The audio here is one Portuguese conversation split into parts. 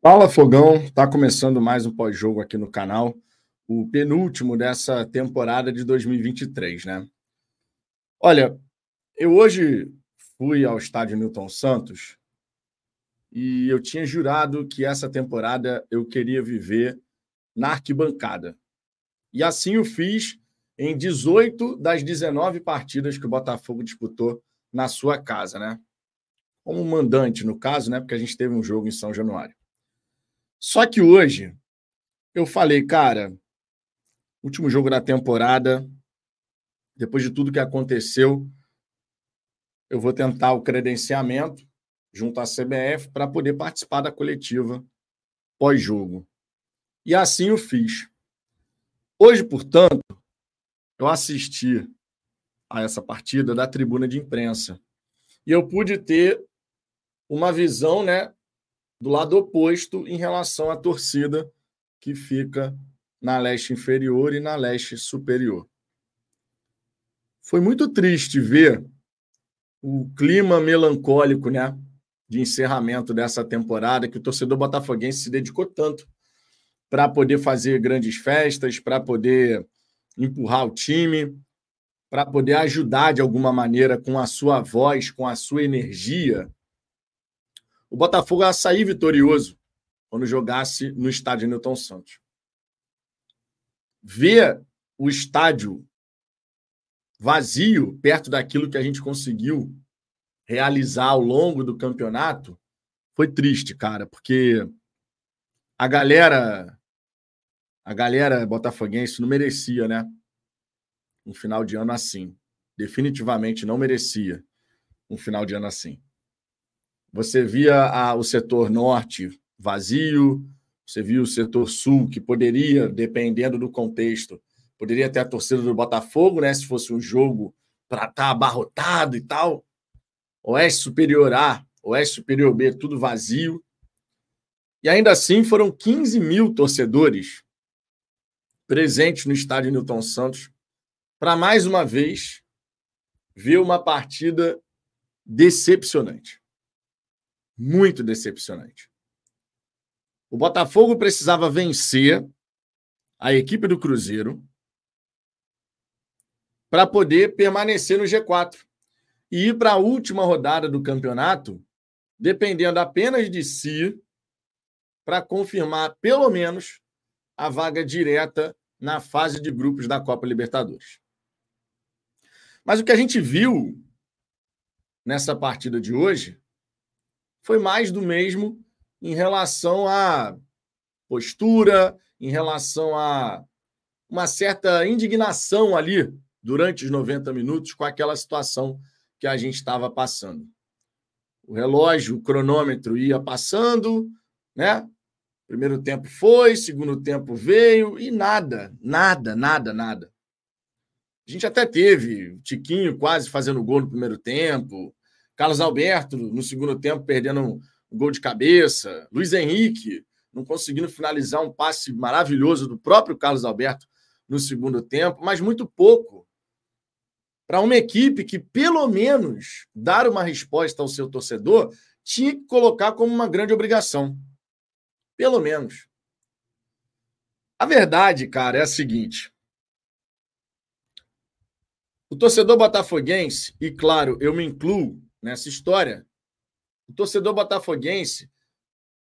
Fala Fogão, tá começando mais um pós-jogo aqui no canal, o penúltimo dessa temporada de 2023, né? Olha, eu hoje fui ao estádio Newton Santos e eu tinha jurado que essa temporada eu queria viver na arquibancada. E assim o fiz em 18 das 19 partidas que o Botafogo disputou na sua casa, né? Como mandante, no caso, né? Porque a gente teve um jogo em São Januário. Só que hoje eu falei, cara, último jogo da temporada, depois de tudo que aconteceu, eu vou tentar o credenciamento junto à CBF para poder participar da coletiva pós-jogo. E assim eu fiz. Hoje, portanto, eu assisti a essa partida da tribuna de imprensa. E eu pude ter uma visão, né, do lado oposto em relação à torcida que fica na leste inferior e na leste superior. Foi muito triste ver o clima melancólico, né, de encerramento dessa temporada que o torcedor botafoguense se dedicou tanto para poder fazer grandes festas, para poder empurrar o time, para poder ajudar de alguma maneira com a sua voz, com a sua energia, o Botafogo ia sair vitorioso quando jogasse no estádio Newton Santos. Ver o estádio vazio, perto daquilo que a gente conseguiu realizar ao longo do campeonato, foi triste, cara, porque a galera a galera botafoguense não merecia, né? Um final de ano assim. Definitivamente não merecia um final de ano assim. Você via a, o setor norte vazio, você viu o setor sul, que poderia, dependendo do contexto, poderia ter a torcida do Botafogo, né? Se fosse um jogo para estar tá abarrotado e tal. Oeste Superior A, Oeste Superior B, tudo vazio. E ainda assim foram 15 mil torcedores presentes no estádio Newton Santos para mais uma vez ver uma partida decepcionante muito decepcionante. O Botafogo precisava vencer a equipe do Cruzeiro para poder permanecer no G4 e ir para a última rodada do campeonato, dependendo apenas de si, para confirmar pelo menos a vaga direta na fase de grupos da Copa Libertadores. Mas o que a gente viu nessa partida de hoje foi mais do mesmo em relação à postura, em relação a uma certa indignação ali durante os 90 minutos com aquela situação que a gente estava passando. O relógio, o cronômetro ia passando, né? Primeiro tempo foi, segundo tempo veio e nada, nada, nada, nada. A gente até teve Tiquinho quase fazendo gol no primeiro tempo, Carlos Alberto, no segundo tempo, perdendo um gol de cabeça. Luiz Henrique, não conseguindo finalizar um passe maravilhoso do próprio Carlos Alberto no segundo tempo, mas muito pouco. Para uma equipe que, pelo menos, dar uma resposta ao seu torcedor, tinha que colocar como uma grande obrigação. Pelo menos. A verdade, cara, é a seguinte. O torcedor botafoguense, e claro, eu me incluo nessa história. O torcedor botafoguense,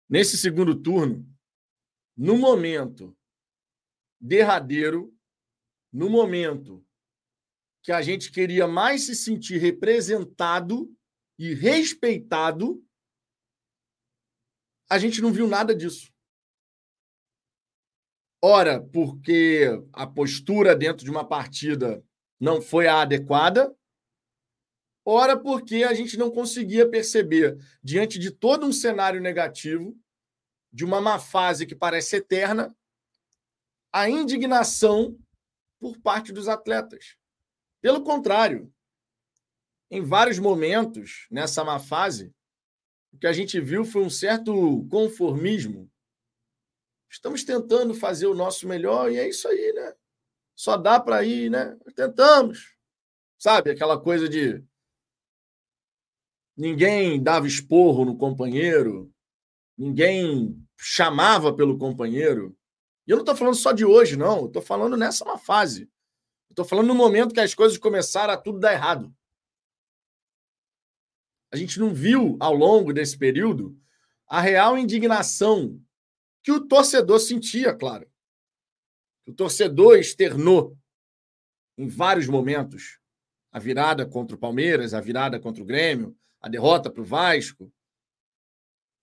nesse segundo turno, no momento derradeiro, no momento que a gente queria mais se sentir representado e respeitado, a gente não viu nada disso. Ora, porque a postura dentro de uma partida não foi a adequada, ora porque a gente não conseguia perceber, diante de todo um cenário negativo, de uma má fase que parece eterna, a indignação por parte dos atletas. Pelo contrário, em vários momentos nessa má fase, o que a gente viu foi um certo conformismo. Estamos tentando fazer o nosso melhor e é isso aí, né? Só dá para ir, né? Tentamos. Sabe, aquela coisa de ninguém dava esporro no companheiro, ninguém chamava pelo companheiro. E eu não estou falando só de hoje, não. Estou falando nessa uma fase. Estou falando no momento que as coisas começaram a tudo dar errado. A gente não viu ao longo desse período a real indignação que o torcedor sentia, claro. O torcedor externou em vários momentos a virada contra o Palmeiras, a virada contra o Grêmio, a derrota para o Vasco.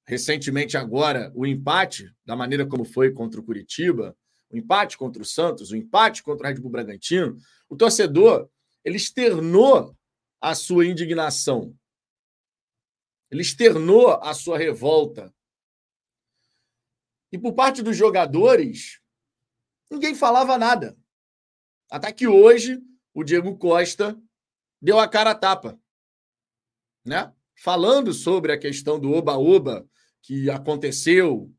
Recentemente, agora, o empate, da maneira como foi contra o Curitiba, o empate contra o Santos, o empate contra o Red Bull Bragantino. O torcedor ele externou a sua indignação, ele externou a sua revolta. E por parte dos jogadores, ninguém falava nada. Até que hoje o Diego Costa deu a cara a tapa, né? Falando sobre a questão do oba-oba que aconteceu,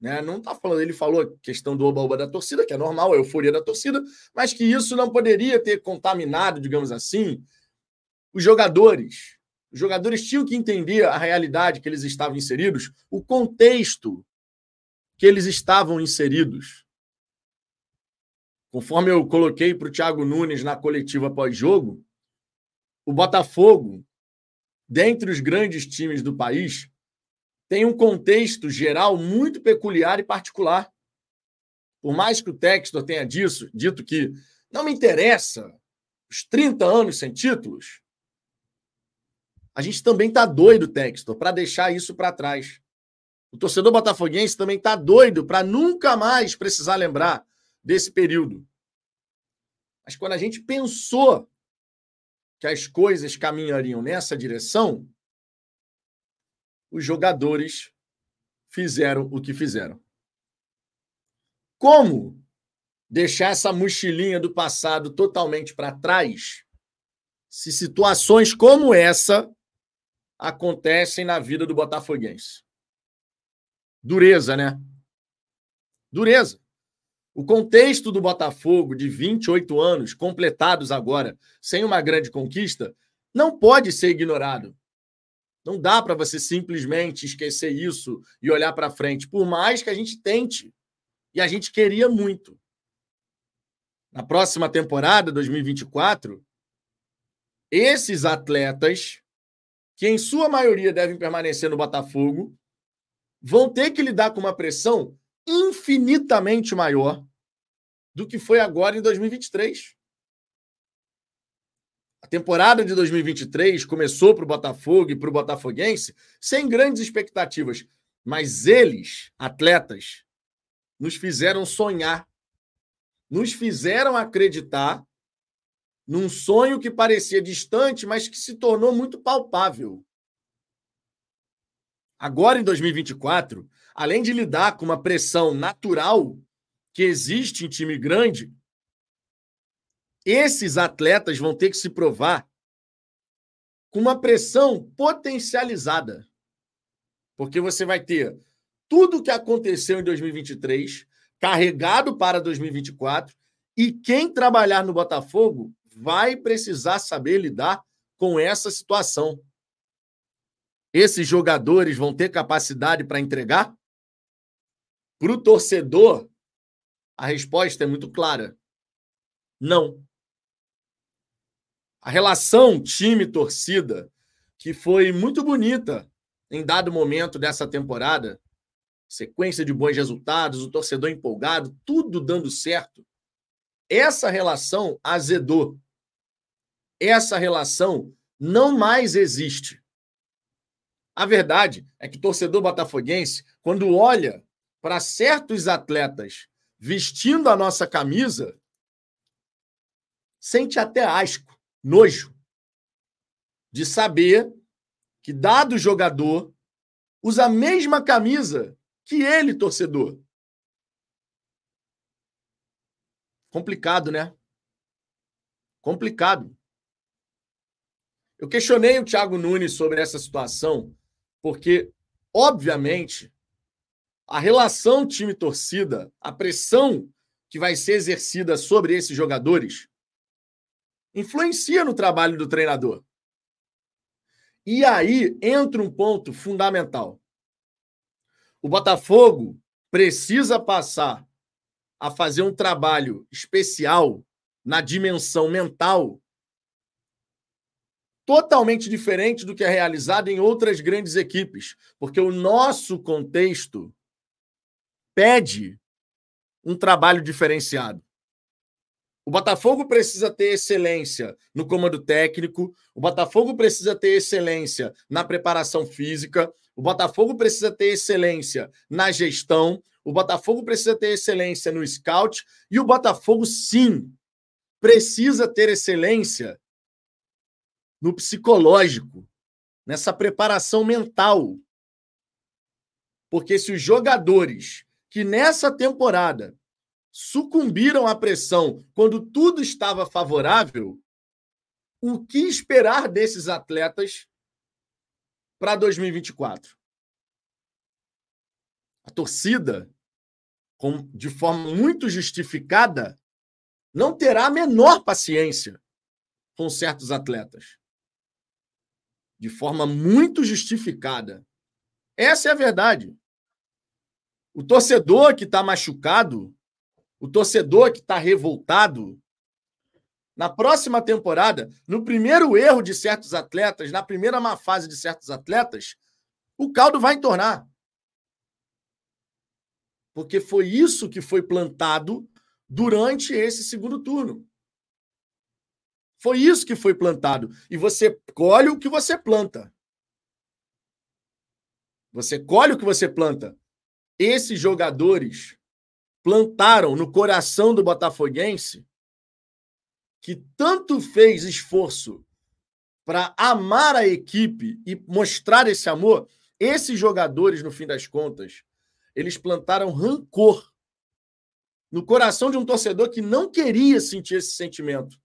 né? Não está falando, ele falou a questão do oba-oba da torcida, que é normal, a euforia da torcida, mas que isso não poderia ter contaminado, digamos assim, os jogadores. Os jogadores tinham que entender a realidade que eles estavam inseridos, o contexto que eles estavam inseridos. Conforme eu coloquei para o Thiago Nunes na coletiva pós-jogo, o Botafogo, dentre os grandes times do país, tem um contexto geral muito peculiar e particular. Por mais que o Textor tenha disso, dito que não me interessa os 30 anos sem títulos, a gente também está doido, Textor, para deixar isso para trás. O torcedor botafoguense também está doido para nunca mais precisar lembrar desse período. Mas quando a gente pensou que as coisas caminhariam nessa direção, os jogadores fizeram o que fizeram. Como deixar essa mochilinha do passado totalmente para trás se situações como essa acontecem na vida do botafoguense? Dureza, né? Dureza. O contexto do Botafogo de 28 anos, completados agora, sem uma grande conquista, não pode ser ignorado. Não dá para você simplesmente esquecer isso e olhar para frente, por mais que a gente tente. E a gente queria muito. Na próxima temporada, 2024, esses atletas, que em sua maioria devem permanecer no Botafogo, vão ter que lidar com uma pressão infinitamente maior do que foi agora em 2023. A temporada de 2023 começou para o Botafogo e para o Botafoguense sem grandes expectativas, mas eles, atletas, nos fizeram sonhar, nos fizeram acreditar num sonho que parecia distante, mas que se tornou muito palpável. Agora, em 2024, além de lidar com uma pressão natural que existe em time grande, esses atletas vão ter que se provar com uma pressão potencializada. Porque você vai ter tudo o que aconteceu em 2023 carregado para 2024 e quem trabalhar no Botafogo vai precisar saber lidar com essa situação. Esses jogadores vão ter capacidade para entregar? Para o torcedor, a resposta é muito clara: não. A relação time-torcida, que foi muito bonita em dado momento dessa temporada, sequência de bons resultados, o torcedor empolgado, tudo dando certo. Essa relação azedou. Essa relação não mais existe. A verdade é que o torcedor botafoguense, quando olha para certos atletas vestindo a nossa camisa, sente até asco nojo de saber que dado jogador usa a mesma camisa que ele, torcedor. Complicado, né? Complicado. Eu questionei o Thiago Nunes sobre essa situação, porque, obviamente, a relação time-torcida, a pressão que vai ser exercida sobre esses jogadores, influencia no trabalho do treinador. E aí entra um ponto fundamental. o Botafogo precisa passar a fazer um trabalho especial na dimensão mental totalmente diferente do que é realizado em outras grandes equipes, porque o nosso contexto pede um trabalho diferenciado. O Botafogo precisa ter excelência no comando técnico, o Botafogo precisa ter excelência na preparação física, o Botafogo precisa ter excelência na gestão, o Botafogo precisa ter excelência no scout e o Botafogo, sim, precisa ter excelência no psicológico, nessa preparação mental. Porque se os jogadores que nessa temporada sucumbiram à pressão quando tudo estava favorável, o que esperar desses atletas para 2024? A torcida, de forma muito justificada, não terá a menor paciência com certos atletas. De forma muito justificada. Essa é a verdade. O torcedor que está machucado o torcedor que está revoltado, na próxima temporada, no primeiro erro de certos atletas, na primeira má fase de certos atletas, o caldo vai entornar. Porque foi isso que foi plantado durante esse segundo turno. Foi isso que foi plantado. E você colhe o que você planta. Você colhe o que você planta. Esses jogadores plantaram no coração do botafoguense que tanto fez esforço para amar a equipe e mostrar esse amor, esses jogadores, no fim das contas, eles plantaram rancor no coração de um torcedor que não queria sentir esse sentimento.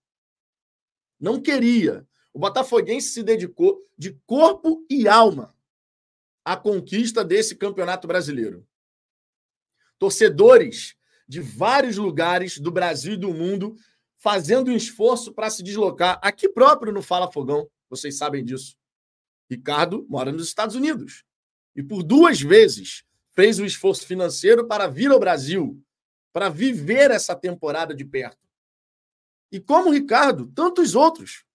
Não queria. O botafoguense se dedicou de corpo e alma à conquista desse campeonato brasileiro torcedores de vários lugares do Brasil e do mundo fazendo um esforço para se deslocar aqui próprio no Fala Fogão. Vocês sabem disso. Ricardo mora nos Estados Unidos e por duas vezes fez o um esforço financeiro para vir ao Brasil, para viver essa temporada de perto. E como Ricardo, tantos outros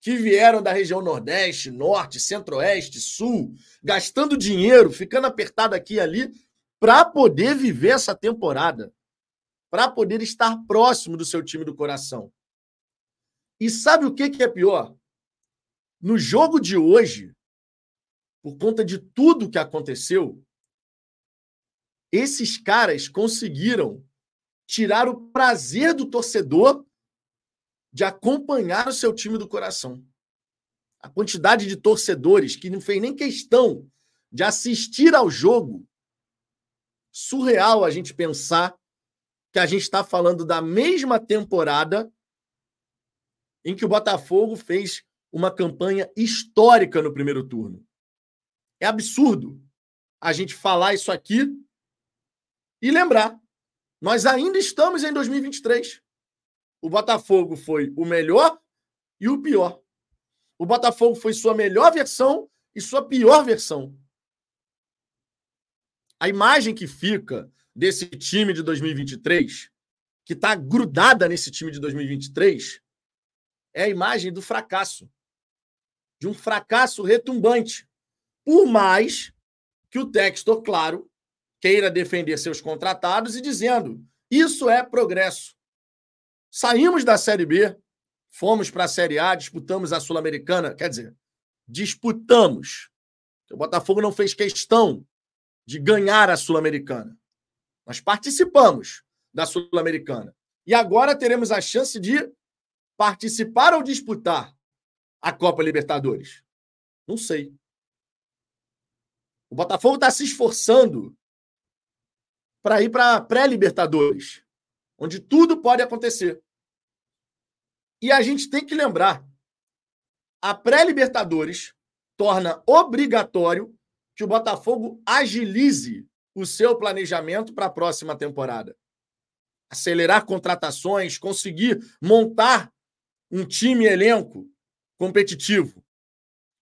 que vieram da região Nordeste, Norte, Centro-Oeste, Sul, gastando dinheiro, ficando apertado aqui e ali, para poder viver essa temporada, para poder estar próximo do seu time do coração. E sabe o que, que é pior? No jogo de hoje, por conta de tudo que aconteceu, esses caras conseguiram tirar o prazer do torcedor de acompanhar o seu time do coração. A quantidade de torcedores que não fez nem questão de assistir ao jogo surreal a gente pensar que a gente está falando da mesma temporada em que o Botafogo fez uma campanha histórica no primeiro turno. É absurdo a gente falar isso aqui e lembrar. Nós ainda estamos em 2023. O Botafogo foi o melhor e o pior. O Botafogo foi sua melhor versão e sua pior versão. A imagem que fica desse time de 2023, que está grudada nesse time de 2023, é a imagem do fracasso. De um fracasso retumbante. Por mais que o Textor, claro, queira defender seus contratados e dizendo: isso é progresso. Saímos da Série B, fomos para a Série A, disputamos a Sul-Americana. Quer dizer, disputamos. O Botafogo não fez questão de ganhar a Sul-Americana. Nós participamos da Sul-Americana. E agora teremos a chance de participar ou disputar a Copa Libertadores? Não sei. O Botafogo está se esforçando para ir para a pré-Libertadores, onde tudo pode acontecer. E a gente tem que lembrar: a pré-Libertadores torna obrigatório que o Botafogo agilize o seu planejamento para a próxima temporada. Acelerar contratações, conseguir montar um time elenco competitivo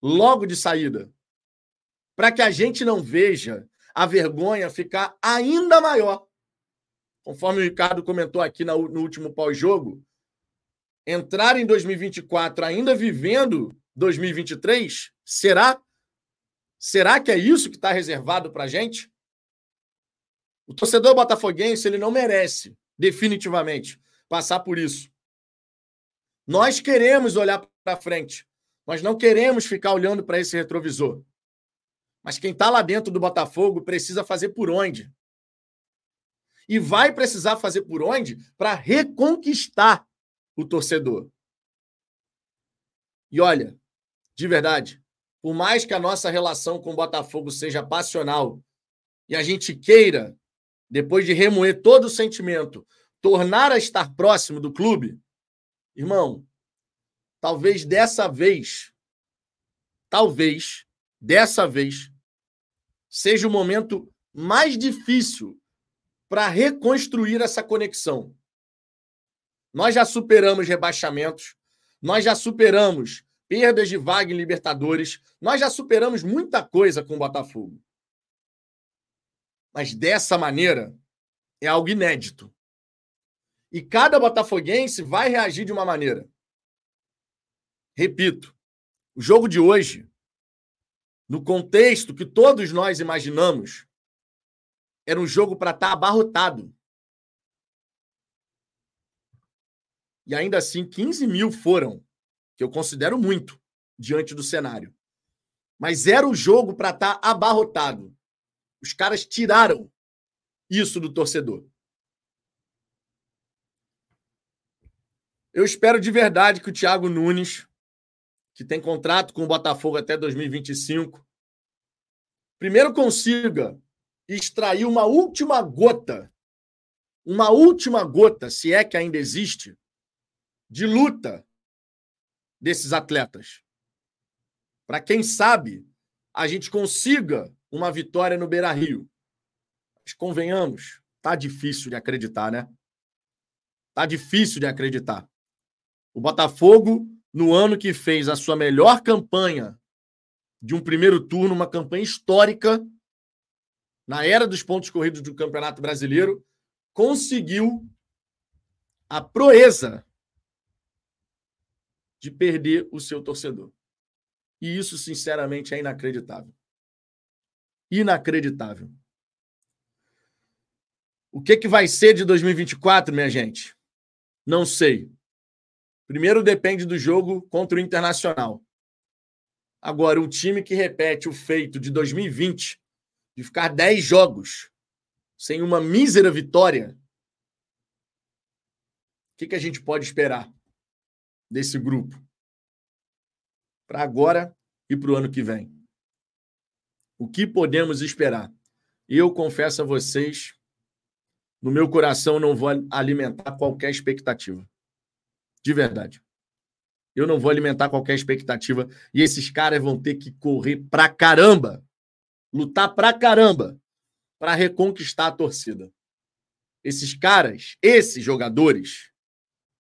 logo de saída. Para que a gente não veja a vergonha ficar ainda maior. Conforme o Ricardo comentou aqui no último pós-jogo, entrar em 2024 ainda vivendo 2023, será? Será que é isso que está reservado para a gente? O torcedor botafoguense ele não merece, definitivamente, passar por isso. Nós queremos olhar para frente. Nós não queremos ficar olhando para esse retrovisor. Mas quem está lá dentro do Botafogo precisa fazer por onde? E vai precisar fazer por onde para reconquistar o torcedor. E olha, de verdade, por mais que a nossa relação com o Botafogo seja passional e a gente queira, depois de remoer todo o sentimento, tornar a estar próximo do clube, irmão, talvez dessa vez, talvez dessa vez, seja o momento mais difícil para reconstruir essa conexão. Nós já superamos rebaixamentos, nós já superamos perdas de vaga em Libertadores, nós já superamos muita coisa com o Botafogo. Mas dessa maneira é algo inédito. E cada botafoguense vai reagir de uma maneira. Repito, o jogo de hoje, no contexto que todos nós imaginamos, era um jogo para estar tá abarrotado. E ainda assim, 15 mil foram, que eu considero muito diante do cenário. Mas era o jogo para estar tá abarrotado. Os caras tiraram isso do torcedor. Eu espero de verdade que o Thiago Nunes que tem contrato com o Botafogo até 2025, primeiro consiga extrair uma última gota, uma última gota, se é que ainda existe, de luta desses atletas. Para quem sabe, a gente consiga uma vitória no Beira Rio. Mas convenhamos, tá difícil de acreditar, né? Tá difícil de acreditar. O Botafogo no ano que fez a sua melhor campanha de um primeiro turno, uma campanha histórica, na era dos pontos corridos do Campeonato Brasileiro, conseguiu a proeza de perder o seu torcedor. E isso, sinceramente, é inacreditável. Inacreditável. O que, que vai ser de 2024, minha gente? Não sei. Primeiro depende do jogo contra o Internacional. Agora, um time que repete o feito de 2020, de ficar 10 jogos sem uma mísera vitória, o que, que a gente pode esperar desse grupo? Para agora e para o ano que vem. O que podemos esperar? Eu confesso a vocês, no meu coração, não vou alimentar qualquer expectativa. De verdade. Eu não vou alimentar qualquer expectativa. E esses caras vão ter que correr pra caramba. Lutar pra caramba. para reconquistar a torcida. Esses caras, esses jogadores,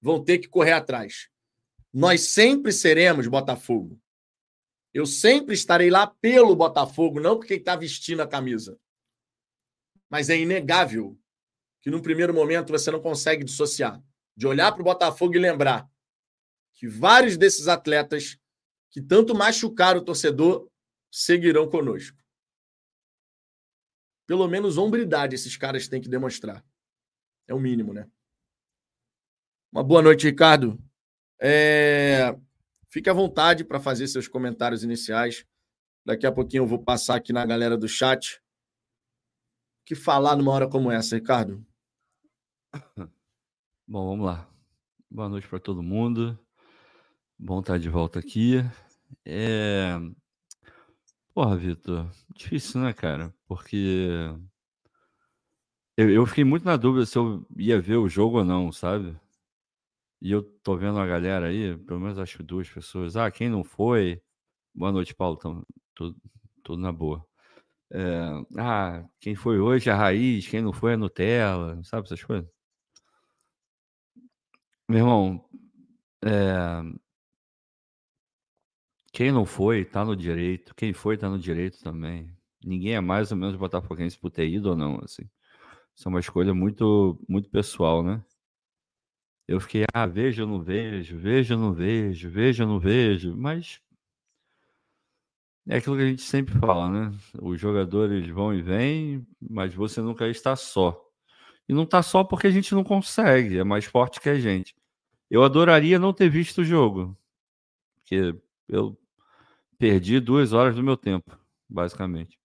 vão ter que correr atrás. Nós sempre seremos Botafogo. Eu sempre estarei lá pelo Botafogo, não porque está vestindo a camisa. Mas é inegável que, num primeiro momento, você não consegue dissociar de olhar para o Botafogo e lembrar que vários desses atletas que tanto machucaram o torcedor seguirão conosco. Pelo menos hombridade esses caras têm que demonstrar. É o mínimo, né? Uma boa noite, Ricardo. É... Fique à vontade para fazer seus comentários iniciais. Daqui a pouquinho eu vou passar aqui na galera do chat. O que falar numa hora como essa, Ricardo? Bom, vamos lá. Boa noite para todo mundo. Bom estar de volta aqui. É... Porra, Vitor, difícil, né, cara? Porque eu, eu fiquei muito na dúvida se eu ia ver o jogo ou não, sabe? E eu tô vendo a galera aí, pelo menos acho que duas pessoas. Ah, quem não foi? Boa noite, Paulo. Tamo, tudo, tudo na boa. É... Ah, quem foi hoje é a raiz, quem não foi é Nutella, sabe essas coisas? Meu irmão, é... quem não foi, tá no direito. Quem foi, tá no direito também. Ninguém é mais ou menos botafoguense por ter ido ou não, assim. Isso é uma escolha muito, muito pessoal, né? Eu fiquei, ah, vejo, eu não vejo, vejo, eu não vejo, vejo, eu não vejo, mas é aquilo que a gente sempre fala, né? Os jogadores vão e vêm, mas você nunca está só. E não está só porque a gente não consegue, é mais forte que a gente. Eu adoraria não ter visto o jogo, porque eu perdi duas horas do meu tempo, basicamente.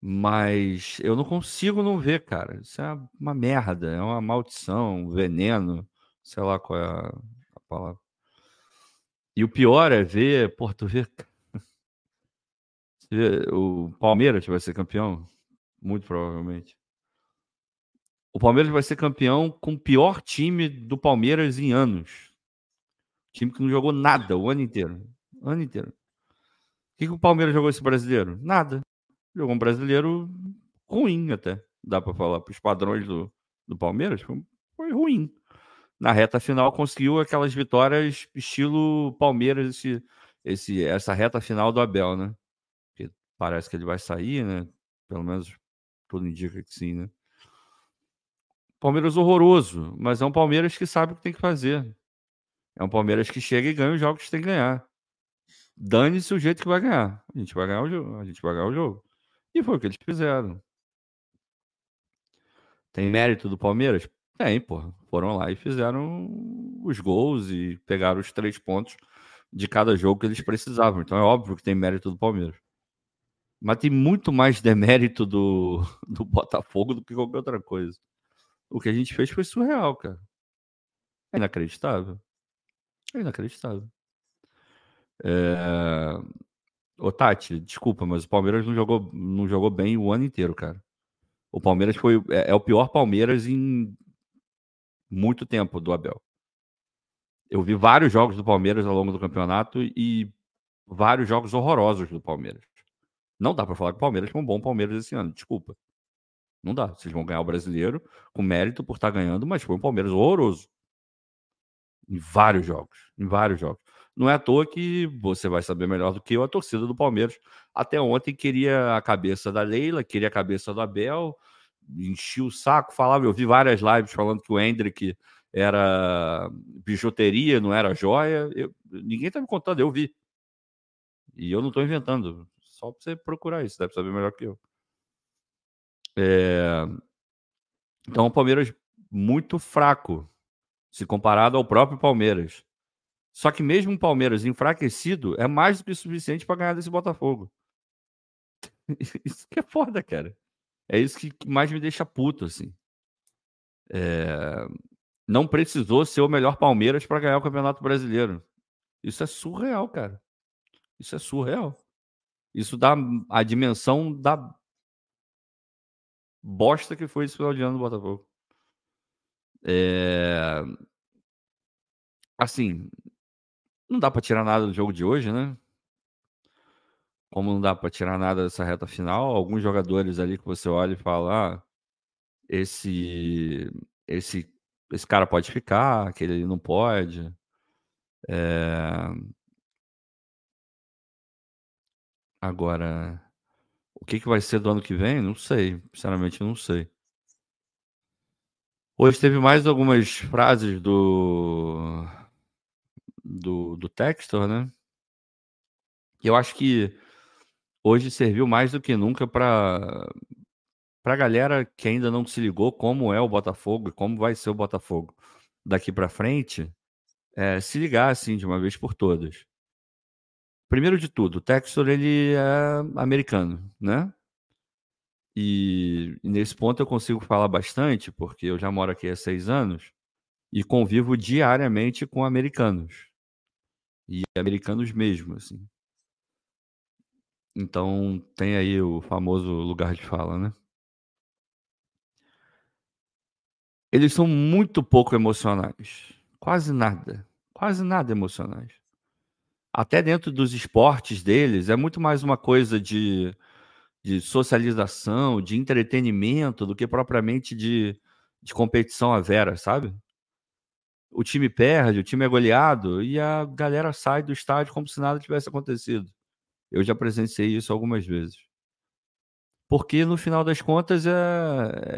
Mas eu não consigo não ver, cara. Isso é uma merda, é uma maldição, um veneno, sei lá qual é a, a palavra. E o pior é ver, pô, tu vê, o Palmeiras vai ser campeão, muito provavelmente. O Palmeiras vai ser campeão com o pior time do Palmeiras em anos. Time que não jogou nada o ano inteiro. O ano inteiro. O que, que o Palmeiras jogou esse brasileiro? Nada. Jogou um brasileiro ruim até. Dá para falar para os padrões do, do Palmeiras. Foi, ruim. Na reta final conseguiu aquelas vitórias estilo Palmeiras, esse, esse, essa reta final do Abel, né? Que parece que ele vai sair, né? Pelo menos tudo indica que sim, né? Palmeiras horroroso, mas é um Palmeiras que sabe o que tem que fazer. É um Palmeiras que chega e ganha os jogos que tem que ganhar. Dane-se o jeito que vai ganhar. A gente vai ganhar o jogo. A gente vai ganhar o jogo. E foi o que eles fizeram. Tem mérito do Palmeiras? Tem, pô. Foram lá e fizeram os gols e pegaram os três pontos de cada jogo que eles precisavam. Então é óbvio que tem mérito do Palmeiras. Mas tem muito mais demérito do, do Botafogo do que qualquer outra coisa. O que a gente fez foi surreal, cara. É inacreditável. É inacreditável. É... Ô, Tati, desculpa, mas o Palmeiras não jogou, não jogou bem o ano inteiro, cara. O Palmeiras foi é, é o pior Palmeiras em muito tempo do Abel. Eu vi vários jogos do Palmeiras ao longo do campeonato e vários jogos horrorosos do Palmeiras. Não dá para falar que o Palmeiras foi um bom Palmeiras esse ano, desculpa. Não dá. Vocês vão ganhar o brasileiro com mérito por estar ganhando, mas foi um Palmeiras horroroso. Em vários jogos. Em vários jogos. Não é à toa que você vai saber melhor do que eu, a torcida do Palmeiras até ontem queria a cabeça da Leila, queria a cabeça do Abel, enchia o saco, falava, eu vi várias lives falando que o Hendrick era bijuteria, não era joia. Eu, ninguém tá me contando, eu vi. E eu não estou inventando. Só para você procurar isso, deve saber melhor que eu. É... Então, o Palmeiras muito fraco, se comparado ao próprio Palmeiras. Só que mesmo o Palmeiras enfraquecido é mais do que suficiente para ganhar desse Botafogo. Isso que é foda, cara. É isso que mais me deixa puto, assim. É... Não precisou ser o melhor Palmeiras para ganhar o Campeonato Brasileiro. Isso é surreal, cara. Isso é surreal. Isso dá a dimensão da bosta que foi esse final de ano do Botafogo. É... Assim, não dá para tirar nada do jogo de hoje, né? Como não dá para tirar nada dessa reta final, alguns jogadores ali que você olha e fala, ah, esse, esse, esse cara pode ficar, aquele ali não pode. É... Agora, o que, que vai ser do ano que vem? Não sei, sinceramente não sei. Hoje teve mais algumas frases do do, do Textor, né? Eu acho que hoje serviu mais do que nunca para para a galera que ainda não se ligou como é o Botafogo e como vai ser o Botafogo daqui para frente, é, se ligar assim de uma vez por todas. Primeiro de tudo, o Textor ele é americano, né? E, e nesse ponto eu consigo falar bastante, porque eu já moro aqui há seis anos e convivo diariamente com americanos e americanos mesmo, assim. Então tem aí o famoso lugar de fala, né? Eles são muito pouco emocionais, quase nada, quase nada emocionais. Até dentro dos esportes deles é muito mais uma coisa de, de socialização, de entretenimento, do que propriamente de, de competição à vera, sabe? O time perde, o time é goleado e a galera sai do estádio como se nada tivesse acontecido. Eu já presenciei isso algumas vezes. porque no final das contas é,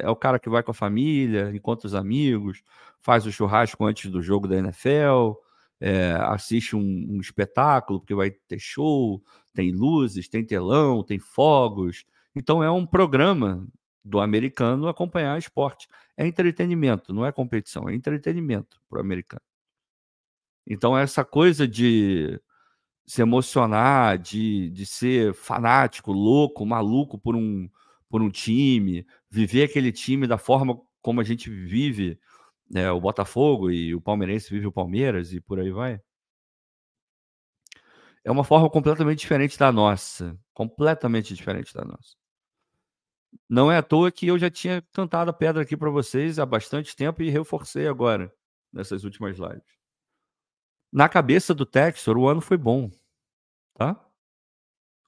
é o cara que vai com a família, encontra os amigos, faz o churrasco antes do jogo da NFL, é, assiste um, um, espetáculo, porque vai ter show, tem luzes, tem telão, tem fogos. Então é um programa do americano acompanhar esporte. É entretenimento, não é competição, é entretenimento para o americano. Então essa coisa de se emocionar, de, de ser fanático, louco, maluco por um, por um time, viver aquele time da forma como a gente vive é, o Botafogo e o Palmeirense vive o Palmeiras e por aí vai. É uma forma completamente diferente da nossa. Completamente diferente da nossa. Não é à toa que eu já tinha cantado a pedra aqui para vocês há bastante tempo e reforcei agora, nessas últimas lives. Na cabeça do Textor, o ano foi bom. Tá?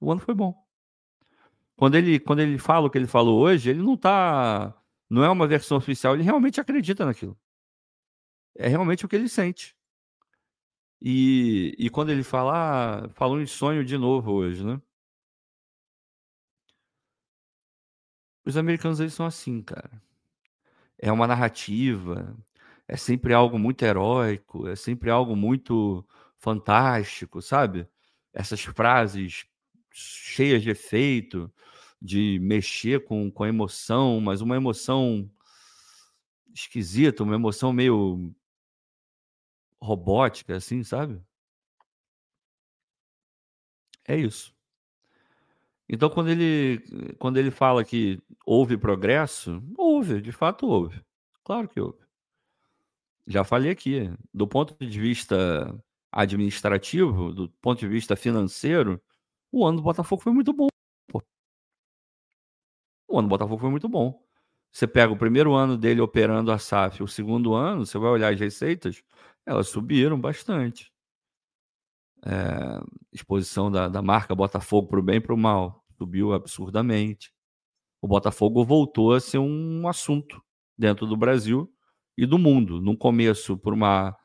O ano foi bom. Quando ele, quando ele fala o que ele falou hoje, ele não tá. Não é uma versão oficial, ele realmente acredita naquilo. É realmente o que ele sente. E, e quando ele fala, ah, falou em sonho de novo hoje, né? Os americanos eles são assim, cara. É uma narrativa, é sempre algo muito heróico, é sempre algo muito fantástico, sabe? Essas frases cheias de efeito, de mexer com, com a emoção, mas uma emoção esquisita, uma emoção meio robótica, assim, sabe? É isso. Então, quando ele, quando ele fala que houve progresso, houve, de fato houve. Claro que houve. Já falei aqui, do ponto de vista administrativo, do ponto de vista financeiro, o ano do Botafogo foi muito bom. Pô. O ano do Botafogo foi muito bom. Você pega o primeiro ano dele operando a SAF, o segundo ano, você vai olhar as receitas, elas subiram bastante. É, exposição da, da marca Botafogo para o bem e para o mal subiu absurdamente. O Botafogo voltou a ser um assunto dentro do Brasil e do mundo. No começo, por uma,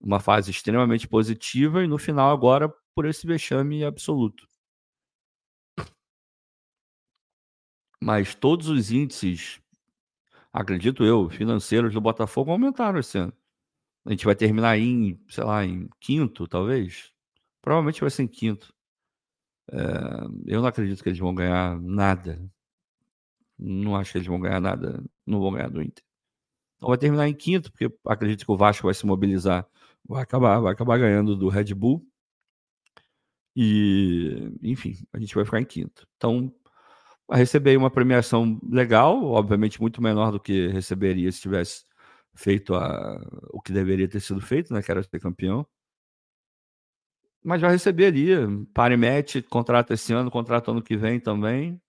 uma fase extremamente positiva, e no final, agora, por esse vexame absoluto. Mas todos os índices, acredito eu, financeiros do Botafogo aumentaram esse ano. A gente vai terminar em, sei lá, em quinto, talvez. Provavelmente vai ser em quinto. É, eu não acredito que eles vão ganhar nada. Não acho que eles vão ganhar nada. Não vão ganhar do Inter. Então vai terminar em quinto, porque acredito que o Vasco vai se mobilizar. Vai acabar, vai acabar ganhando do Red Bull. E, enfim, a gente vai ficar em quinto. Então, vai receber uma premiação legal, obviamente muito menor do que receberia se tivesse feito a, o que deveria ter sido feito, né, que era ser campeão. Mas vai receber ali, para e mete, contrato esse ano, contrato ano que vem também.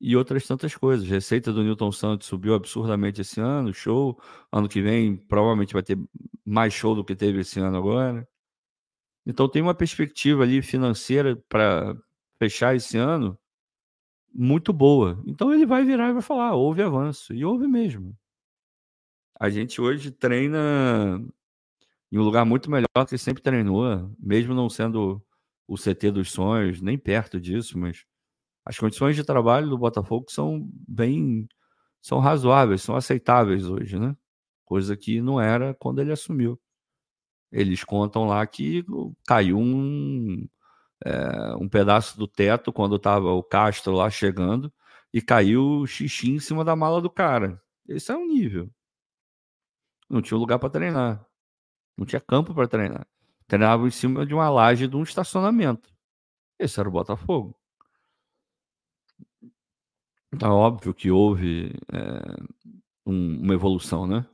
E outras tantas coisas. Receita do Newton Santos subiu absurdamente esse ano, show. Ano que vem provavelmente vai ter mais show do que teve esse ano agora. Então tem uma perspectiva ali financeira para fechar esse ano muito boa. Então ele vai virar e vai falar: houve avanço. E houve mesmo. A gente hoje treina em um lugar muito melhor que sempre treinou, mesmo não sendo o CT dos sonhos, nem perto disso, mas as condições de trabalho do Botafogo são bem são razoáveis, são aceitáveis hoje, né? Coisa que não era quando ele assumiu. Eles contam lá que caiu um, é, um pedaço do teto quando estava o Castro lá chegando e caiu xixi em cima da mala do cara. Esse é o nível. Não tinha lugar para treinar. Não tinha campo para treinar. Treinava em cima de uma laje de um estacionamento. Esse era o Botafogo. Então, é óbvio que houve é, um, uma evolução, né?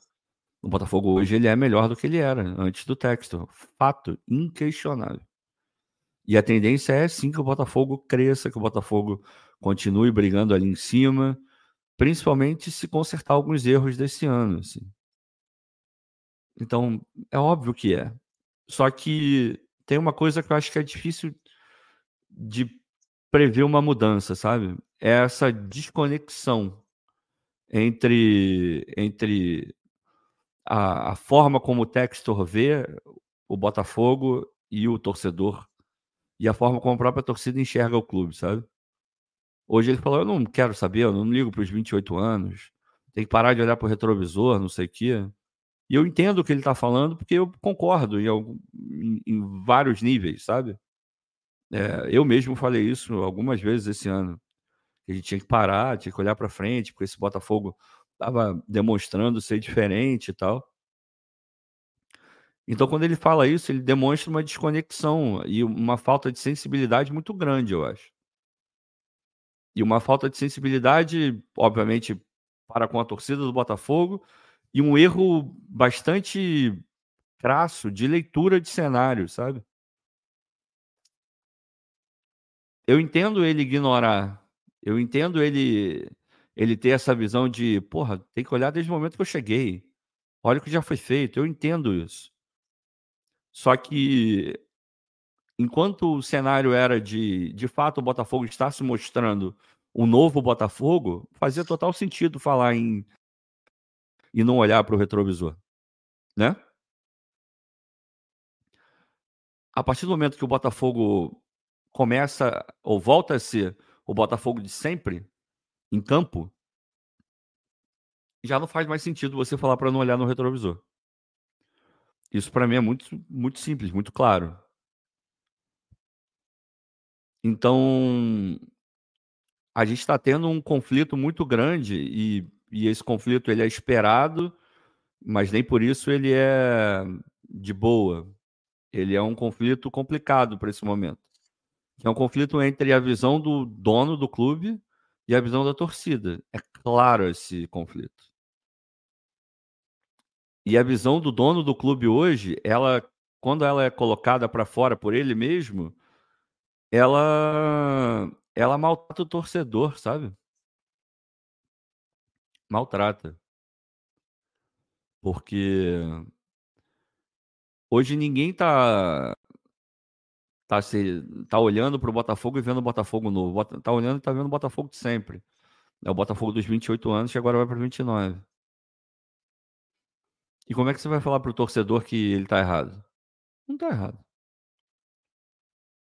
O Botafogo hoje ele é melhor do que ele era antes do Textor. Fato inquestionável. E a tendência é sim que o Botafogo cresça, que o Botafogo continue brigando ali em cima, principalmente se consertar alguns erros desse ano. Assim. Então, é óbvio que é. Só que tem uma coisa que eu acho que é difícil de prever uma mudança, sabe? É essa desconexão entre, entre a, a forma como o Textor vê o Botafogo e o torcedor e a forma como a própria torcida enxerga o clube, sabe? Hoje ele falou: eu não quero saber, eu não ligo para os 28 anos, tem que parar de olhar para o retrovisor, não sei o quê. E eu entendo o que ele está falando, porque eu concordo em, algum, em, em vários níveis, sabe? É, eu mesmo falei isso algumas vezes esse ano. A gente tinha que parar, tinha que olhar para frente, porque esse Botafogo estava demonstrando ser diferente e tal. Então, quando ele fala isso, ele demonstra uma desconexão e uma falta de sensibilidade muito grande, eu acho. E uma falta de sensibilidade, obviamente, para com a torcida do Botafogo, e um erro bastante crasso de leitura de cenário, sabe? Eu entendo ele ignorar, eu entendo ele ele ter essa visão de, porra, tem que olhar desde o momento que eu cheguei. Olha o que já foi feito, eu entendo isso. Só que enquanto o cenário era de, de fato, o Botafogo estar se mostrando um novo Botafogo, fazia total sentido falar em e não olhar para o retrovisor, né? A partir do momento que o Botafogo começa ou volta a ser o Botafogo de sempre em campo, já não faz mais sentido você falar para não olhar no retrovisor. Isso para mim é muito, muito simples, muito claro. Então, a gente está tendo um conflito muito grande e, e esse conflito ele é esperado, mas nem por isso ele é de boa. Ele é um conflito complicado para esse momento. É um conflito entre a visão do dono do clube e a visão da torcida. É claro esse conflito. E a visão do dono do clube hoje, ela, quando ela é colocada para fora por ele mesmo, ela, ela maltrata o torcedor, sabe? Maltrata. Porque hoje ninguém tá tá se tá olhando para o Botafogo e vendo o Botafogo novo. Tá olhando e tá vendo o Botafogo de sempre. É o Botafogo dos 28 anos que agora vai para 29. E como é que você vai falar pro torcedor que ele tá errado? Não tá errado.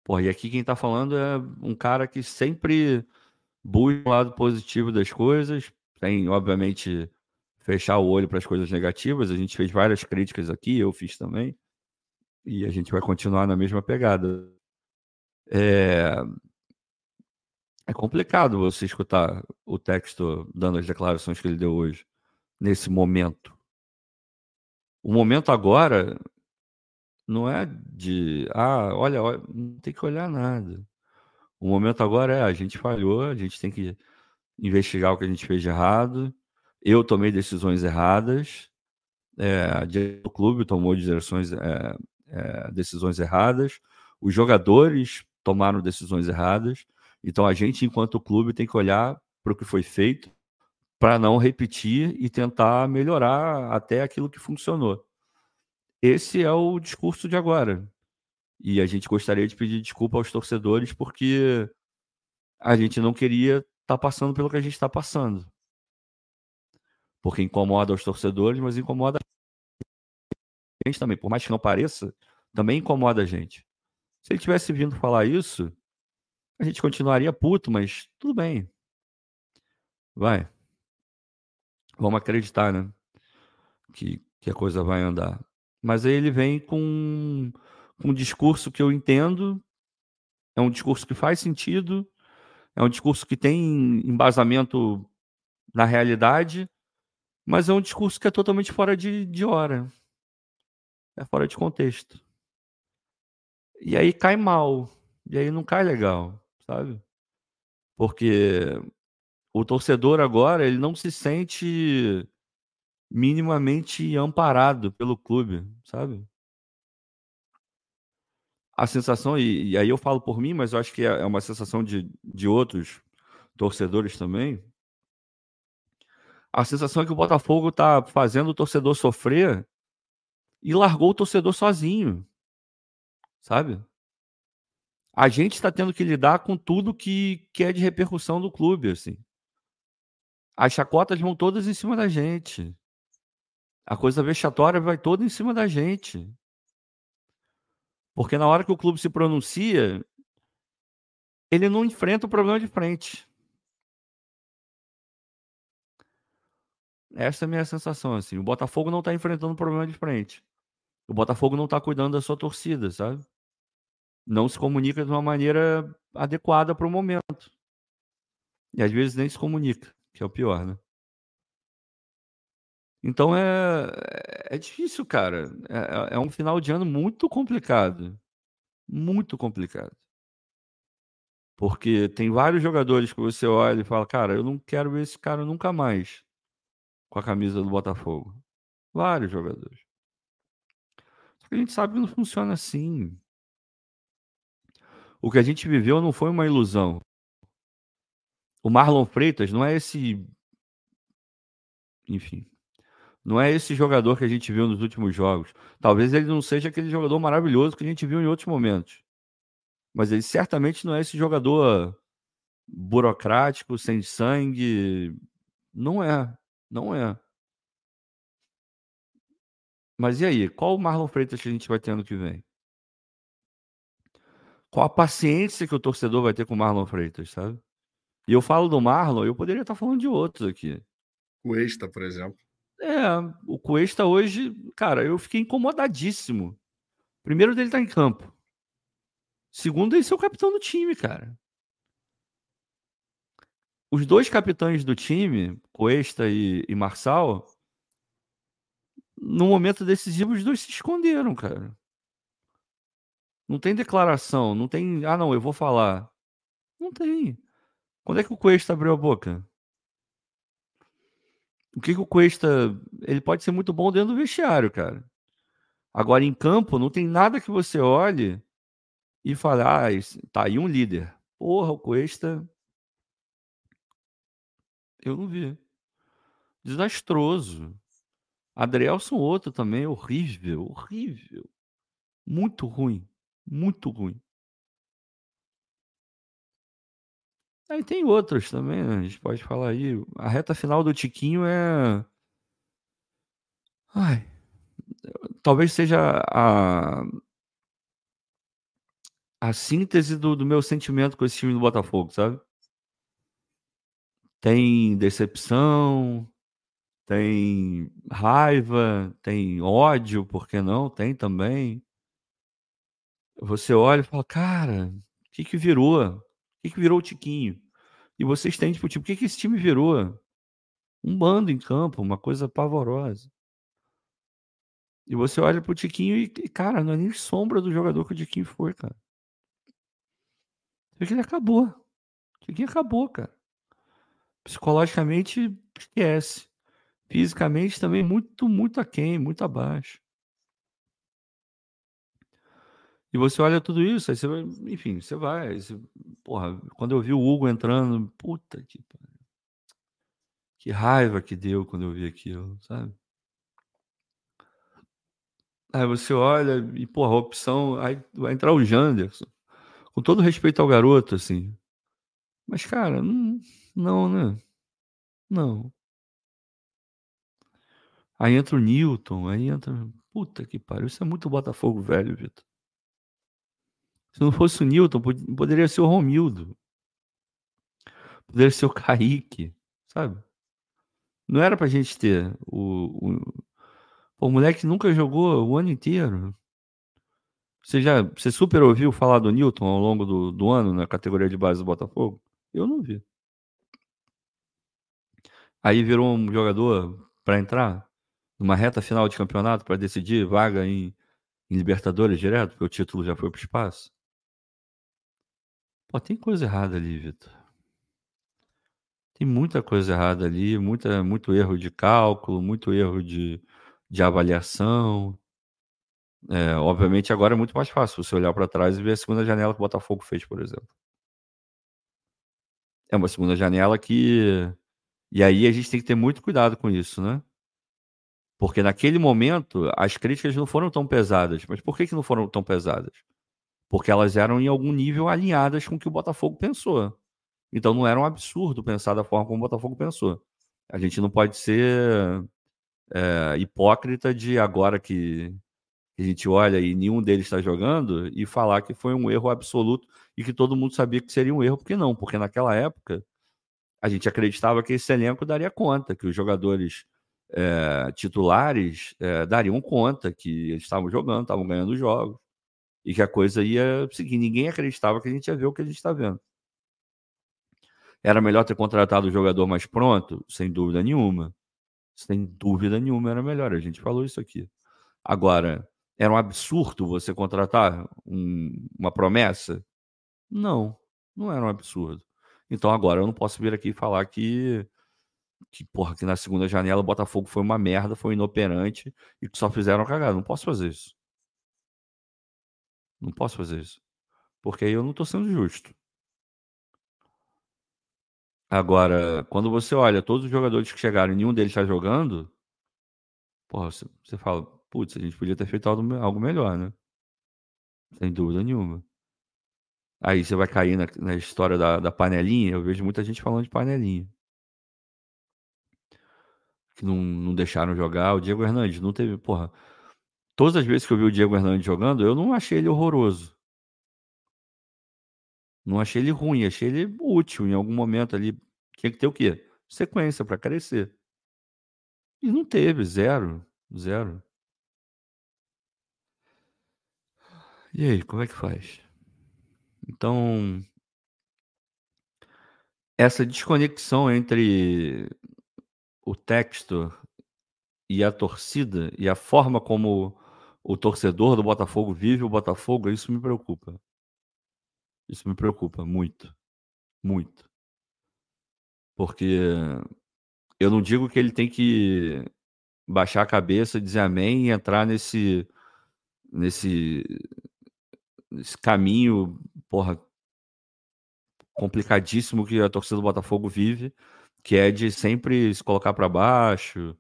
Pô, e aqui quem tá falando é um cara que sempre busca o lado positivo das coisas, tem, obviamente, fechar o olho para as coisas negativas. A gente fez várias críticas aqui, eu fiz também, e a gente vai continuar na mesma pegada. É, é complicado você escutar o texto dando as declarações que ele deu hoje, nesse momento. O momento agora não é de, ah, olha, olha, não tem que olhar nada. O momento agora é, a gente falhou, a gente tem que investigar o que a gente fez de errado. Eu tomei decisões erradas, é, o clube tomou direções, é, é, decisões erradas, os jogadores tomaram decisões erradas. Então a gente, enquanto clube, tem que olhar para o que foi feito para não repetir e tentar melhorar até aquilo que funcionou. Esse é o discurso de agora. E a gente gostaria de pedir desculpa aos torcedores porque a gente não queria estar tá passando pelo que a gente está passando. Porque incomoda os torcedores, mas incomoda a gente também. Por mais que não pareça, também incomoda a gente. Se ele tivesse vindo falar isso, a gente continuaria puto, mas tudo bem. Vai. Vamos acreditar, né? Que, que a coisa vai andar. Mas aí ele vem com, com um discurso que eu entendo, é um discurso que faz sentido, é um discurso que tem embasamento na realidade, mas é um discurso que é totalmente fora de, de hora. É fora de contexto. E aí cai mal. E aí não cai legal, sabe? Porque o torcedor agora, ele não se sente minimamente amparado pelo clube, sabe? A sensação, e, e aí eu falo por mim, mas eu acho que é, é uma sensação de, de outros torcedores também. A sensação é que o Botafogo tá fazendo o torcedor sofrer e largou o torcedor sozinho, sabe? A gente está tendo que lidar com tudo que, que é de repercussão do clube, assim. As chacotas vão todas em cima da gente. A coisa vexatória vai toda em cima da gente. Porque na hora que o clube se pronuncia, ele não enfrenta o problema de frente. Essa é a minha sensação, assim. O Botafogo não está enfrentando o problema de frente. O Botafogo não está cuidando da sua torcida, sabe? Não se comunica de uma maneira adequada para o momento. E às vezes nem se comunica, que é o pior, né? Então é, é difícil, cara. É, é um final de ano muito complicado. Muito complicado. Porque tem vários jogadores que você olha e fala, cara, eu não quero ver esse cara nunca mais com a camisa do Botafogo. Vários jogadores. Só que a gente sabe que não funciona assim. O que a gente viveu não foi uma ilusão. O Marlon Freitas não é esse. Enfim. Não é esse jogador que a gente viu nos últimos jogos. Talvez ele não seja aquele jogador maravilhoso que a gente viu em outros momentos. Mas ele certamente não é esse jogador burocrático, sem sangue. Não é. Não é. Mas e aí? Qual o Marlon Freitas que a gente vai ter ano que vem? Qual a paciência que o torcedor vai ter com o Marlon Freitas, sabe? E eu falo do Marlon, eu poderia estar falando de outros aqui. Cuesta, por exemplo. É, o Cuesta hoje, cara, eu fiquei incomodadíssimo. Primeiro dele tá em campo. Segundo, ele ser o capitão do time, cara. Os dois capitães do time, Cuesta e, e Marçal, no momento decisivo, os dois se esconderam, cara. Não tem declaração, não tem. Ah, não, eu vou falar. Não tem. Quando é que o Cuesta abriu a boca? O que, que o Cuesta. Ele pode ser muito bom dentro do vestiário, cara. Agora, em campo, não tem nada que você olhe e fale, ah, tá aí um líder. Porra, o Cuesta. Eu não vi. Desastroso. Adrielson, outro também, horrível, horrível. Muito ruim. Muito ruim. Aí tem outros também, né? A gente pode falar aí. A reta final do Tiquinho é. Ai. Talvez seja a. A síntese do, do meu sentimento com esse time do Botafogo, sabe? Tem decepção, tem raiva, tem ódio, por que não? Tem também. Você olha e fala, cara, o que que virou? O que que virou o Tiquinho? E você estende pro time, o que que esse time virou? Um bando em campo, uma coisa pavorosa. E você olha pro Tiquinho e, cara, não é nem sombra do jogador que o Tiquinho foi, cara. Você vê que ele acabou. O Tiquinho acabou, cara. Psicologicamente, esquece. Fisicamente também muito, muito aquém, muito abaixo. E você olha tudo isso, aí você vai, enfim, você vai. Você, porra, quando eu vi o Hugo entrando, puta que Que raiva que deu quando eu vi aquilo, sabe? Aí você olha e, porra, a opção. Aí vai entrar o Janderson. Com todo respeito ao garoto, assim. Mas, cara, não, não né? Não. Aí entra o Newton, aí entra. Puta que pariu. Isso é muito Botafogo velho, Vitor. Se não fosse o Newton, poderia ser o Romildo. Poderia ser o Kaique, sabe? Não era pra gente ter o, o, o moleque nunca jogou o ano inteiro. Você já você super ouviu falar do Newton ao longo do, do ano na categoria de base do Botafogo? Eu não vi. Aí virou um jogador para entrar numa reta final de campeonato para decidir vaga em, em Libertadores direto, porque o título já foi para o espaço. Pô, tem coisa errada ali, Vitor. Tem muita coisa errada ali, muita, muito erro de cálculo, muito erro de, de avaliação. É, obviamente agora é muito mais fácil você olhar para trás e ver a segunda janela que o Botafogo fez, por exemplo. É uma segunda janela que. E aí a gente tem que ter muito cuidado com isso, né? Porque naquele momento as críticas não foram tão pesadas. Mas por que, que não foram tão pesadas? Porque elas eram em algum nível alinhadas com o que o Botafogo pensou. Então não era um absurdo pensar da forma como o Botafogo pensou. A gente não pode ser é, hipócrita de agora que a gente olha e nenhum deles está jogando e falar que foi um erro absoluto e que todo mundo sabia que seria um erro, porque não, porque naquela época a gente acreditava que esse elenco daria conta, que os jogadores é, titulares é, dariam conta que eles estavam jogando, estavam ganhando jogos e que a coisa ia seguir. Ninguém acreditava que a gente ia ver o que a gente está vendo. Era melhor ter contratado o jogador mais pronto? Sem dúvida nenhuma. Sem dúvida nenhuma era melhor. A gente falou isso aqui. Agora, era um absurdo você contratar um, uma promessa? Não, não era um absurdo. Então agora eu não posso vir aqui falar que que, porra, que na segunda janela o Botafogo foi uma merda, foi inoperante e que só fizeram cagada. Não posso fazer isso. Não posso fazer isso. Porque aí eu não tô sendo justo. Agora, quando você olha todos os jogadores que chegaram e nenhum deles está jogando, porra, você, você fala, putz, a gente podia ter feito algo, algo melhor, né? Sem dúvida nenhuma. Aí você vai cair na, na história da, da panelinha. Eu vejo muita gente falando de panelinha que não, não deixaram jogar. O Diego Hernandes não teve, porra. Todas as vezes que eu vi o Diego Hernandes jogando, eu não achei ele horroroso. Não achei ele ruim, achei ele útil em algum momento ali. Tinha que ter o quê? Sequência para crescer. E não teve, zero, zero. E aí, como é que faz? Então, essa desconexão entre o texto e a torcida e a forma como o torcedor do Botafogo vive o Botafogo, isso me preocupa. Isso me preocupa muito. Muito. Porque eu não digo que ele tem que baixar a cabeça, dizer amém e entrar nesse nesse, nesse caminho, porra, complicadíssimo que a torcida do Botafogo vive, que é de sempre se colocar para baixo,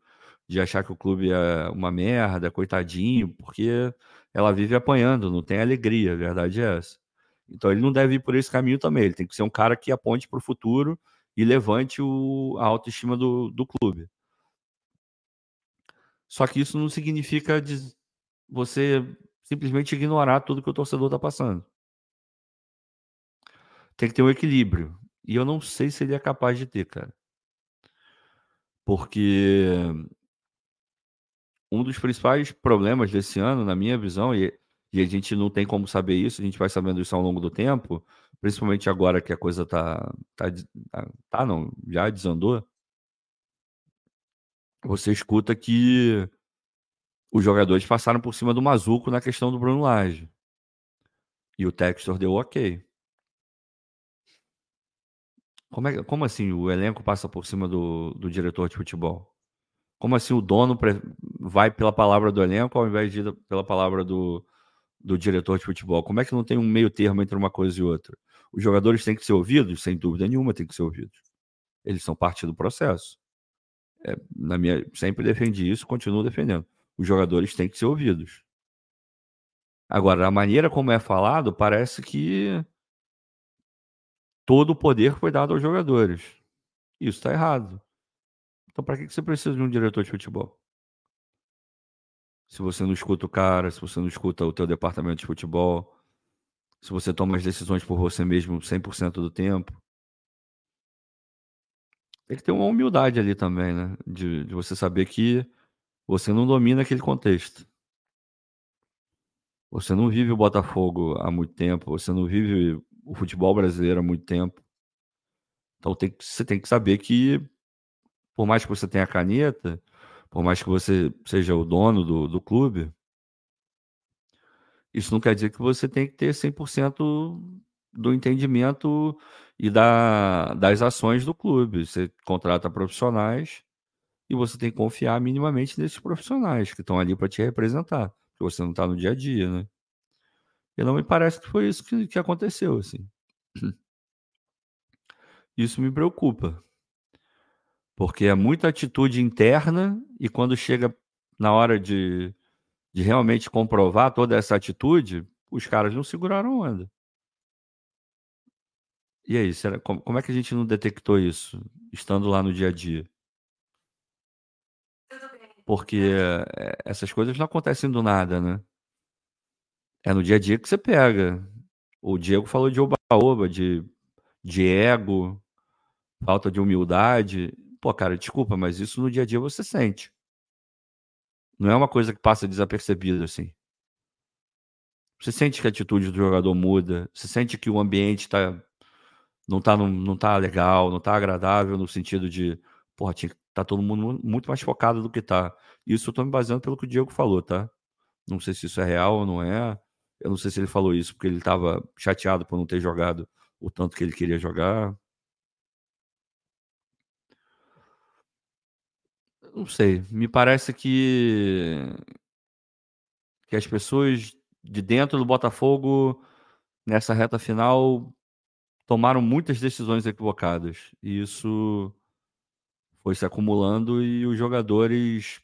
de achar que o clube é uma merda, coitadinho, porque ela vive apanhando, não tem alegria, a verdade é essa. Então ele não deve ir por esse caminho também, ele tem que ser um cara que aponte para o futuro e levante o, a autoestima do, do clube. Só que isso não significa você simplesmente ignorar tudo que o torcedor está passando. Tem que ter um equilíbrio. E eu não sei se ele é capaz de ter, cara. Porque um dos principais problemas desse ano, na minha visão, e, e, a gente não tem como saber isso, a gente vai sabendo isso ao longo do tempo, principalmente agora que a coisa tá, tá, tá, tá não, já desandou. Você escuta que os jogadores passaram por cima do Mazuco na questão do Bruno Lage. E o Textor deu ok. Como, é, como assim o elenco passa por cima do, do diretor de futebol? Como assim o dono vai pela palavra do elenco ao invés de ir pela palavra do, do diretor de futebol? Como é que não tem um meio termo entre uma coisa e outra? Os jogadores têm que ser ouvidos? Sem dúvida nenhuma, têm que ser ouvidos. Eles são parte do processo. É, na minha, sempre defendi isso, continuo defendendo. Os jogadores têm que ser ouvidos. Agora, a maneira como é falado, parece que todo o poder foi dado aos jogadores. Isso está errado. Então, para que você precisa de um diretor de futebol? Se você não escuta o cara, se você não escuta o teu departamento de futebol, se você toma as decisões por você mesmo 100% do tempo. Tem que ter uma humildade ali também, né? De, de você saber que você não domina aquele contexto. Você não vive o Botafogo há muito tempo, você não vive o futebol brasileiro há muito tempo. Então tem, você tem que saber que, por mais que você tenha a caneta, por mais que você seja o dono do, do clube, isso não quer dizer que você tem que ter 100% do entendimento e da, das ações do clube. Você contrata profissionais e você tem que confiar minimamente nesses profissionais que estão ali para te representar, porque você não está no dia a dia, né? E não me parece que foi isso que, que aconteceu, assim. Isso me preocupa. Porque é muita atitude interna e quando chega na hora de, de realmente comprovar toda essa atitude, os caras não seguraram onda. E aí, será, como, como é que a gente não detectou isso, estando lá no dia a dia? Porque é, essas coisas não acontecem do nada, né? É no dia a dia que você pega. O Diego falou de oba-oba, de, de ego, falta de humildade. Pô, cara, desculpa, mas isso no dia a dia você sente. Não é uma coisa que passa desapercebida assim. Você sente que a atitude do jogador muda, você sente que o ambiente tá, não está não tá legal, não está agradável no sentido de, porra, tinha, tá todo mundo muito mais focado do que tá. Isso eu tô me baseando pelo que o Diego falou, tá? Não sei se isso é real ou não é. Eu não sei se ele falou isso porque ele estava chateado por não ter jogado o tanto que ele queria jogar. Não sei. Me parece que que as pessoas de dentro do Botafogo nessa reta final tomaram muitas decisões equivocadas. E isso foi se acumulando e os jogadores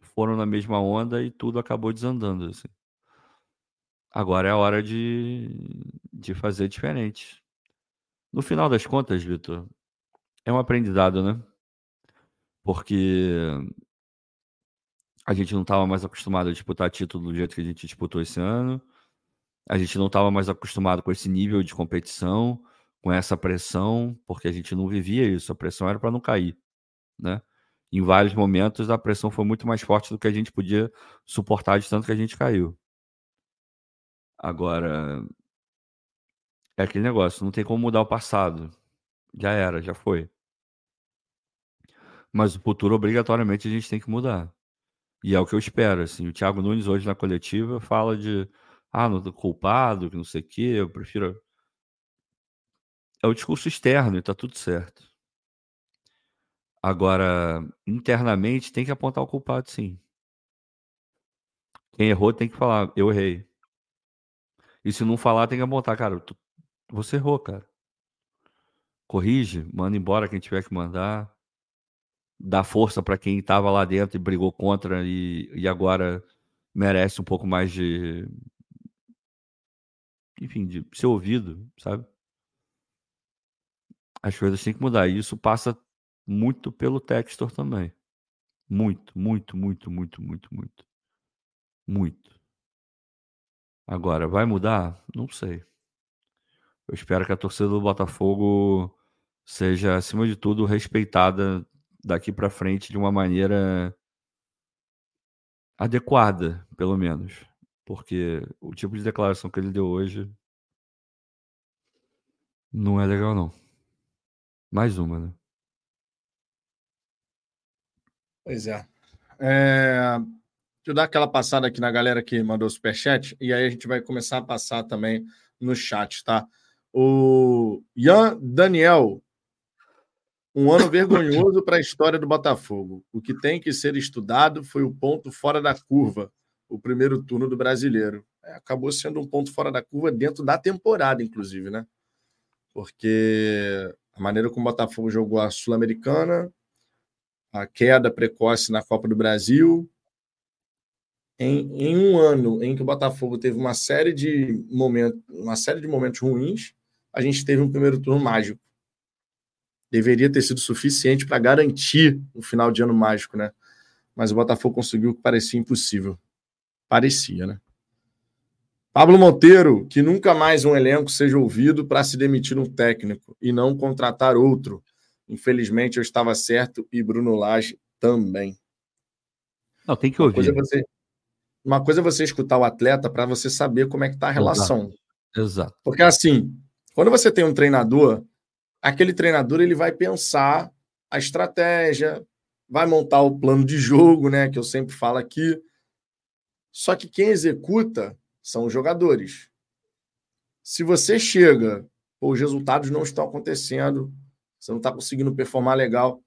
foram na mesma onda e tudo acabou desandando. Assim. Agora é a hora de, de fazer diferente. No final das contas, Vitor, é um aprendizado, né? Porque a gente não estava mais acostumado a disputar título do jeito que a gente disputou esse ano. A gente não estava mais acostumado com esse nível de competição, com essa pressão, porque a gente não vivia isso. A pressão era para não cair, né? Em vários momentos a pressão foi muito mais forte do que a gente podia suportar de tanto que a gente caiu. Agora é aquele negócio, não tem como mudar o passado. Já era, já foi. Mas o futuro obrigatoriamente a gente tem que mudar. E é o que eu espero, assim. O Thiago Nunes hoje na coletiva fala de ah, não tô culpado, que não sei o quê, eu prefiro é o discurso externo e tá tudo certo. Agora, internamente tem que apontar o culpado, sim. Quem errou tem que falar, eu errei. E se não falar, tem que apontar, cara, tu, você errou, cara. Corrige, manda embora quem tiver que mandar. Dá força para quem estava lá dentro e brigou contra e, e agora merece um pouco mais de. Enfim, de ser ouvido, sabe? As coisas têm que mudar. E isso passa muito pelo Textor também. Muito, muito, muito, muito, muito, muito. Muito. Agora, vai mudar? Não sei. Eu espero que a torcida do Botafogo seja, acima de tudo, respeitada daqui para frente de uma maneira adequada, pelo menos. Porque o tipo de declaração que ele deu hoje não é legal, não. Mais uma, né? Pois é. é. Deixa eu dar aquela passada aqui na galera que mandou superchat e aí a gente vai começar a passar também no chat, tá? O Ian Daniel, um ano vergonhoso para a história do Botafogo. O que tem que ser estudado foi o ponto fora da curva, o primeiro turno do brasileiro. É, acabou sendo um ponto fora da curva dentro da temporada, inclusive, né? Porque a maneira como o Botafogo jogou a Sul-Americana, a queda precoce na Copa do Brasil. Em, em, um ano em que o Botafogo teve uma série de momentos, uma série de momentos ruins, a gente teve um primeiro turno mágico. Deveria ter sido suficiente para garantir o um final de ano mágico, né? Mas o Botafogo conseguiu o que parecia impossível. Parecia, né? Pablo Monteiro, que nunca mais um elenco seja ouvido para se demitir um técnico e não contratar outro. Infelizmente eu estava certo e Bruno Lage também. Não, tem que ouvir. Uma coisa é você, uma coisa é você escutar o atleta para você saber como é que está a relação. Exato. Exato. Porque assim, quando você tem um treinador, aquele treinador ele vai pensar a estratégia, vai montar o plano de jogo, né, que eu sempre falo aqui. Só que quem executa são os jogadores. Se você chega, pô, os resultados não estão acontecendo, você não está conseguindo performar legal.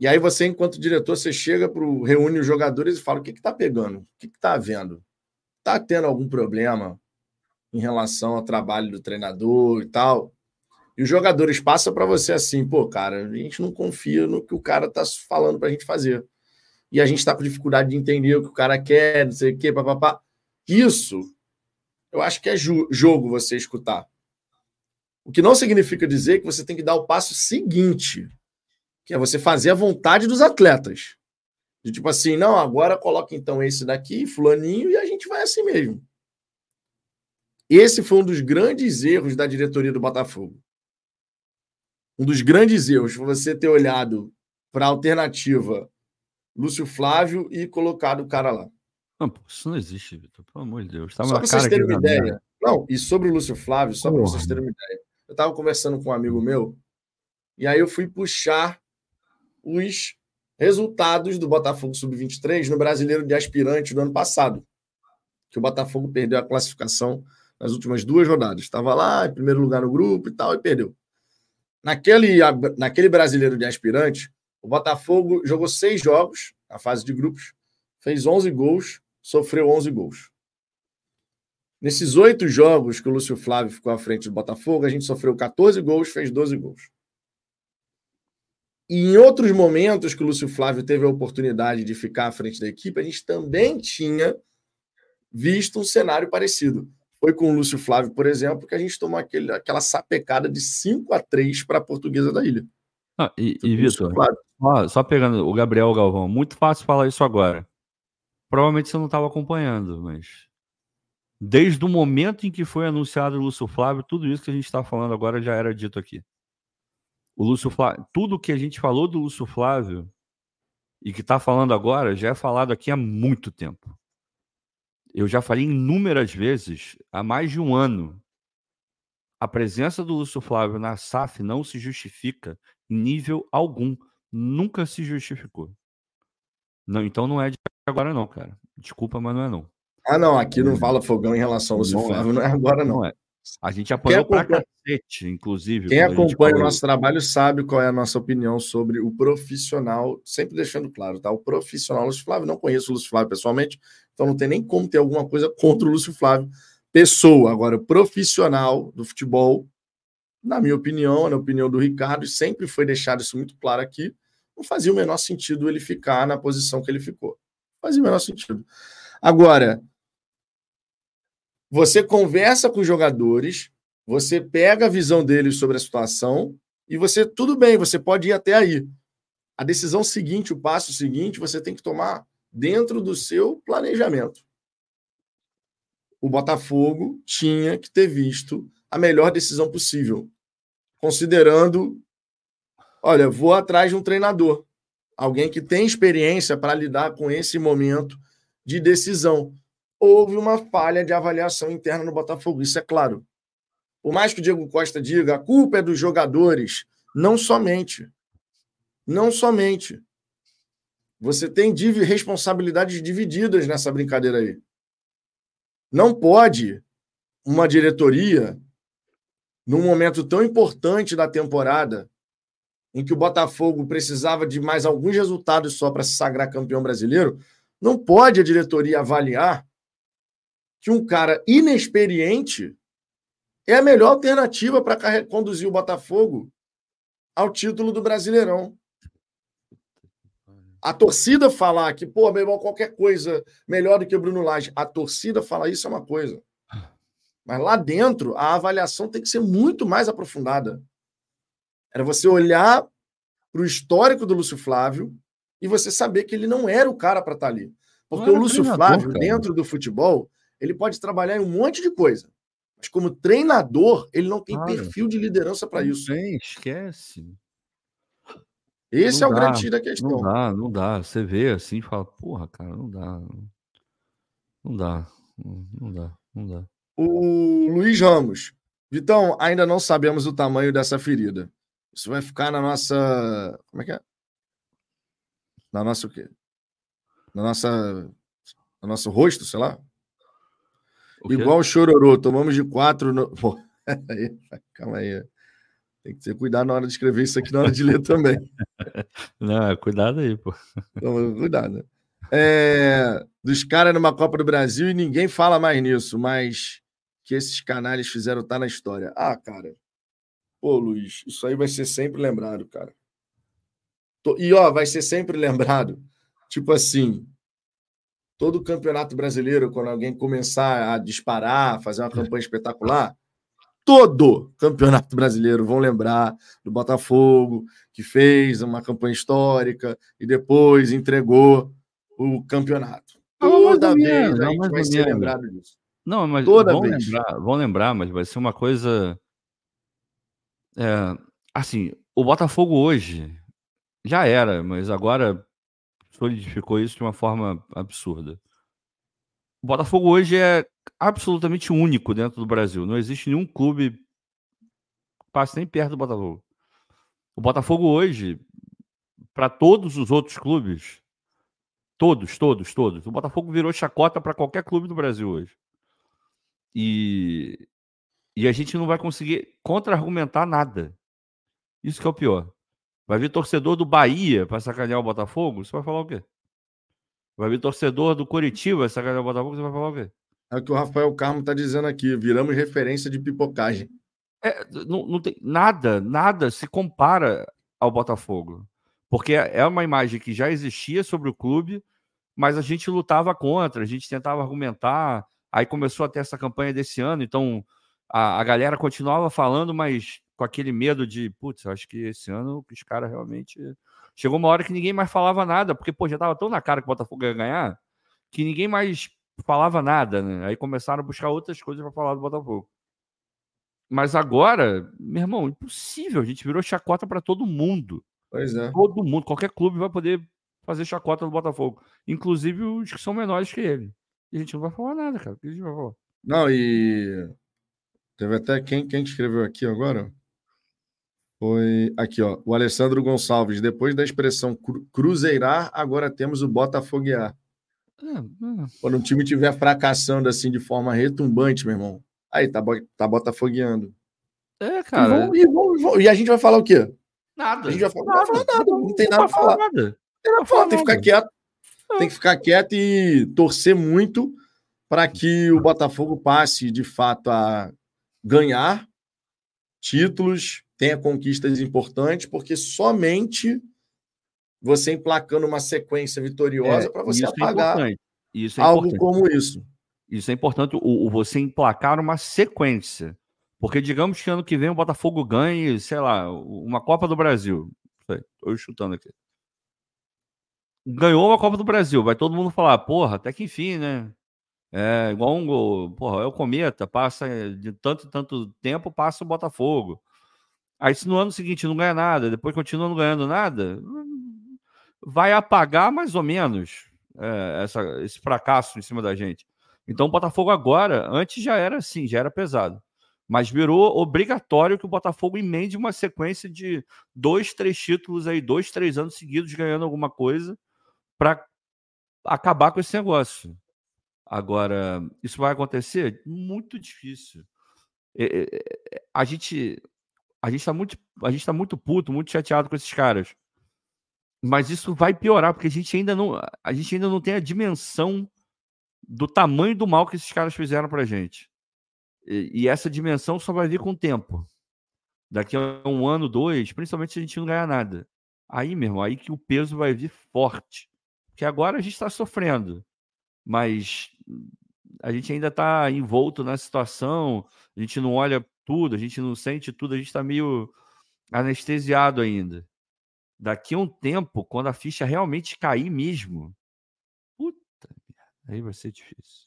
E aí você, enquanto diretor, você chega para reúne os jogadores e fala: o que está pegando? O que está havendo? Está tendo algum problema em relação ao trabalho do treinador e tal? E os jogadores passam para você assim, pô, cara, a gente não confia no que o cara está falando para a gente fazer. E a gente está com dificuldade de entender o que o cara quer, não sei o quê, papapá. Isso, eu acho que é jogo você escutar. O que não significa dizer que você tem que dar o passo seguinte, que é você fazer a vontade dos atletas. De tipo assim, não, agora coloca então esse daqui, fulaninho, e a gente vai assim mesmo. Esse foi um dos grandes erros da diretoria do Botafogo. Um dos grandes erros foi você ter olhado para a alternativa Lúcio Flávio e colocado o cara lá. Não, isso não existe, Vitor, pelo amor de Deus. Tá só para vocês terem uma ideia. Não, e sobre o Lúcio Flávio, só para vocês terem uma ideia. Eu estava conversando com um amigo meu, e aí eu fui puxar os resultados do Botafogo Sub-23 no Brasileiro de Aspirante do ano passado. Que o Botafogo perdeu a classificação nas últimas duas rodadas. Estava lá em primeiro lugar no grupo e tal, e perdeu. Naquele, naquele Brasileiro de Aspirante, o Botafogo jogou seis jogos na fase de grupos, fez 11 gols, sofreu 11 gols. Nesses oito jogos que o Lúcio Flávio ficou à frente do Botafogo, a gente sofreu 14 gols, fez 12 gols. E em outros momentos que o Lúcio Flávio teve a oportunidade de ficar à frente da equipe, a gente também tinha visto um cenário parecido. Foi com o Lúcio Flávio, por exemplo, que a gente tomou aquele, aquela sapecada de 5 a 3 para a Portuguesa da Ilha. Ah, e, e Vitor, só, só pegando o Gabriel Galvão, muito fácil falar isso agora. Provavelmente você não estava acompanhando, mas desde o momento em que foi anunciado o Lúcio Flávio, tudo isso que a gente está falando agora já era dito aqui. O Lúcio Flávio, tudo que a gente falou do Lúcio Flávio e que está falando agora já é falado aqui há muito tempo eu já falei inúmeras vezes, há mais de um ano, a presença do Lúcio Flávio na SAF não se justifica em nível algum. Nunca se justificou. Não, então não é de agora, não, cara. Desculpa, mas não é não. Ah, não, aqui não fala fogão em relação ao Lúcio não é. Flávio, não é agora, não. não é. A gente apoiou pra cacete, inclusive. Quem acompanha o nosso trabalho sabe qual é a nossa opinião sobre o profissional, sempre deixando claro, tá? O profissional Lúcio Flávio, não conheço o Lúcio Flávio pessoalmente, então não tem nem como ter alguma coisa contra o Lúcio Flávio, pessoa. Agora, profissional do futebol, na minha opinião, na opinião do Ricardo, sempre foi deixado isso muito claro aqui, não fazia o menor sentido ele ficar na posição que ele ficou. Não fazia o menor sentido. Agora, você conversa com os jogadores, você pega a visão deles sobre a situação e você, tudo bem, você pode ir até aí. A decisão seguinte, o passo seguinte, você tem que tomar dentro do seu planejamento. O Botafogo tinha que ter visto a melhor decisão possível, considerando, olha, vou atrás de um treinador, alguém que tem experiência para lidar com esse momento de decisão houve uma falha de avaliação interna no Botafogo, isso é claro. Por mais que o Diego Costa diga, a culpa é dos jogadores, não somente. Não somente. Você tem responsabilidades divididas nessa brincadeira aí. Não pode uma diretoria, num momento tão importante da temporada, em que o Botafogo precisava de mais alguns resultados só para se sagrar campeão brasileiro, não pode a diretoria avaliar que um cara inexperiente é a melhor alternativa para conduzir o Botafogo ao título do Brasileirão. A torcida falar que, pô, meu irmão, qualquer coisa melhor do que o Bruno Lage. A torcida falar isso é uma coisa. Mas lá dentro, a avaliação tem que ser muito mais aprofundada. Era você olhar para o histórico do Lúcio Flávio e você saber que ele não era o cara para estar tá ali. Porque o Lúcio Flávio, cara. dentro do futebol, ele pode trabalhar em um monte de coisa. Mas como treinador, ele não tem Cara, perfil de liderança para isso. Tem, esquece. Esse não é o grande da questão. Não dá, não dá. Você vê assim e fala, porra, cara, não dá. Não dá. Não dá, não dá. O Luiz Ramos. Vitão, ainda não sabemos o tamanho dessa ferida. Isso vai ficar na nossa. Como é que é? Na nossa o quê? Na nossa. No nosso rosto, sei lá. O Igual o chororô, tomamos de quatro. No... Pô, aí, calma aí. Tem que ter cuidado na hora de escrever isso aqui, na hora de ler também. Não, cuidado aí, pô. Então, cuidado. É, dos caras numa Copa do Brasil e ninguém fala mais nisso, mas que esses canais fizeram tá na história. Ah, cara. Pô, Luiz, isso aí vai ser sempre lembrado, cara. E, ó, vai ser sempre lembrado. Tipo assim, todo o campeonato brasileiro, quando alguém começar a disparar, fazer uma campanha espetacular, todo campeonato brasileiro vão lembrar do Botafogo, que fez uma campanha histórica e depois entregou o campeonato. Toda vez a gente vai ser lembrado disso. Não, mas Toda vão, vez. Lembrar, vão lembrar, mas vai ser uma coisa. É, assim, o Botafogo hoje já era, mas agora solidificou isso de uma forma absurda. O Botafogo hoje é absolutamente único dentro do Brasil. Não existe nenhum clube que passe nem perto do Botafogo. O Botafogo hoje, para todos os outros clubes, todos, todos, todos, o Botafogo virou chacota para qualquer clube do Brasil hoje. E, e a gente não vai conseguir contra-argumentar nada. Isso que é o pior. Vai vir torcedor do Bahia para sacanear o Botafogo? Você vai falar o quê? Vai vir torcedor do Curitiba sacanear o Botafogo? Você vai falar o quê? É o que o Rafael Carmo está dizendo aqui. Viramos referência de pipocagem. É, não, não tem nada, nada se compara ao Botafogo. Porque é uma imagem que já existia sobre o clube, mas a gente lutava contra, a gente tentava argumentar. Aí começou a ter essa campanha desse ano, então a, a galera continuava falando, mas com aquele medo de, putz, acho que esse ano os caras realmente. Chegou uma hora que ninguém mais falava nada, porque pô, já estava tão na cara que o Botafogo ia ganhar, que ninguém mais falava nada, né? Aí começaram a buscar outras coisas para falar do Botafogo. Mas agora, meu irmão, impossível. A gente virou chacota para todo mundo. Pois é. Todo mundo, qualquer clube vai poder fazer chacota do Botafogo. Inclusive os que são menores que ele. E a gente não vai falar nada, cara. O que a gente vai falar? Não, e. Teve até quem, quem escreveu aqui agora? Foi aqui, ó. O Alessandro Gonçalves. Depois da expressão cru cruzeirar, agora temos o Botafoguear. É, é. Quando o time estiver fracassando assim de forma retumbante, meu irmão, aí tá, tá botafogueando. É, cara. E, vão, e, vão, e, a gente vai falar o quê? Nada. A gente vai falar, nada. Não, vai falar nada, não tem nada pra falar. Nada. Tem, nada falar, tem que ficar quieto. É. Tem que ficar quieto e torcer muito para que o Botafogo passe de fato a ganhar títulos, tenha conquistas importantes, porque somente você emplacando uma sequência vitoriosa é, para você é apagar é isso é algo importante. como isso. Isso é importante, o, o, você emplacar uma sequência. Porque digamos que ano que vem o Botafogo ganhe, sei lá, uma Copa do Brasil. Estou chutando aqui. Ganhou uma Copa do Brasil, vai todo mundo falar, porra, até que enfim, né? É igual um gol, porra, é o Cometa, passa de tanto e tanto tempo, passa o Botafogo. Aí se no ano seguinte não ganha nada, depois continua não ganhando nada, vai apagar mais ou menos é, essa, esse fracasso em cima da gente. Então o Botafogo agora, antes já era assim, já era pesado. Mas virou obrigatório que o Botafogo emende uma sequência de dois, três títulos aí, dois, três anos seguidos ganhando alguma coisa para acabar com esse negócio. Agora, isso vai acontecer? Muito difícil. A gente a gente está muito a gente tá muito puto, muito chateado com esses caras. Mas isso vai piorar, porque a gente ainda não, a gente ainda não tem a dimensão do tamanho do mal que esses caras fizeram pra gente. E, e essa dimensão só vai vir com o tempo. Daqui a um ano, dois, principalmente se a gente não ganhar nada. Aí, meu irmão, aí que o peso vai vir forte. Porque agora a gente está sofrendo. Mas a gente ainda está envolto na situação, a gente não olha tudo, a gente não sente tudo, a gente está meio anestesiado ainda daqui a um tempo, quando a ficha realmente cair mesmo, puta, aí vai ser difícil.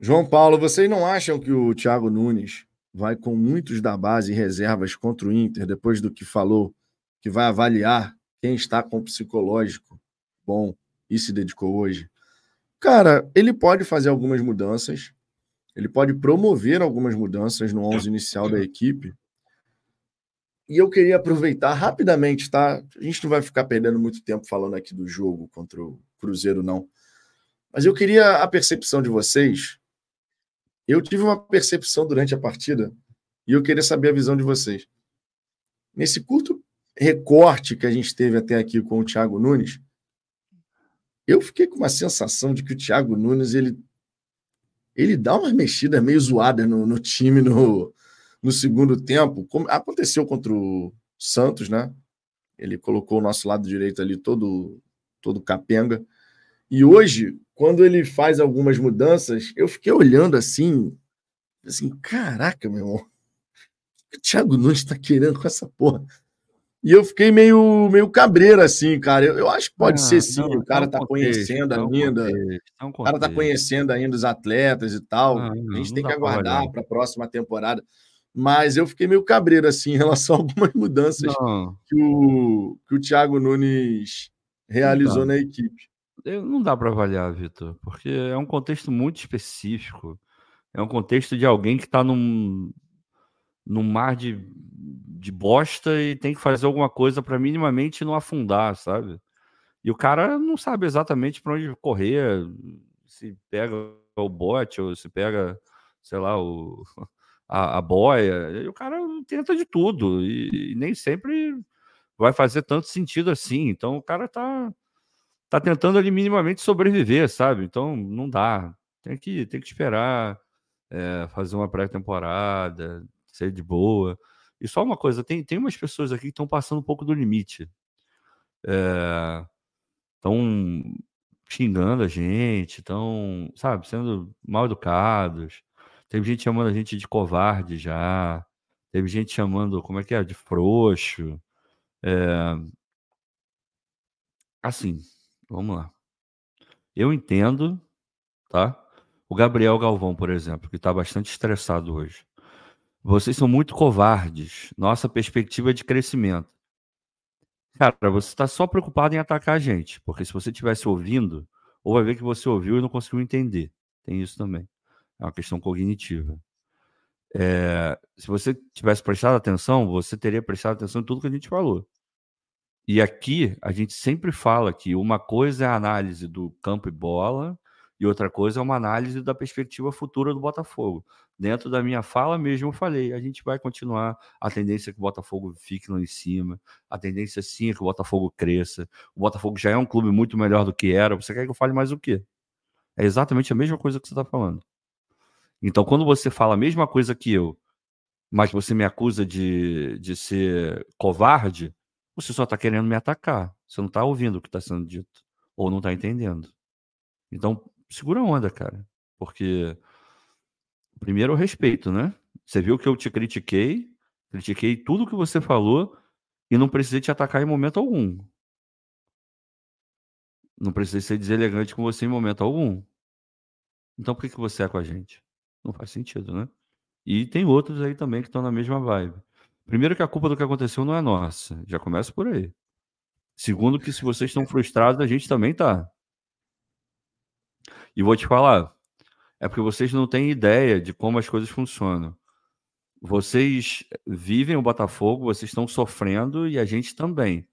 João Paulo, vocês não acham que o Thiago Nunes vai com muitos da base e reservas contra o Inter, depois do que falou, que vai avaliar quem está com psicológico bom e se dedicou hoje? Cara, ele pode fazer algumas mudanças, ele pode promover algumas mudanças no 11 inicial da equipe, e eu queria aproveitar rapidamente, tá? A gente não vai ficar perdendo muito tempo falando aqui do jogo contra o Cruzeiro, não. Mas eu queria a percepção de vocês. Eu tive uma percepção durante a partida e eu queria saber a visão de vocês. Nesse curto recorte que a gente teve até aqui com o Thiago Nunes, eu fiquei com uma sensação de que o Thiago Nunes ele, ele dá umas mexidas meio zoadas no, no time no, no segundo tempo, como aconteceu contra o Santos, né? Ele colocou o nosso lado direito ali todo, todo capenga. E hoje, quando ele faz algumas mudanças, eu fiquei olhando assim, assim, caraca, meu irmão, o Thiago Nunes está querendo com essa porra? E eu fiquei meio, meio cabreiro assim, cara. Eu, eu acho que pode ah, ser sim. Não, o cara tá conhecendo ainda. o cara tá conhecendo ainda os atletas e tal. Ah, não, a gente tem que aguardar para a próxima temporada mas eu fiquei meio cabreiro assim em relação a algumas mudanças que o, que o Thiago Nunes realizou na equipe. Não dá para avaliar, Vitor, porque é um contexto muito específico. É um contexto de alguém que está num, num mar de, de bosta e tem que fazer alguma coisa para minimamente não afundar, sabe? E o cara não sabe exatamente para onde correr, se pega o bote ou se pega, sei lá, o, a, a boia. E o cara tenta de tudo e, e, nem sempre vai fazer tanto sentido assim. Então o cara tá, tá tentando ali minimamente sobreviver, sabe? Então não dá. Tem que, tem que esperar é, fazer uma pré-temporada, ser de boa. E só uma coisa, tem, tem umas pessoas aqui que estão passando um pouco do limite. Estão é, xingando a gente, estão, sabe, sendo mal educados. Teve gente chamando a gente de covarde já. Teve gente chamando, como é que é? De frouxo. É... Assim, vamos lá. Eu entendo, tá? O Gabriel Galvão, por exemplo, que está bastante estressado hoje. Vocês são muito covardes. Nossa perspectiva é de crescimento. Cara, você está só preocupado em atacar a gente, porque se você estivesse ouvindo, ou vai ver que você ouviu e não conseguiu entender. Tem isso também. É uma questão cognitiva. É, se você tivesse prestado atenção, você teria prestado atenção em tudo que a gente falou. E aqui a gente sempre fala que uma coisa é a análise do campo e bola, e outra coisa é uma análise da perspectiva futura do Botafogo. Dentro da minha fala mesmo, eu falei: a gente vai continuar. A tendência é que o Botafogo fique lá em cima. A tendência sim é que o Botafogo cresça. O Botafogo já é um clube muito melhor do que era. Você quer que eu fale mais o quê? É exatamente a mesma coisa que você está falando. Então, quando você fala a mesma coisa que eu, mas você me acusa de, de ser covarde, você só está querendo me atacar. Você não está ouvindo o que está sendo dito. Ou não está entendendo. Então, segura a onda, cara. Porque, primeiro, o respeito, né? Você viu que eu te critiquei, critiquei tudo que você falou e não precisei te atacar em momento algum. Não precisei ser deselegante com você em momento algum. Então, por que, que você é com a gente? Não faz sentido, né? E tem outros aí também que estão na mesma vibe. Primeiro que a culpa do que aconteceu não é nossa. Já começa por aí. Segundo que se vocês estão frustrados, a gente também tá. E vou te falar, é porque vocês não têm ideia de como as coisas funcionam. Vocês vivem o Botafogo, vocês estão sofrendo e a gente também.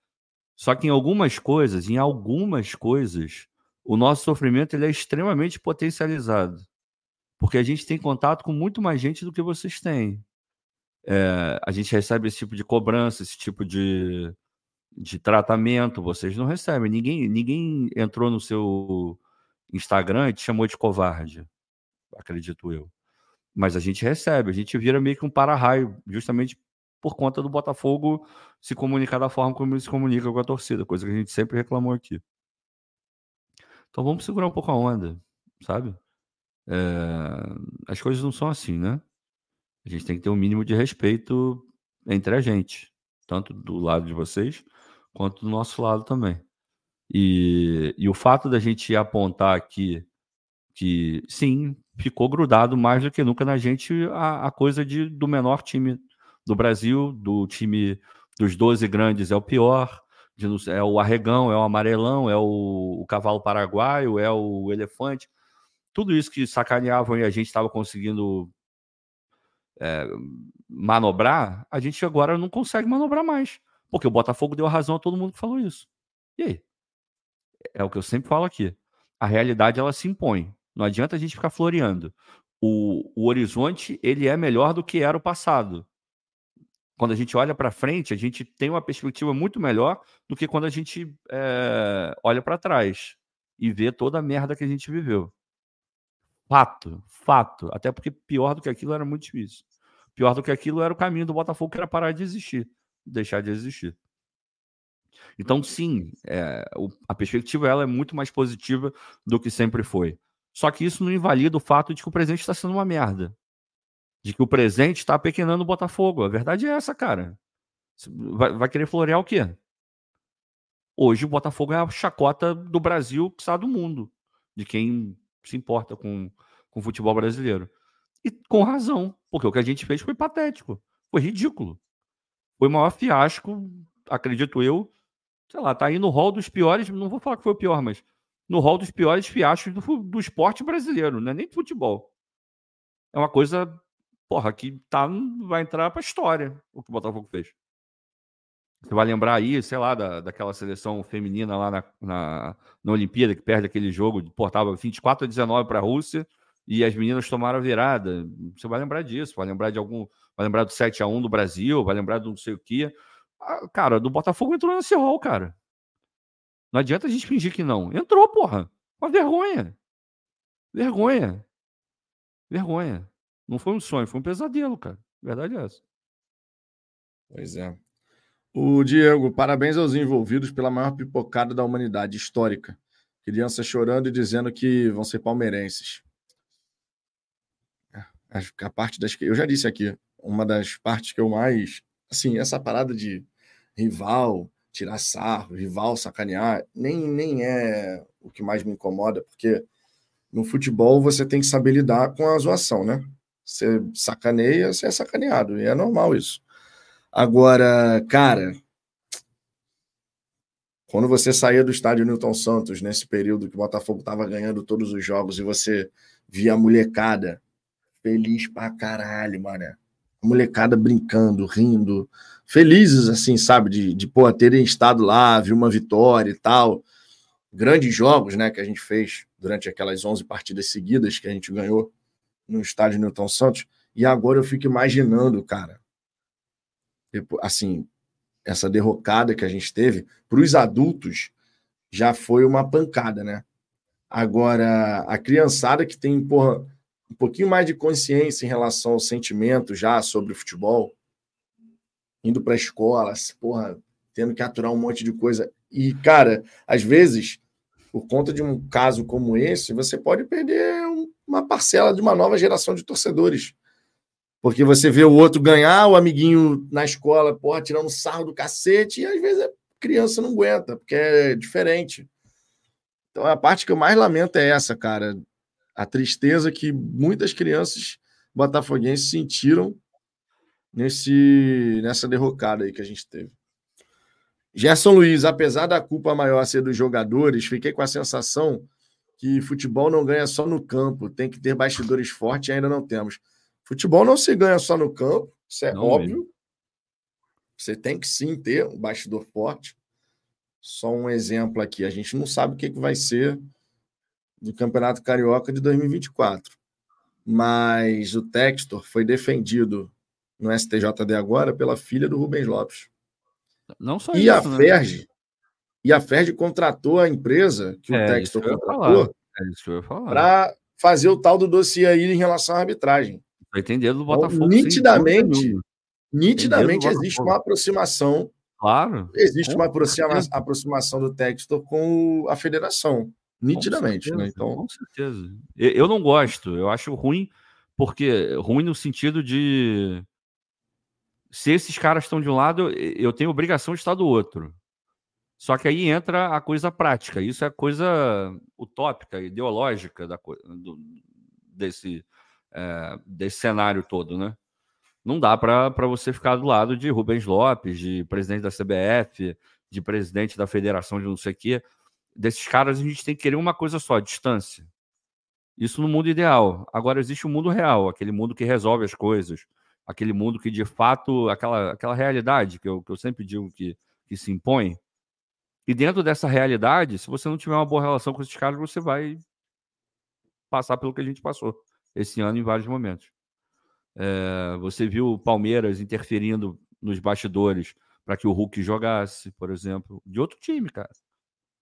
Só que em algumas coisas, em algumas coisas, o nosso sofrimento ele é extremamente potencializado. Porque a gente tem contato com muito mais gente do que vocês têm. É, a gente recebe esse tipo de cobrança, esse tipo de, de tratamento, vocês não recebem. Ninguém, ninguém entrou no seu Instagram e te chamou de covarde, acredito eu. Mas a gente recebe, a gente vira meio que um para-raio, justamente por conta do Botafogo se comunicar da forma como ele se comunica com a torcida, coisa que a gente sempre reclamou aqui. Então vamos segurar um pouco a onda, sabe? É... As coisas não são assim, né? A gente tem que ter um mínimo de respeito entre a gente, tanto do lado de vocês quanto do nosso lado também. E, e o fato da gente apontar aqui que, sim, ficou grudado mais do que nunca na gente a, a coisa de, do menor time do Brasil, do time dos 12 grandes é o pior, de, é o arregão, é o amarelão, é o, o cavalo paraguaio, é o elefante. Tudo isso que sacaneavam e a gente estava conseguindo é, manobrar, a gente agora não consegue manobrar mais. Porque o Botafogo deu razão a todo mundo que falou isso. E aí? é o que eu sempre falo aqui. A realidade ela se impõe. Não adianta a gente ficar floreando. O, o horizonte ele é melhor do que era o passado. Quando a gente olha para frente, a gente tem uma perspectiva muito melhor do que quando a gente é, olha para trás e vê toda a merda que a gente viveu. Fato, fato. Até porque pior do que aquilo era muito difícil. Pior do que aquilo era o caminho do Botafogo, que era parar de existir, deixar de existir. Então, sim, é, o, a perspectiva ela é muito mais positiva do que sempre foi. Só que isso não invalida o fato de que o presente está sendo uma merda. De que o presente está pequenando o Botafogo. A verdade é essa, cara. Vai, vai querer florear o quê? Hoje o Botafogo é a chacota do Brasil, que do mundo. De quem se importa com, com o futebol brasileiro. E com razão, porque o que a gente fez foi patético. Foi ridículo. Foi o maior fiasco, acredito eu, sei lá, tá aí no hall dos piores, não vou falar que foi o pior, mas no hall dos piores fiascos do, do esporte brasileiro, não é nem de futebol. É uma coisa, porra, que tá, vai entrar pra história o que o Botafogo fez. Você vai lembrar aí, sei lá, da, daquela seleção feminina lá na, na, na Olimpíada, que perde aquele jogo, portava 24 a 19 para a Rússia e as meninas tomaram a virada. Você vai lembrar disso, vai lembrar de algum. Vai lembrar do 7 a 1 do Brasil, vai lembrar do não sei o quê. Ah, cara, do Botafogo entrou nesse rol, cara. Não adianta a gente fingir que não. Entrou, porra. Uma vergonha. Vergonha. Vergonha. Não foi um sonho, foi um pesadelo, cara. Verdade é essa. Pois é. O Diego, parabéns aos envolvidos pela maior pipocada da humanidade histórica. Crianças chorando e dizendo que vão ser palmeirenses. É, a parte das eu já disse aqui, uma das partes que eu mais, assim, essa parada de rival, tirar sarro, rival sacanear, nem, nem é o que mais me incomoda, porque no futebol você tem que saber lidar com a zoação, né? Você sacaneia, você é sacaneado, e é normal isso. Agora, cara, quando você saía do estádio Newton Santos, nesse período que o Botafogo estava ganhando todos os jogos, e você via a molecada feliz pra caralho, mano. Molecada brincando, rindo, felizes, assim, sabe, de, de pô, terem estado lá, ver uma vitória e tal. Grandes jogos, né, que a gente fez durante aquelas 11 partidas seguidas que a gente ganhou no estádio Newton Santos. E agora eu fico imaginando, cara, assim, essa derrocada que a gente teve, para os adultos já foi uma pancada, né? Agora, a criançada que tem, porra, um pouquinho mais de consciência em relação ao sentimento já sobre o futebol, indo para a escola, porra, tendo que aturar um monte de coisa. E, cara, às vezes, por conta de um caso como esse, você pode perder uma parcela de uma nova geração de torcedores. Porque você vê o outro ganhar, o amiguinho na escola, porra, tirando sarro do cacete, e às vezes a criança não aguenta, porque é diferente. Então a parte que eu mais lamento é essa, cara. A tristeza que muitas crianças botafoguenses sentiram nesse, nessa derrocada aí que a gente teve. Gerson Luiz, apesar da culpa maior ser dos jogadores, fiquei com a sensação que futebol não ganha só no campo, tem que ter bastidores fortes e ainda não temos. Futebol não se ganha só no campo, isso é não óbvio. Mesmo. Você tem que sim ter um bastidor forte. Só um exemplo aqui: a gente não sabe o que, vai ser do Campeonato Carioca de 2024. Mas o Textor foi defendido no STJD agora pela filha do Rubens Lopes. Não só e isso, a Ferge, né? e a Ferge contratou a empresa que o é, Textor contratou é para fazer o tal do dossiê aí em relação à arbitragem. Entender do Botafogo. nitidamente, nitidamente existe uma aproximação. Claro. Existe uma aproxima, aproximação do Textor com a federação. Nitidamente, certeza, né? Então... Com certeza. Eu não gosto, eu acho ruim, porque ruim no sentido de se esses caras estão de um lado, eu tenho obrigação de estar do outro. Só que aí entra a coisa prática. Isso é coisa utópica, ideológica da, do, desse, é, desse cenário todo, né? Não dá para você ficar do lado de Rubens Lopes, de presidente da CBF, de presidente da federação de não sei o quê. Desses caras a gente tem que querer uma coisa só, distância. Isso no mundo ideal. Agora existe o mundo real, aquele mundo que resolve as coisas, aquele mundo que de fato, aquela, aquela realidade que eu, que eu sempre digo que, que se impõe. E dentro dessa realidade, se você não tiver uma boa relação com esses caras, você vai passar pelo que a gente passou esse ano em vários momentos. É, você viu o Palmeiras interferindo nos bastidores para que o Hulk jogasse, por exemplo, de outro time, cara.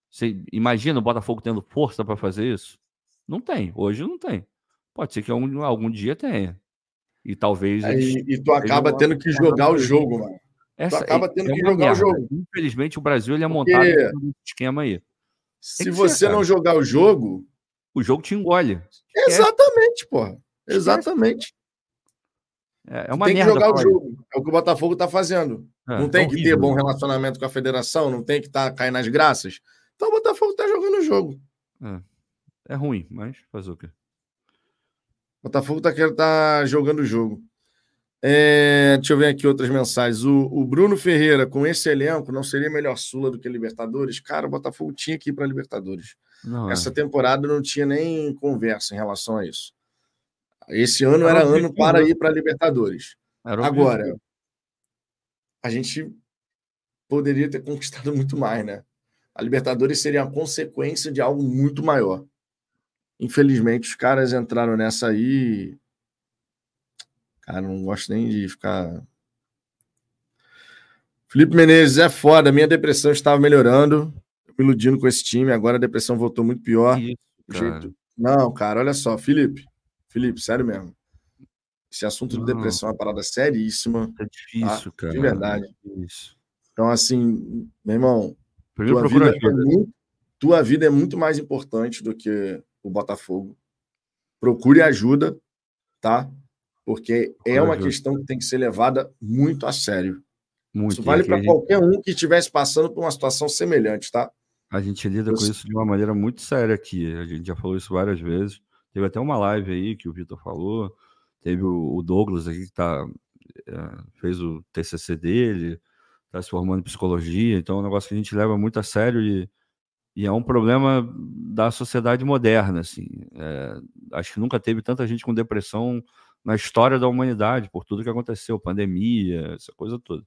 Você imagina o Botafogo tendo força para fazer isso? Não tem, hoje não tem. Pode ser que algum, algum dia tenha. E talvez. É, e, e tu acaba tendo que jogar o jogo, mano. Essa, tu acaba tendo é que jogar merda. o jogo. Infelizmente, o Brasil ele é montado Porque... nesse esquema aí. Se você ser, não jogar o jogo, o jogo te engole. Exatamente, porra. Exatamente. É, é uma tem que jogar o jogo. É o que o Botafogo está fazendo. É, não tem é que ter bom relacionamento com a federação, não tem que estar tá caindo nas graças. Então o Botafogo está jogando o jogo. É. é, ruim, mas fazer o quê? O Botafogo está tá jogando o jogo. É, deixa eu ver aqui outras mensagens. O, o, Bruno Ferreira, com esse elenco, não seria melhor Sula do que Libertadores? Cara, o Botafogo tinha que ir para Libertadores. Não, é. Essa é. temporada não tinha nem conversa em relação a isso. Esse ano era, era ano para ir para Libertadores. Agora, a gente poderia ter conquistado muito mais, né? A Libertadores seria a consequência de algo muito maior. Infelizmente, os caras entraram nessa aí. Cara, não gosto nem de ficar. Felipe Menezes é foda. Minha depressão estava melhorando. me iludindo com esse time. Agora a depressão voltou muito pior. Isso, jeito... Não, cara, olha só, Felipe. Felipe, sério mesmo. Esse assunto não. de depressão é uma parada seríssima. É difícil, tá? cara. De verdade. É então, assim, meu irmão, Primeiro tua vida, é muito, tua vida é muito mais importante do que o Botafogo. Procure ajuda, tá? Porque é uma questão que tem que ser levada muito a sério. Muito. Isso vale para gente... qualquer um que estivesse passando por uma situação semelhante, tá? A gente lida Eu... com isso de uma maneira muito séria aqui. A gente já falou isso várias vezes. Teve até uma live aí que o Vitor falou. Teve o Douglas aqui que tá, é, fez o TCC dele está se formando em psicologia, então é um negócio que a gente leva muito a sério e, e é um problema da sociedade moderna, assim. É, acho que nunca teve tanta gente com depressão na história da humanidade, por tudo que aconteceu, pandemia, essa coisa toda.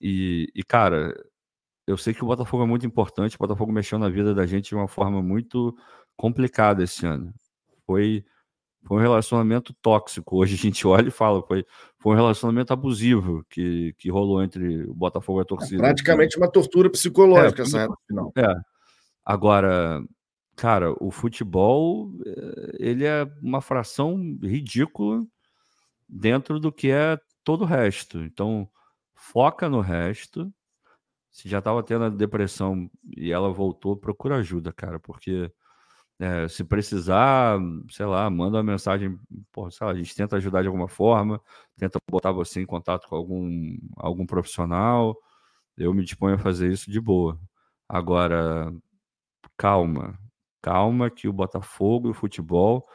E, e, cara, eu sei que o Botafogo é muito importante, o Botafogo mexeu na vida da gente de uma forma muito complicada esse ano. Foi foi um relacionamento tóxico. Hoje a gente olha e fala, foi, foi um relacionamento abusivo que, que rolou entre o Botafogo e a torcida. É praticamente uma tortura psicológica é, essa reta final. É. Agora, cara, o futebol, eh, ele é uma fração ridícula dentro do que é todo o resto. Então, foca no resto. Se já estava tendo a depressão e ela voltou, procura ajuda, cara, porque é, se precisar, sei lá, manda uma mensagem, sei lá, a gente tenta ajudar de alguma forma, tenta botar você em contato com algum, algum profissional. Eu me disponho a fazer isso de boa. Agora, calma, calma que o Botafogo e o futebol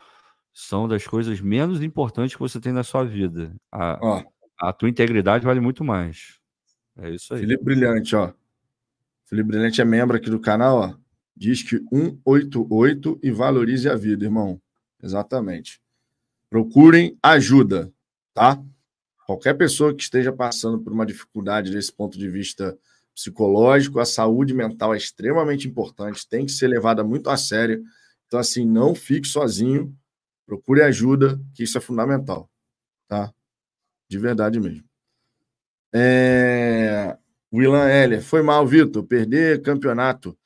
são das coisas menos importantes que você tem na sua vida. A, ó, a tua integridade vale muito mais. É isso aí. Felipe Brilhante, ó. Felipe Brilhante é membro aqui do canal, ó. Diz que 188 e valorize a vida, irmão. Exatamente. Procurem ajuda, tá? Qualquer pessoa que esteja passando por uma dificuldade desse ponto de vista psicológico, a saúde mental é extremamente importante, tem que ser levada muito a sério. Então, assim, não fique sozinho, procure ajuda, que isso é fundamental, tá? De verdade mesmo. É... Willan Heller, foi mal, Vitor, perder campeonato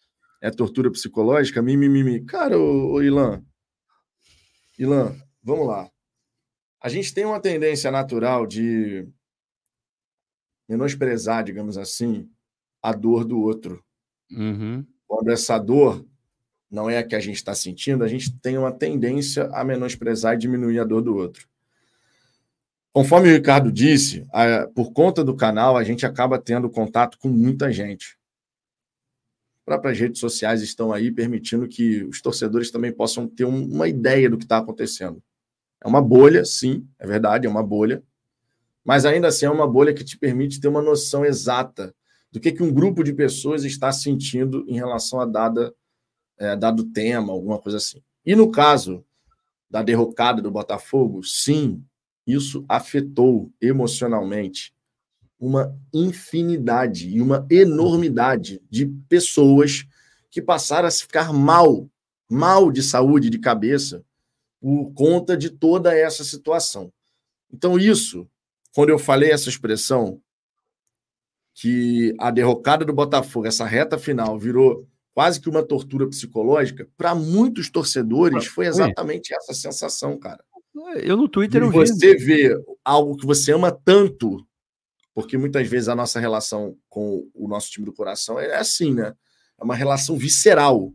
é tortura psicológica, mimimi. Cara, ô, ô Ilan, Ilan, vamos lá. A gente tem uma tendência natural de menosprezar, digamos assim, a dor do outro. Uhum. Quando essa dor não é a que a gente está sentindo, a gente tem uma tendência a menosprezar e diminuir a dor do outro. Conforme o Ricardo disse, a, por conta do canal, a gente acaba tendo contato com muita gente próprias redes sociais estão aí permitindo que os torcedores também possam ter um, uma ideia do que está acontecendo. É uma bolha, sim, é verdade, é uma bolha, mas ainda assim é uma bolha que te permite ter uma noção exata do que, que um grupo de pessoas está sentindo em relação a dada, é, dado tema, alguma coisa assim. E no caso da derrocada do Botafogo, sim, isso afetou emocionalmente uma infinidade e uma enormidade de pessoas que passaram a ficar mal, mal de saúde, de cabeça, por conta de toda essa situação. Então, isso, quando eu falei essa expressão, que a derrocada do Botafogo, essa reta final, virou quase que uma tortura psicológica, para muitos torcedores foi exatamente essa sensação, cara. Eu no Twitter eu vi. Você vê algo que você ama tanto porque muitas vezes a nossa relação com o nosso time do coração é assim, né? É uma relação visceral.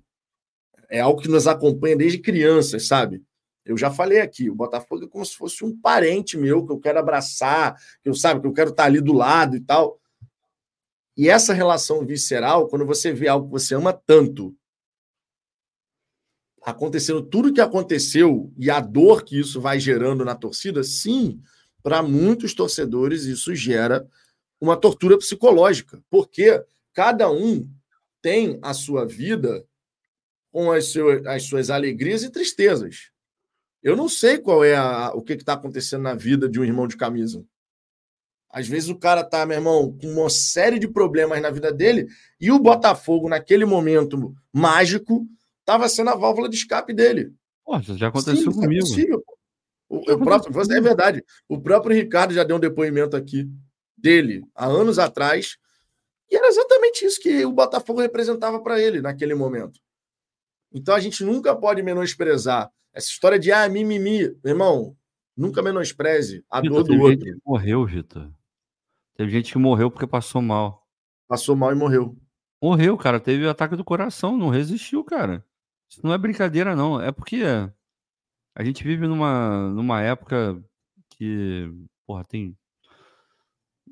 É algo que nos acompanha desde crianças, sabe? Eu já falei aqui, o Botafogo é como se fosse um parente meu que eu quero abraçar, que eu sabe que eu quero estar ali do lado e tal. E essa relação visceral, quando você vê algo que você ama tanto, acontecendo tudo o que aconteceu e a dor que isso vai gerando na torcida, sim, para muitos torcedores, isso gera uma tortura psicológica, porque cada um tem a sua vida com as, seu, as suas alegrias e tristezas. Eu não sei qual é a, o que está acontecendo na vida de um irmão de camisa. Às vezes o cara tá, meu irmão, com uma série de problemas na vida dele e o Botafogo, naquele momento mágico, estava sendo a válvula de escape dele. Poxa, já aconteceu Sim, é comigo. É possível. O, o próprio, é verdade. O próprio Ricardo já deu um depoimento aqui dele há anos atrás. E era exatamente isso que o Botafogo representava para ele naquele momento. Então a gente nunca pode menosprezar essa história de ah, mimimi. Meu irmão, nunca menospreze a Vitor, dor do outro. Gente morreu, Vitor. Teve gente que morreu porque passou mal. Passou mal e morreu. Morreu, cara. Teve ataque do coração, não resistiu, cara. Isso não é brincadeira, não. É porque a gente vive numa, numa época que, porra, tem.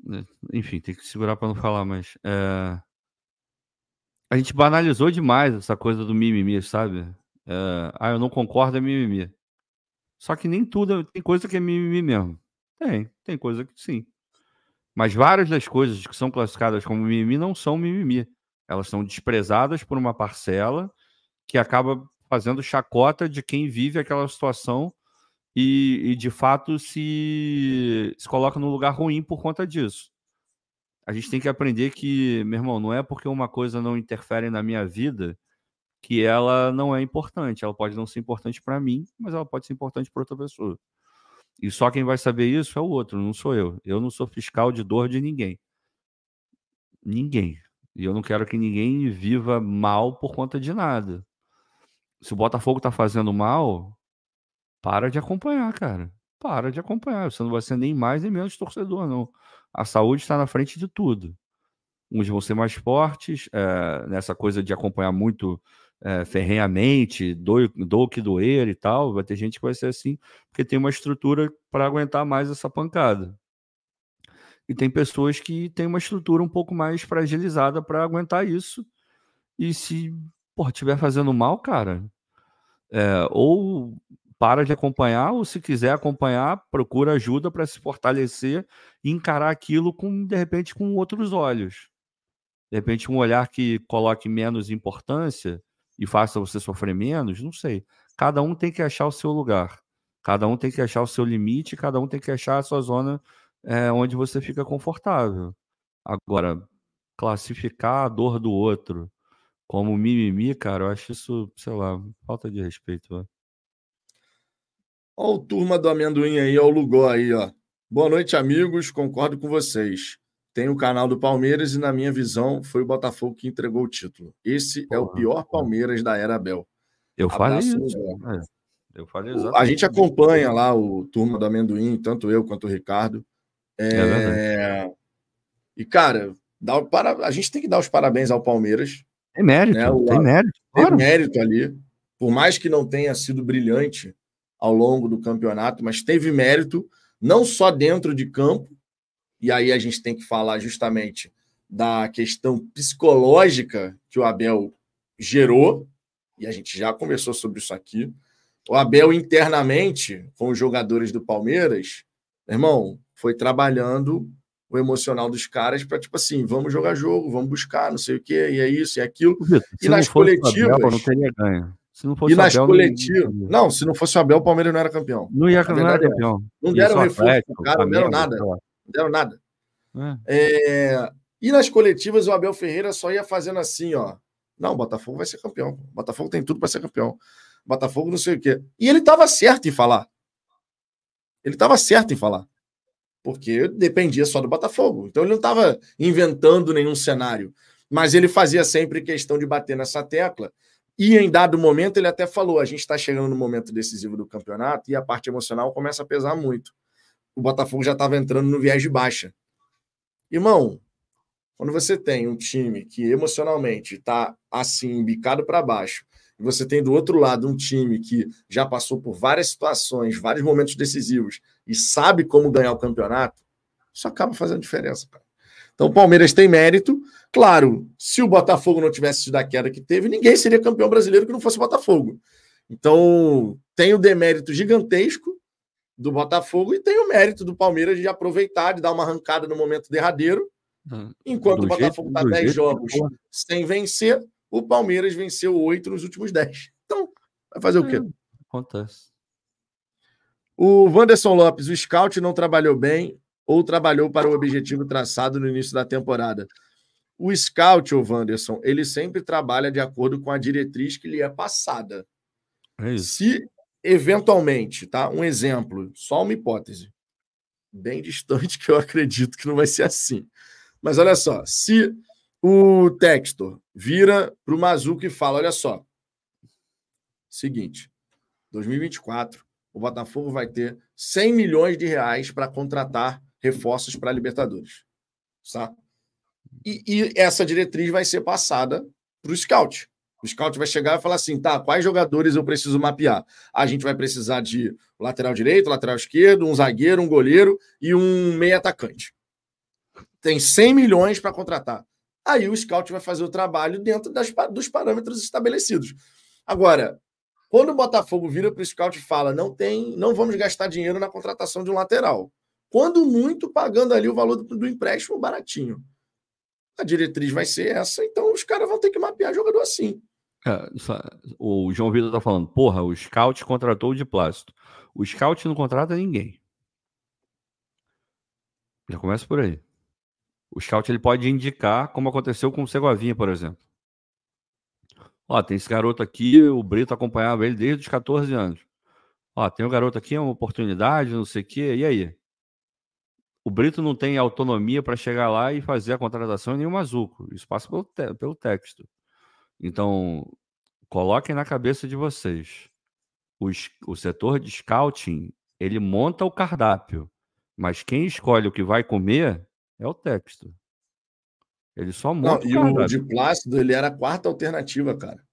Né, enfim, tem que segurar para não falar, mas. É... A gente banalizou demais essa coisa do mimimi, sabe? É... Ah, eu não concordo, é mimimi. Só que nem tudo. Tem coisa que é mimimi mesmo. Tem, tem coisa que sim. Mas várias das coisas que são classificadas como mimimi não são mimimi. Elas são desprezadas por uma parcela que acaba fazendo chacota de quem vive aquela situação e, e de fato se, se coloca num lugar ruim por conta disso. A gente tem que aprender que, meu irmão, não é porque uma coisa não interfere na minha vida que ela não é importante. Ela pode não ser importante para mim, mas ela pode ser importante para outra pessoa. E só quem vai saber isso é o outro, não sou eu. Eu não sou fiscal de dor de ninguém. Ninguém. E eu não quero que ninguém viva mal por conta de nada se o Botafogo tá fazendo mal, para de acompanhar, cara. Para de acompanhar. Você não vai ser nem mais nem menos torcedor, não. A saúde está na frente de tudo. Uns vão ser mais fortes, é, nessa coisa de acompanhar muito é, ferrenhamente, do, do que doer e tal. Vai ter gente que vai ser assim, porque tem uma estrutura para aguentar mais essa pancada. E tem pessoas que têm uma estrutura um pouco mais fragilizada para aguentar isso. E se porra, estiver fazendo mal, cara, é, ou para de acompanhar, ou se quiser acompanhar, procura ajuda para se fortalecer e encarar aquilo com, de repente, com outros olhos. De repente, um olhar que coloque menos importância e faça você sofrer menos, não sei. Cada um tem que achar o seu lugar. Cada um tem que achar o seu limite, cada um tem que achar a sua zona é, onde você fica confortável. Agora, classificar a dor do outro como mimimi, cara, eu acho isso, sei lá, falta de respeito. Ó. Ó o turma do amendoim aí, ó o Lugó aí, ó. Boa noite, amigos. Concordo com vocês. Tem o canal do Palmeiras e, na minha visão, foi o Botafogo que entregou o título. Esse Porra, é o pior Palmeiras da era Bel. Eu falei isso. É, eu falei exatamente. A gente acompanha lá o turma do amendoim, tanto eu quanto o Ricardo. É... é e, cara, dá para... a gente tem que dar os parabéns ao Palmeiras tem mérito, né? o, tem mérito. Tem mérito ali. Por mais que não tenha sido brilhante ao longo do campeonato, mas teve mérito não só dentro de campo, e aí a gente tem que falar justamente da questão psicológica que o Abel gerou, e a gente já conversou sobre isso aqui. O Abel internamente, com os jogadores do Palmeiras, irmão, foi trabalhando o emocional dos caras para, tipo assim, vamos jogar jogo, vamos buscar, não sei o quê, e é isso, e é aquilo. e nas coletivas. Abel, não teria ganho. Se não fosse e nas coletivas. Não, não, se não fosse o Abel, o Palmeiras não era campeão. Não ia não era é campeão. Não deram reforço Atlético, cara, não deram nada. Não deram nada. É. É... E nas coletivas, o Abel Ferreira só ia fazendo assim, ó. Não, o Botafogo vai ser campeão. O Botafogo tem tudo para ser campeão. Botafogo não sei o quê. E ele estava certo em falar. Ele estava certo em falar porque dependia só do Botafogo. Então ele não estava inventando nenhum cenário, mas ele fazia sempre questão de bater nessa tecla. E em dado momento ele até falou: a gente está chegando no momento decisivo do campeonato e a parte emocional começa a pesar muito. O Botafogo já estava entrando no viés de baixa. Irmão, quando você tem um time que emocionalmente está assim, embicado para baixo, e você tem do outro lado um time que já passou por várias situações, vários momentos decisivos e sabe como ganhar o campeonato, isso acaba fazendo diferença, cara. Então o Palmeiras tem mérito. Claro, se o Botafogo não tivesse tido a queda que teve, ninguém seria campeão brasileiro que não fosse o Botafogo. Então tem o demérito gigantesco do Botafogo e tem o mérito do Palmeiras de aproveitar, de dar uma arrancada no momento derradeiro. Hum, enquanto do o Botafogo está 10 jogos sem vencer, o Palmeiras venceu oito nos últimos 10. Então, vai fazer o quê? É, acontece. O Wanderson Lopes, o scout não trabalhou bem ou trabalhou para o objetivo traçado no início da temporada? O scout, o Wanderson, ele sempre trabalha de acordo com a diretriz que lhe é passada. É Se eventualmente, tá? Um exemplo, só uma hipótese, bem distante, que eu acredito que não vai ser assim. Mas olha só, se o Textor vira para o Mazuco e fala: olha só, seguinte, 2024, o Botafogo vai ter 100 milhões de reais para contratar reforços para a Libertadores. Tá? E, e, essa diretriz vai ser passada para o scout. O scout vai chegar e falar assim: tá, quais jogadores eu preciso mapear? A gente vai precisar de lateral direito, lateral esquerdo, um zagueiro, um goleiro e um meio atacante. Tem 100 milhões para contratar. Aí o scout vai fazer o trabalho dentro das, dos parâmetros estabelecidos. Agora, quando o Botafogo vira para o scout e fala: não tem, não vamos gastar dinheiro na contratação de um lateral. Quando muito, pagando ali o valor do, do empréstimo baratinho. A diretriz vai ser essa, então os caras vão ter que mapear jogador assim. É, o João Vitor tá falando, porra, o scout contratou o de plástico. O scout não contrata ninguém. Já começa por aí. O scout ele pode indicar, como aconteceu com o Segovinha, por exemplo. Ó, tem esse garoto aqui, o Brito acompanhava ele desde os 14 anos. Ó, tem um garoto aqui, é uma oportunidade, não sei o quê, e aí? O Brito não tem autonomia para chegar lá e fazer a contratação em nenhum mazuco. Isso passa pelo, te pelo texto. Então, coloquem na cabeça de vocês. o setor de scouting, ele monta o cardápio, mas quem escolhe o que vai comer é o texto. Ele só monta não, o. E o de Plácido, ele era a quarta alternativa, cara.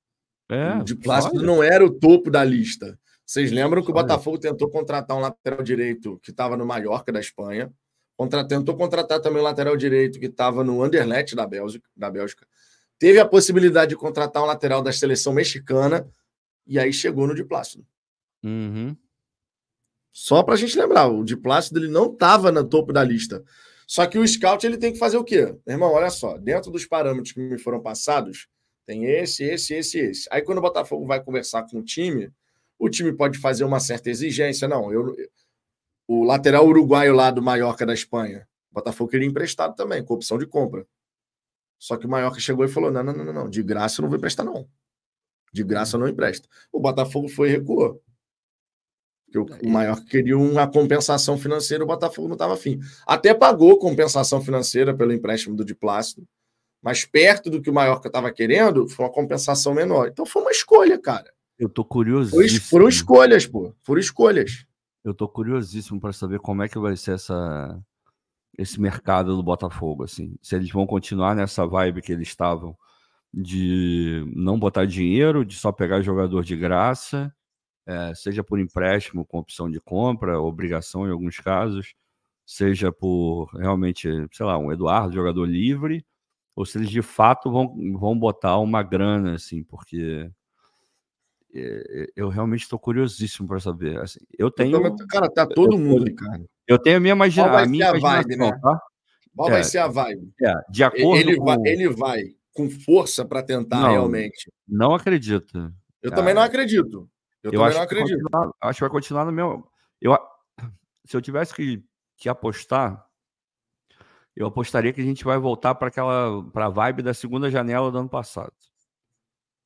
É, o de Plácido olha. não era o topo da lista. Vocês lembram que o Botafogo tentou contratar um lateral direito que estava no Mallorca da Espanha, contra, tentou contratar também um lateral direito que estava no Anderlecht da Bélgica, da Bélgica teve a possibilidade de contratar um lateral da seleção mexicana e aí chegou no de Plácido. Uhum. Só para a gente lembrar, o de Plácido ele não estava no topo da lista. Só que o scout ele tem que fazer o quê? Irmão, olha só, dentro dos parâmetros que me foram passados, tem esse, esse, esse, esse. Aí quando o Botafogo vai conversar com o time, o time pode fazer uma certa exigência. Não, eu, o lateral uruguaio lá do Mallorca da Espanha, o Botafogo queria emprestado também, com opção de compra. Só que o Mallorca chegou e falou: não, não, não, não, de graça eu não vou emprestar, não. De graça eu não empresto. O Botafogo foi e recuou. Porque o, o Mallorca queria uma compensação financeira, o Botafogo não estava afim. Até pagou compensação financeira pelo empréstimo do Diplácido, mas perto do que o Mallorca estava querendo, foi uma compensação menor. Então foi uma escolha, cara. Eu tô curioso. Foram escolhas, pô. Foram escolhas. Eu tô curiosíssimo para saber como é que vai ser essa esse mercado do Botafogo, assim. Se eles vão continuar nessa vibe que eles estavam de não botar dinheiro, de só pegar jogador de graça, é, seja por empréstimo com opção de compra, obrigação em alguns casos, seja por realmente, sei lá, um Eduardo, jogador livre, ou se eles de fato vão, vão botar uma grana, assim, porque é, eu realmente estou curiosíssimo para saber. Assim, eu tenho. cara, tá todo mundo, cara. Eu tenho a minha, imagina, a minha a vibe, né? Tá? Qual é, vai ser a vibe? É, de acordo ele com... vai, ele vai com força para tentar não, realmente. Não acredito. Eu cara. também não acredito. Eu, eu também não acredito. acho que vai continuar no meu. Eu, se eu tivesse que, que apostar, eu apostaria que a gente vai voltar para aquela para a vibe da segunda janela do ano passado.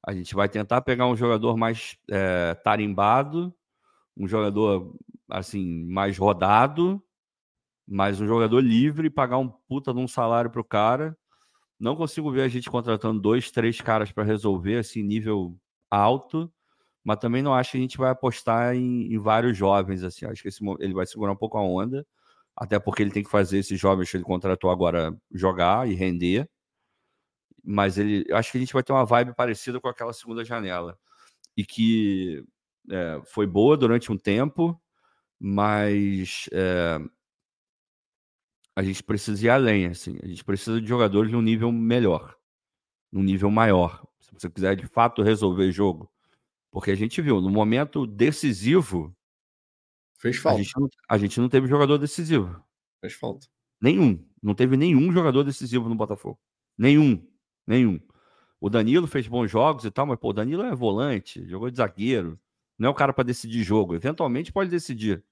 A gente vai tentar pegar um jogador mais é, tarimbado, um jogador assim, mais rodado, mas um jogador livre, pagar um puta de um salário pro cara. Não consigo ver a gente contratando dois, três caras para resolver, assim, nível alto, mas também não acho que a gente vai apostar em, em vários jovens, assim. Acho que esse, ele vai segurar um pouco a onda, até porque ele tem que fazer esses jovens que ele contratou agora jogar e render. Mas ele, acho que a gente vai ter uma vibe parecida com aquela segunda janela e que é, foi boa durante um tempo, mas é, a gente precisa ir além, assim. A gente precisa de jogadores de um nível melhor, num nível maior. Se você quiser de fato resolver jogo, porque a gente viu no momento decisivo Fez falta. A gente, não, a gente não teve jogador decisivo. Fez falta. Nenhum. Não teve nenhum jogador decisivo no Botafogo. Nenhum. Nenhum. O Danilo fez bons jogos e tal, mas pô, o Danilo é volante, jogou de zagueiro. Não é o cara para decidir jogo. Eventualmente pode decidir.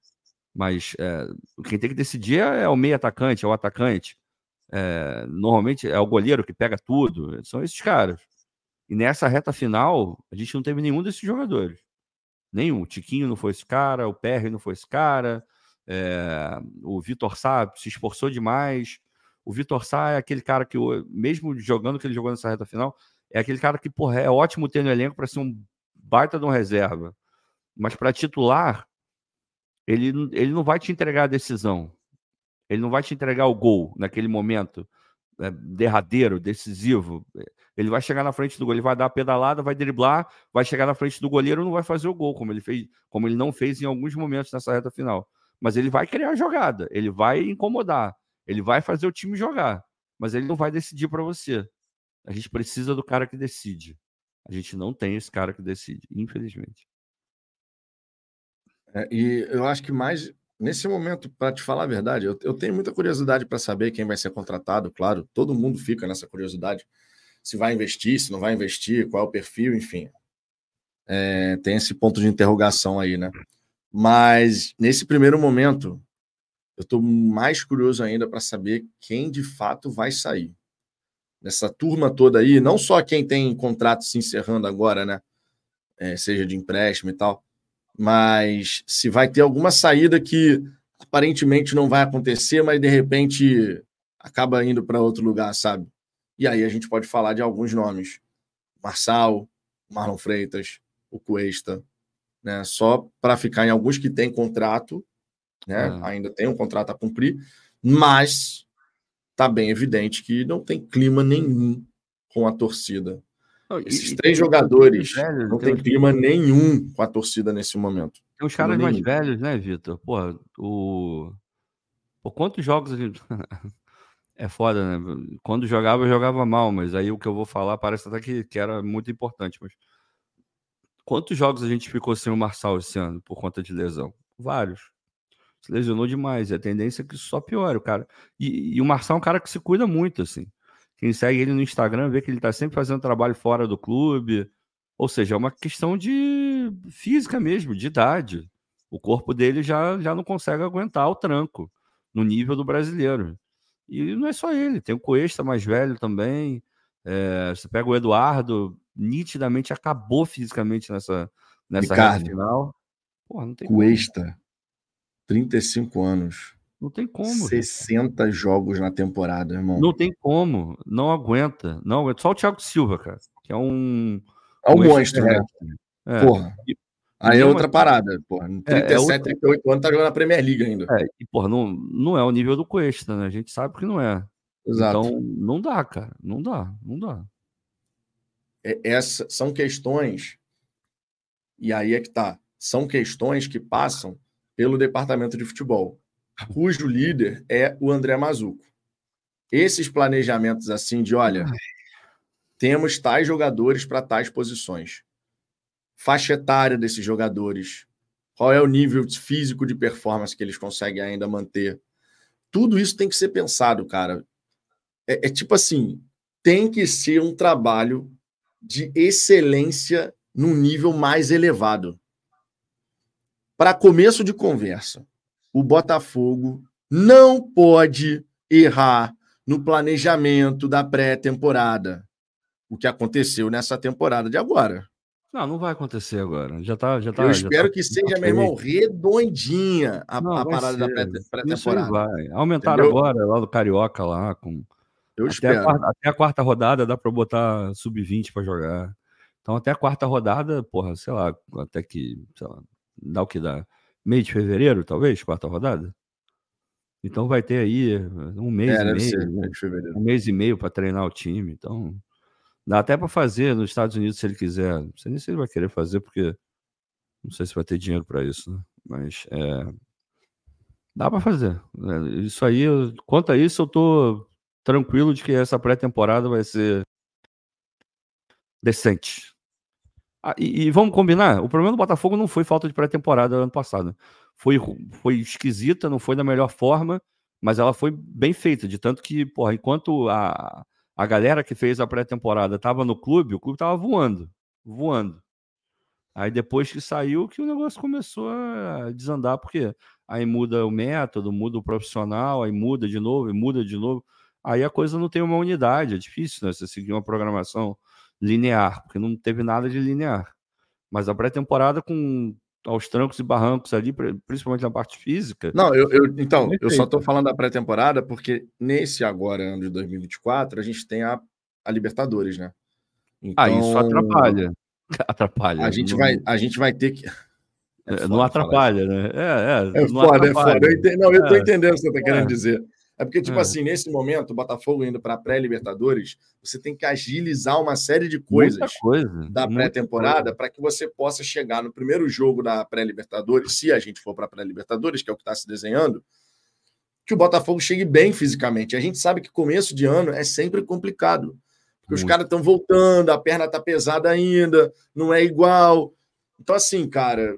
Mas é, quem tem que decidir é, é o meio atacante, é o atacante. É, normalmente é o goleiro que pega tudo. São esses caras. E nessa reta final, a gente não teve nenhum desses jogadores. Nenhum. O Tiquinho não foi esse cara, o Perry não foi esse cara, é, o Vitor Sá se esforçou demais. O Vitor Sá é aquele cara que, mesmo jogando que ele jogou nessa reta final, é aquele cara que, porra, é ótimo ter no elenco para ser um baita de um reserva. Mas para titular, ele, ele não vai te entregar a decisão. Ele não vai te entregar o gol naquele momento é, derradeiro, decisivo. Ele vai chegar na frente do gol, ele vai dar a pedalada, vai driblar, vai chegar na frente do goleiro, não vai fazer o gol, como ele fez, como ele não fez em alguns momentos nessa reta final. Mas ele vai criar a jogada, ele vai incomodar, ele vai fazer o time jogar, mas ele não vai decidir para você. A gente precisa do cara que decide. A gente não tem esse cara que decide, infelizmente. É, e eu acho que mais nesse momento, para te falar a verdade, eu, eu tenho muita curiosidade para saber quem vai ser contratado, claro, todo mundo fica nessa curiosidade. Se vai investir, se não vai investir, qual é o perfil, enfim. É, tem esse ponto de interrogação aí, né? Mas nesse primeiro momento, eu estou mais curioso ainda para saber quem de fato vai sair. Nessa turma toda aí, não só quem tem contrato se encerrando agora, né? É, seja de empréstimo e tal, mas se vai ter alguma saída que aparentemente não vai acontecer, mas de repente acaba indo para outro lugar, sabe? E aí a gente pode falar de alguns nomes: Marçal, Marlon Freitas, o Cuesta, né? Só para ficar em alguns que têm contrato, né? É. Ainda tem um contrato a cumprir, mas tá bem evidente que não tem clima nenhum com a torcida não, Esses e, três e jogadores velhos, não tem clima nenhum com a torcida nesse momento. Tem os caras mais velhos, né, Vitor? Pô, o. Pô, quantos jogos a gente. é foda, né? Quando jogava, eu jogava mal, mas aí o que eu vou falar parece até que, que era muito importante. Mas quantos jogos a gente ficou sem o Marçal esse ano por conta de lesão? Vários. Se lesionou demais. E a tendência é que só piore, o cara. E, e o Marçal é um cara que se cuida muito, assim. Quem segue ele no Instagram vê que ele está sempre fazendo trabalho fora do clube. Ou seja, é uma questão de física mesmo, de idade. O corpo dele já, já não consegue aguentar o tranco no nível do brasileiro. E não é só ele, tem o Cuesta mais velho também. É, você pega o Eduardo, nitidamente acabou fisicamente nessa, nessa Ricardo, final. Porra, não tem Cuesta, como. 35 anos. Não tem como. 60 jogos na temporada, irmão. Não tem como. Não aguenta. Não aguenta. Só o Thiago Silva, cara. Que é um. É um, um monstro, né? É. Porra. E, Aí é outra parada, porra. 37, é, é outra... 38 anos tá jogando na Premier League ainda. É, e, porra, não, não é o nível do Cuesta, né? A gente sabe que não é. Exato. Então, não dá, cara. Não dá, não dá. É, essas são questões, e aí é que tá. São questões que passam pelo departamento de futebol cujo líder é o André Mazuco. Esses planejamentos assim de, olha, temos tais jogadores para tais posições. Faixa etária desses jogadores. Qual é o nível físico de performance que eles conseguem ainda manter? Tudo isso tem que ser pensado, cara. É, é tipo assim, tem que ser um trabalho de excelência num nível mais elevado. Para começo de conversa, o Botafogo não pode errar no planejamento da pré-temporada. O que aconteceu nessa temporada de agora. Não, não vai acontecer agora. Já tá, já tá. Eu espero tá, que seja, meu irmão, redondinha a, não, a parada ser. da pré-temporada. vai. Aumentaram Entendeu? agora lá do Carioca lá com. Eu até espero. A quarta, até a quarta rodada dá para botar sub-20 para jogar. Então até a quarta rodada, porra, sei lá, até que, sei lá, dá o que dá meio de fevereiro, talvez, quarta rodada. Então vai ter aí um mês é, e meio, ser, né? um mês e meio para treinar o time. Então dá até para fazer nos Estados Unidos se ele quiser. Não sei nem se ele vai querer fazer porque não sei se vai ter dinheiro para isso, né? mas é, dá para fazer. Né? Isso aí, quanto a isso, eu tô tranquilo de que essa pré-temporada vai ser decente. Ah, e, e, vamos combinar, o problema do Botafogo não foi falta de pré-temporada ano passado. foi, foi esquisita, não foi da melhor forma, mas ela foi bem feita, de tanto que, porra, enquanto a, a galera que fez a pré-temporada estava no clube, o clube estava voando, voando. Aí depois que saiu, que o negócio começou a desandar, porque aí muda o método, muda o profissional, aí muda de novo, muda de novo. Aí a coisa não tem uma unidade, é difícil né, você seguir uma programação linear, porque não teve nada de linear. Mas a pré-temporada com aos trancos e barrancos ali, principalmente na parte física. Não, eu, eu então, eu só estou falando da pré-temporada porque nesse agora, ano de 2024, a gente tem a, a Libertadores, né? Então, ah, isso então, atrapalha. Atrapalha. A gente, não... vai, a gente vai ter que. É não atrapalha, né? É, é, é foda, é foda. Eu não, eu estou é. entendendo o que você está querendo é. dizer. É porque, tipo é. assim, nesse momento, o Botafogo indo para a pré-Libertadores, você tem que agilizar uma série de coisas coisa, da pré-temporada para que você possa chegar no primeiro jogo da pré-Libertadores, se a gente for para a pré-Libertadores, que é o que está se desenhando, que o Botafogo chegue bem fisicamente. A gente sabe que começo de ano é sempre complicado. Porque Muito. os caras estão voltando, a perna está pesada ainda, não é igual. Então, assim, cara,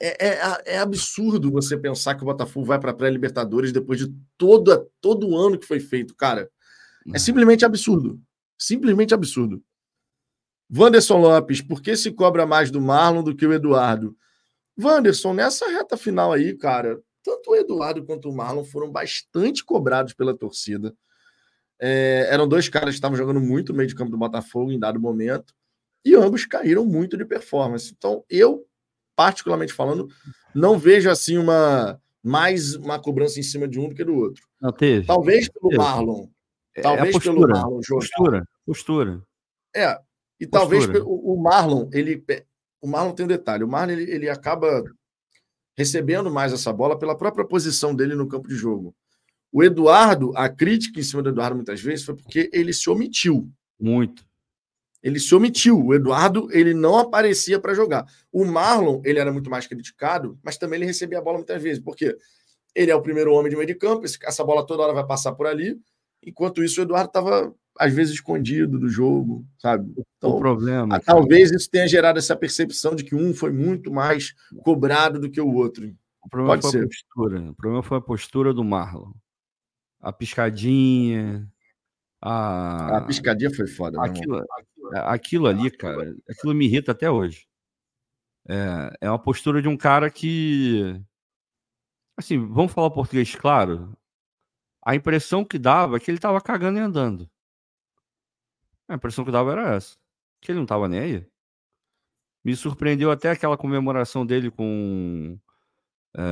é, é, é, absurdo você pensar que o Botafogo vai para a pré-Libertadores depois de todo, todo o ano que foi feito, cara. É simplesmente absurdo. Simplesmente absurdo. Wanderson Lopes, por que se cobra mais do Marlon do que o Eduardo? Wanderson, nessa reta final aí, cara, tanto o Eduardo quanto o Marlon foram bastante cobrados pela torcida. É, eram dois caras que estavam jogando muito no meio de campo do Botafogo em dado momento, e ambos caíram muito de performance. Então, eu particularmente falando, não vejo assim uma mais uma cobrança em cima de um do que do outro. Não teve. Talvez pelo teve. Marlon. É, talvez é postura, pelo Marlon jogar. Postura, postura. É, e postura. talvez pelo, o Marlon, ele o Marlon tem um detalhe, o Marlon ele, ele acaba recebendo mais essa bola pela própria posição dele no campo de jogo. O Eduardo, a crítica em cima do Eduardo muitas vezes foi porque ele se omitiu. Muito ele se omitiu. O Eduardo, ele não aparecia para jogar. O Marlon, ele era muito mais criticado, mas também ele recebia a bola muitas vezes, porque ele é o primeiro homem de meio de campo, essa bola toda hora vai passar por ali. Enquanto isso, o Eduardo estava, às vezes, escondido do jogo, sabe? Então, o problema. Talvez isso tenha gerado essa percepção de que um foi muito mais cobrado do que o outro. O problema Pode foi ser. a postura. O problema foi a postura do Marlon. A piscadinha, a... a piscadinha foi foda. Aquilo, aquilo ali, cara, aquilo me irrita até hoje. É, é uma postura de um cara que. Assim, vamos falar português claro. A impressão que dava é que ele tava cagando e andando. A impressão que dava era essa. Que ele não tava nem aí. Me surpreendeu até aquela comemoração dele com. É,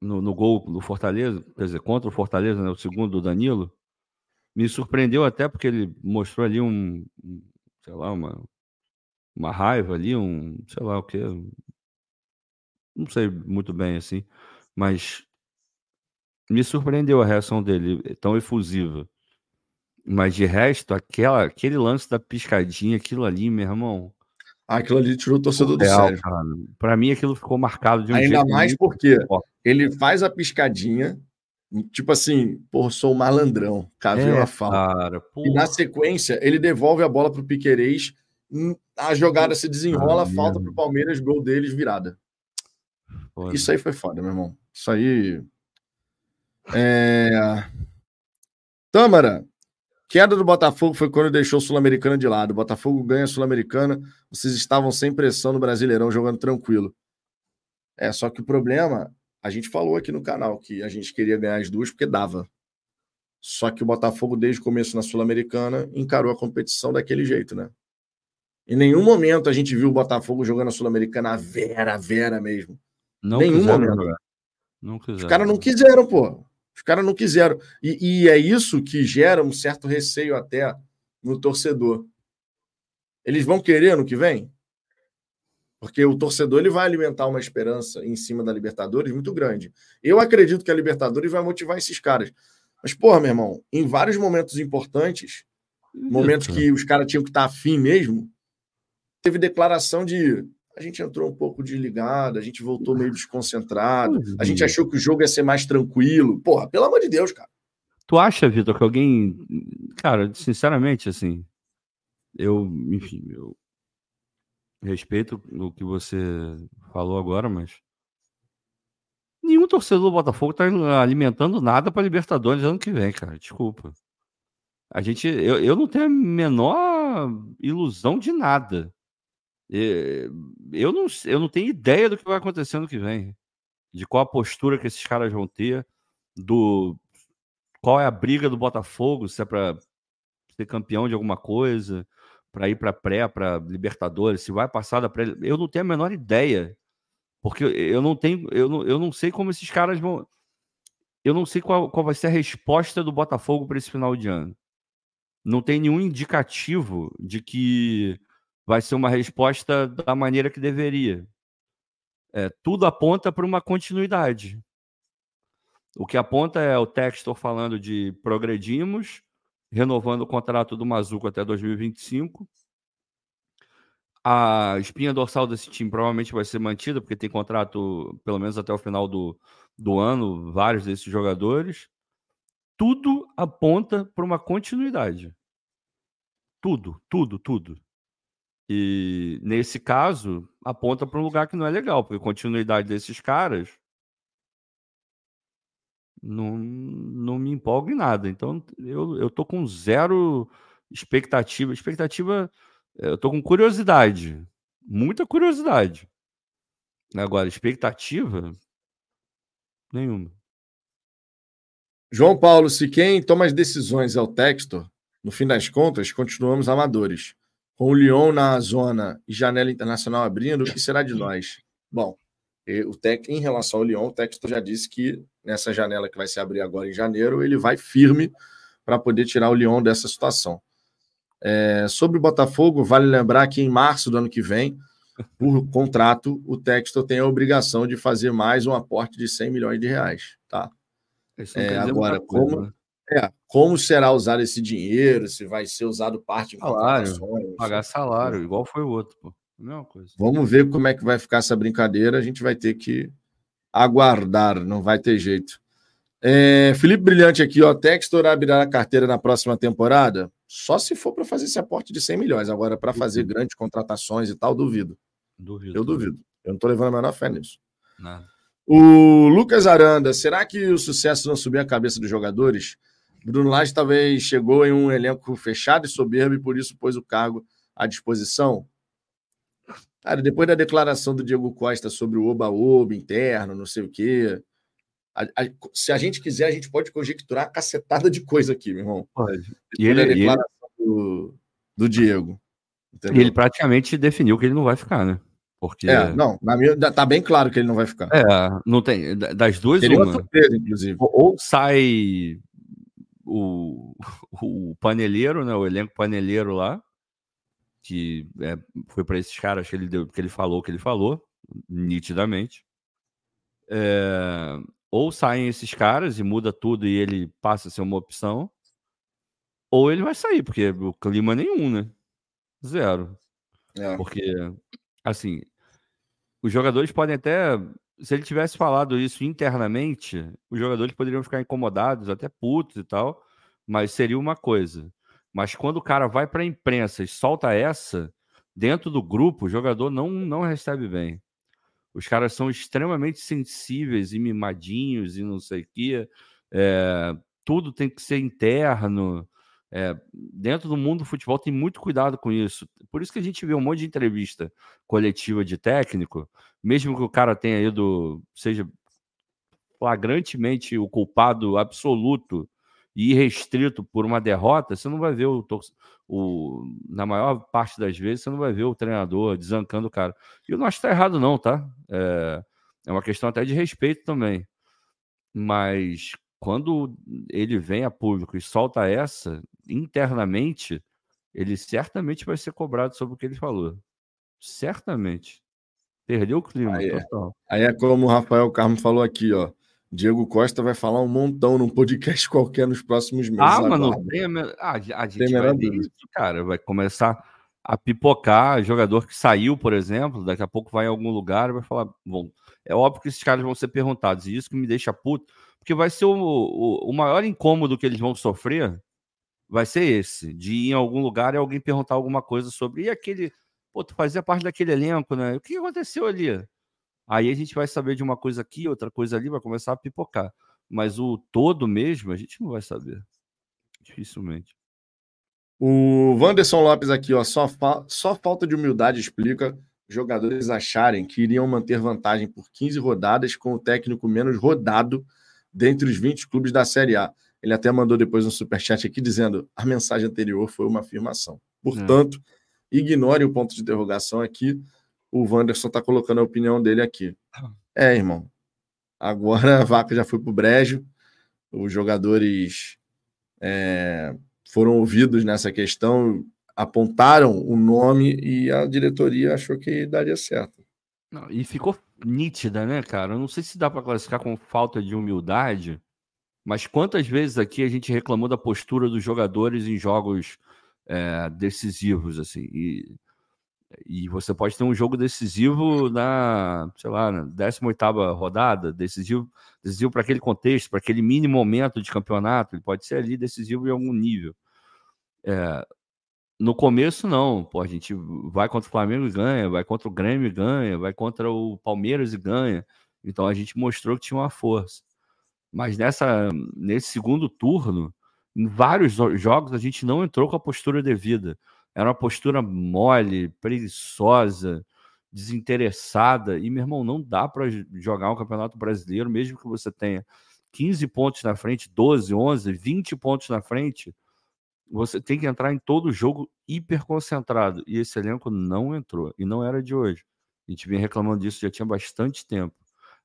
no, no, gol do Fortaleza, quer dizer, contra o Fortaleza, né, o segundo do Danilo. Me surpreendeu até porque ele mostrou ali um, sei lá, uma, uma raiva ali, um, sei lá o que, não sei muito bem assim, mas me surpreendeu a reação dele, tão efusiva. Mas de resto, aquela, aquele lance da piscadinha, aquilo ali, meu irmão. Ah, aquilo ali tirou o torcedor do sério. Para mim, aquilo ficou marcado de um Ainda mais porque ele faz a piscadinha, Tipo assim, pô, sou um malandrão, caveu é, a falta. E na sequência, ele devolve a bola pro Piquerez, hum, a jogada se desenrola, ah, falta pro Palmeiras, gol deles, virada. Foda. Isso aí foi foda, meu irmão. Isso aí. É... Tâmara, queda do Botafogo foi quando deixou o Sul-Americana de lado. O Botafogo ganha a Sul-Americana, vocês estavam sem pressão no Brasileirão, jogando tranquilo. É, só que o problema a gente falou aqui no canal que a gente queria ganhar as duas porque dava. Só que o Botafogo, desde o começo na Sul-Americana, encarou a competição daquele jeito, né? Em nenhum momento a gente viu o Botafogo jogando a Sul-Americana a vera, a vera mesmo. Não nenhum momento. Não quiseram. Os caras não quiseram, pô. Os caras não quiseram. E, e é isso que gera um certo receio até no torcedor. Eles vão querer no que vem? Porque o torcedor ele vai alimentar uma esperança em cima da Libertadores muito grande. Eu acredito que a Libertadores vai motivar esses caras. Mas, porra, meu irmão, em vários momentos importantes, momentos que os caras tinham que estar afim mesmo, teve declaração de a gente entrou um pouco desligado, a gente voltou meio desconcentrado, a gente achou que o jogo ia ser mais tranquilo. Porra, pelo amor de Deus, cara. Tu acha, Vitor, que alguém. Cara, sinceramente, assim. Eu, enfim, eu Respeito o que você falou agora, mas Nenhum torcedor do Botafogo tá alimentando nada para Libertadores ano que vem, cara. Desculpa. A gente, eu, eu não tenho a menor ilusão de nada. Eu não, eu não tenho ideia do que vai acontecer ano que vem, de qual a postura que esses caras vão ter, do qual é a briga do Botafogo, se é para ser campeão de alguma coisa, para ir para pré, para Libertadores, se vai passar da pré, eu não tenho a menor ideia, porque eu não tenho, eu não, eu não sei como esses caras vão, eu não sei qual, qual vai ser a resposta do Botafogo para esse final de ano não tem nenhum indicativo de que vai ser uma resposta da maneira que deveria. É, tudo aponta para uma continuidade. O que aponta é o Textor falando de progredimos, renovando o contrato do Mazuco até 2025. A espinha dorsal desse time provavelmente vai ser mantida, porque tem contrato pelo menos até o final do, do ano, vários desses jogadores tudo aponta para uma continuidade. Tudo, tudo, tudo. E nesse caso, aponta para um lugar que não é legal, porque continuidade desses caras não, não me empolga em nada. Então eu, eu tô com zero expectativa. Expectativa, eu tô com curiosidade, muita curiosidade. Agora, expectativa nenhuma. João Paulo, se quem toma as decisões é o Textor, no fim das contas, continuamos amadores. Com o Lyon na zona e janela internacional abrindo, o que será de nós? Bom, o Tec, em relação ao Lyon, o Textor já disse que nessa janela que vai se abrir agora em janeiro, ele vai firme para poder tirar o Lyon dessa situação. É, sobre o Botafogo, vale lembrar que em março do ano que vem, por contrato, o Textor tem a obrigação de fazer mais um aporte de 100 milhões de reais. Tá? É, agora, como, né? é, como será usado esse dinheiro? Se vai ser usado parte em salário, pagar salário, igual foi o outro, pô. Mesma coisa. Vamos ver como é que vai ficar essa brincadeira. A gente vai ter que aguardar, não vai ter jeito. É, Felipe Brilhante aqui, ó. Textor abrirá a carteira na próxima temporada? Só se for para fazer esse aporte de 100 milhões. Agora, para fazer grandes contratações e tal, duvido. Duvido. Eu duvido. Eu não estou levando a menor fé nisso. O Lucas Aranda, será que o sucesso não subiu a cabeça dos jogadores? Bruno Lage talvez chegou em um elenco fechado e soberbo e por isso pôs o cargo à disposição? Cara, depois da declaração do Diego Costa sobre o oba-oba interno, não sei o quê, a, a, se a gente quiser, a gente pode conjecturar cacetada de coisa aqui, meu irmão. Pode. E ele, declaração ele... Do, do Diego. Entendeu? E ele praticamente definiu que ele não vai ficar, né? Porque... É, não, na minha, tá bem claro que ele não vai ficar. É, não tem. Das duas, Seria uma. surpresa, inclusive. Ou sai o, o paneleiro, né? O elenco paneleiro lá, que é, foi para esses caras que ele deu, que ele falou que ele falou, nitidamente. É, ou saem esses caras e muda tudo e ele passa a ser uma opção, ou ele vai sair, porque o clima nenhum, né? Zero. É. Porque assim, os jogadores podem até. Se ele tivesse falado isso internamente, os jogadores poderiam ficar incomodados, até putos e tal, mas seria uma coisa. Mas quando o cara vai para a imprensa e solta essa, dentro do grupo, o jogador não, não recebe bem. Os caras são extremamente sensíveis e mimadinhos e não sei o quê. É, tudo tem que ser interno. É, dentro do mundo do futebol tem muito cuidado com isso. Por isso que a gente vê um monte de entrevista coletiva de técnico, mesmo que o cara tenha ido, seja flagrantemente o culpado absoluto e irrestrito por uma derrota, você não vai ver o, o, na maior parte das vezes, você não vai ver o treinador desancando o cara. E eu não acho que tá errado, não, tá? É, é uma questão até de respeito também. Mas quando ele vem a público e solta essa, internamente, ele certamente vai ser cobrado sobre o que ele falou. Certamente. Perdeu o clima aí é. total. Aí é como o Rafael Carmo falou aqui, ó. Diego Costa vai falar um montão num podcast qualquer nos próximos meses. Ah, mas não tem a, ah, a gente tem vai isso, cara. Vai começar a pipocar jogador que saiu, por exemplo, daqui a pouco vai em algum lugar e vai falar, bom, é óbvio que esses caras vão ser perguntados, e isso que me deixa puto, porque vai ser o, o, o maior incômodo que eles vão sofrer vai ser esse, de ir em algum lugar e alguém perguntar alguma coisa sobre e aquele, pô, tu fazia parte daquele elenco, né? O que aconteceu ali? Aí a gente vai saber de uma coisa aqui, outra coisa ali, vai começar a pipocar. Mas o todo mesmo, a gente não vai saber. Dificilmente. O Wanderson Lopes aqui, ó, só, fa só falta de humildade explica jogadores acharem que iriam manter vantagem por 15 rodadas com o técnico menos rodado dentre os 20 clubes da Série A. Ele até mandou depois um superchat aqui dizendo a mensagem anterior foi uma afirmação. Portanto, é. ignore o ponto de interrogação aqui. O Wanderson está colocando a opinião dele aqui. É, irmão. Agora a vaca já foi para o brejo. Os jogadores é, foram ouvidos nessa questão, apontaram o nome e a diretoria achou que daria certo. Não, e ficou nítida, né, cara? Eu não sei se dá para classificar com falta de humildade, mas quantas vezes aqui a gente reclamou da postura dos jogadores em jogos é, decisivos, assim? E, e você pode ter um jogo decisivo na, sei lá, na 18ª rodada, decisivo, decisivo para aquele contexto, para aquele mini momento de campeonato, ele pode ser ali decisivo em algum nível. É, no começo, não. Pô, a gente vai contra o Flamengo e ganha, vai contra o Grêmio e ganha, vai contra o Palmeiras e ganha. Então a gente mostrou que tinha uma força. Mas nessa, nesse segundo turno, em vários jogos, a gente não entrou com a postura devida. Era uma postura mole, preguiçosa, desinteressada. E, meu irmão, não dá para jogar um campeonato brasileiro, mesmo que você tenha 15 pontos na frente, 12, 11, 20 pontos na frente você tem que entrar em todo jogo hiper concentrado. E esse elenco não entrou. E não era de hoje. A gente vinha reclamando disso já tinha bastante tempo.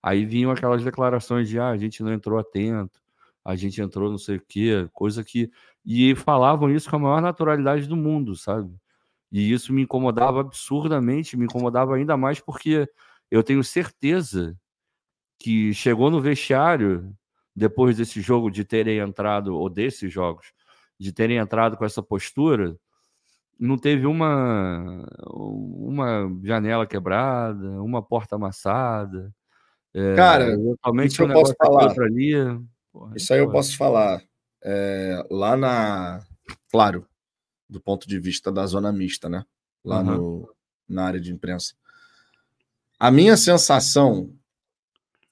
Aí vinham aquelas declarações de ah, a gente não entrou atento, a gente entrou não sei o quê, coisa que. E falavam isso com a maior naturalidade do mundo, sabe? E isso me incomodava absurdamente, me incomodava ainda mais porque eu tenho certeza que chegou no vestiário, depois desse jogo de terem entrado, ou desses jogos, de terem entrado com essa postura, não teve uma, uma janela quebrada, uma porta amassada. É, Cara, isso um posso falar. Ali, porra, isso aí eu posso falar. É, lá na. Claro, do ponto de vista da zona mista, né? Lá uhum. no, na área de imprensa. A minha sensação,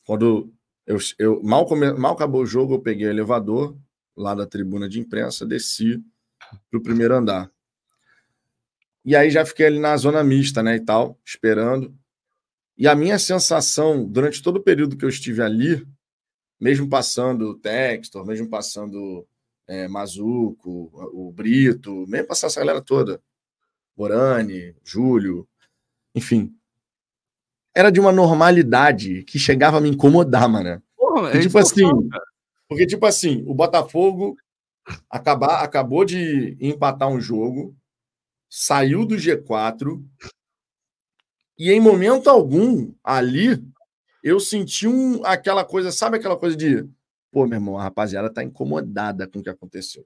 quando eu, eu mal, come, mal acabou o jogo, eu peguei o elevador, lá da tribuna de imprensa, desci para o primeiro andar. E aí já fiquei ali na zona mista, né, e tal, esperando. E a minha sensação, durante todo o período que eu estive ali, mesmo passando o Textor, mesmo passando é, Mazuco, o Brito, mesmo passando essa galera toda, Borani, Júlio, enfim, era de uma normalidade que chegava a me incomodar, mano. Porra, é tipo assim, porque, tipo assim, o Botafogo acabar, acabou de empatar um jogo, saiu do G4, e em momento algum, ali, eu senti um, aquela coisa, sabe aquela coisa de, pô, meu irmão, a rapaziada tá incomodada com o que aconteceu.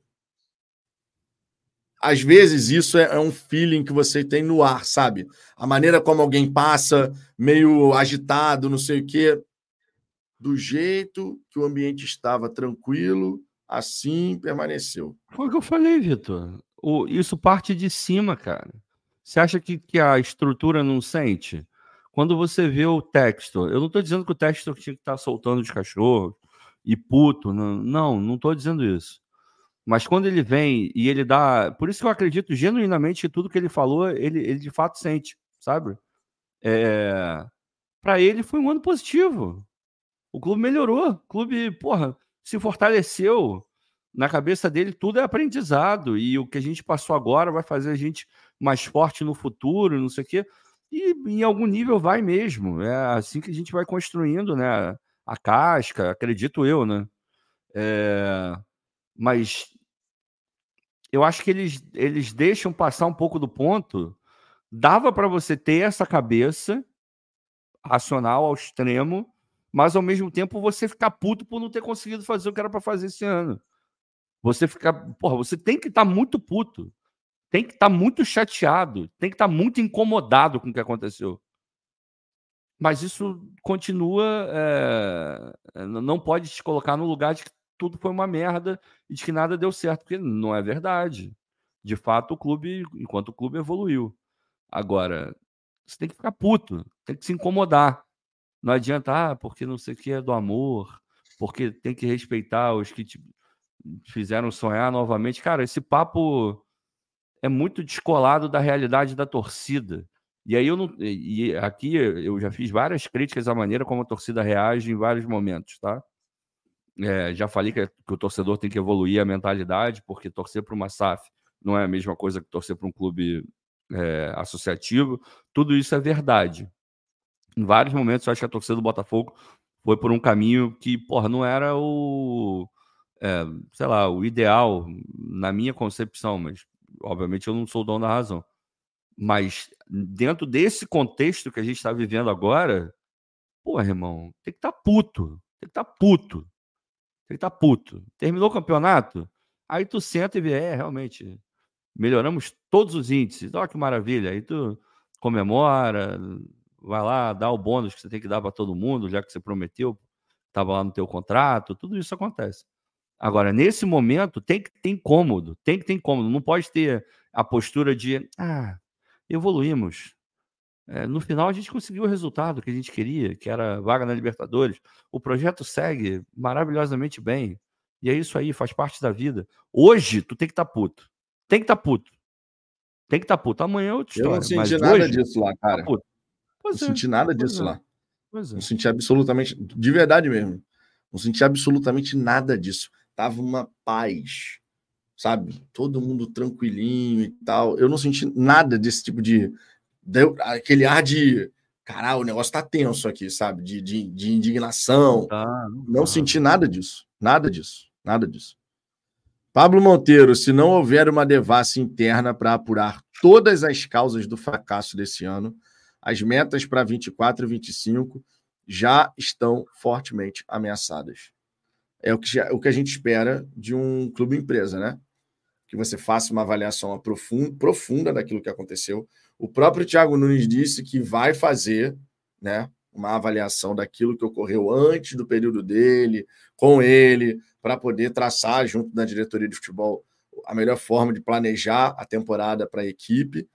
Às vezes isso é, é um feeling que você tem no ar, sabe? A maneira como alguém passa, meio agitado, não sei o quê do jeito que o ambiente estava tranquilo, assim permaneceu. Foi o que eu falei, Vitor. Isso parte de cima, cara. Você acha que, que a estrutura não sente? Quando você vê o texto, eu não estou dizendo que o texto tinha que estar tá soltando de cachorro e puto, não, não estou dizendo isso. Mas quando ele vem e ele dá. Por isso que eu acredito genuinamente que tudo que ele falou, ele, ele de fato sente, sabe? É... Para ele foi um ano positivo. O clube melhorou. O clube, porra, se fortaleceu. Na cabeça dele, tudo é aprendizado. E o que a gente passou agora vai fazer a gente mais forte no futuro, não sei o quê. E em algum nível vai mesmo. É assim que a gente vai construindo, né? A casca, acredito eu, né? É... Mas eu acho que eles, eles deixam passar um pouco do ponto. Dava para você ter essa cabeça racional ao extremo mas ao mesmo tempo você ficar puto por não ter conseguido fazer o que era para fazer esse ano. Você fica, porra, você tem que estar tá muito puto, tem que estar tá muito chateado, tem que estar tá muito incomodado com o que aconteceu. Mas isso continua, é, não pode te colocar no lugar de que tudo foi uma merda e de que nada deu certo, porque não é verdade. De fato, o clube, enquanto o clube evoluiu. Agora, você tem que ficar puto, tem que se incomodar. Não adianta, ah, porque não sei o que é do amor, porque tem que respeitar os que te fizeram sonhar novamente. Cara, esse papo é muito descolado da realidade da torcida. E aí eu não. E aqui eu já fiz várias críticas à maneira como a torcida reage em vários momentos, tá? É, já falei que, que, o torcedor tem que evoluir a mentalidade, porque torcer para uma SAF não é a mesma coisa que torcer para um clube é, associativo. Tudo isso é verdade. Em vários momentos eu acho que a torcida do Botafogo foi por um caminho que, porra, não era o. É, sei lá, o ideal na minha concepção, mas obviamente eu não sou o dono da razão. Mas dentro desse contexto que a gente está vivendo agora, porra, irmão, tem que estar tá puto. Tem que estar tá puto. Tem que estar tá puto. Terminou o campeonato? Aí tu senta e vê, é, realmente, melhoramos todos os índices. Olha que maravilha. Aí tu comemora, vai lá, dá o bônus que você tem que dar para todo mundo, já que você prometeu, estava lá no teu contrato, tudo isso acontece. Agora, nesse momento, tem que ter incômodo, tem que ter incômodo. Não pode ter a postura de, ah, evoluímos. É, no final, a gente conseguiu o resultado que a gente queria, que era vaga na Libertadores. O projeto segue maravilhosamente bem. E é isso aí, faz parte da vida. Hoje, tu tem que estar tá puto. Tem que estar tá puto. Tem que estar tá puto. Amanhã eu te Eu não senti nada hoje, disso lá, cara. Tá não é, senti nada disso é. lá. É. Não senti absolutamente, de verdade mesmo. Não senti absolutamente nada disso tava uma paz, sabe? Todo mundo tranquilinho e tal. Eu não senti nada desse tipo de. Deu, aquele ar de. Caralho, o negócio tá tenso aqui, sabe? De, de, de indignação. Tá, não, não senti nada disso. Nada disso. Nada disso. Pablo Monteiro, se não houver uma devassa interna para apurar todas as causas do fracasso desse ano, as metas para 24 e 25 já estão fortemente ameaçadas é o que, o que a gente espera de um clube empresa, né? Que você faça uma avaliação profunda daquilo que aconteceu. O próprio Thiago Nunes disse que vai fazer, né? Uma avaliação daquilo que ocorreu antes do período dele, com ele, para poder traçar, junto da diretoria de futebol, a melhor forma de planejar a temporada para a equipe.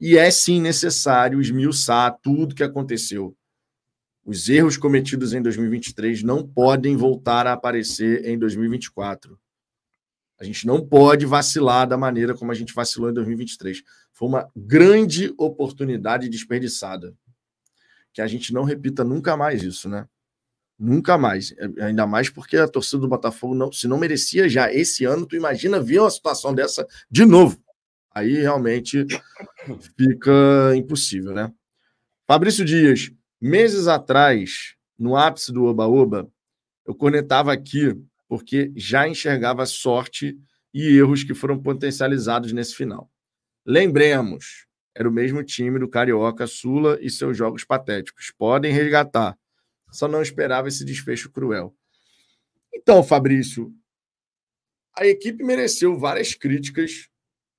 E é sim necessário esmiuçar tudo que aconteceu os erros cometidos em 2023 não podem voltar a aparecer em 2024. A gente não pode vacilar da maneira como a gente vacilou em 2023. Foi uma grande oportunidade desperdiçada. Que a gente não repita nunca mais isso, né? Nunca mais. É, ainda mais porque a torcida do Botafogo, não, se não merecia já esse ano, tu imagina ver uma situação dessa de novo. Aí realmente fica impossível, né? Fabrício Dias, Meses atrás, no ápice do Oba-Oba, eu conectava aqui porque já enxergava sorte e erros que foram potencializados nesse final. Lembremos, era o mesmo time do Carioca Sula e seus jogos patéticos. Podem resgatar. Só não esperava esse desfecho cruel. Então, Fabrício, a equipe mereceu várias críticas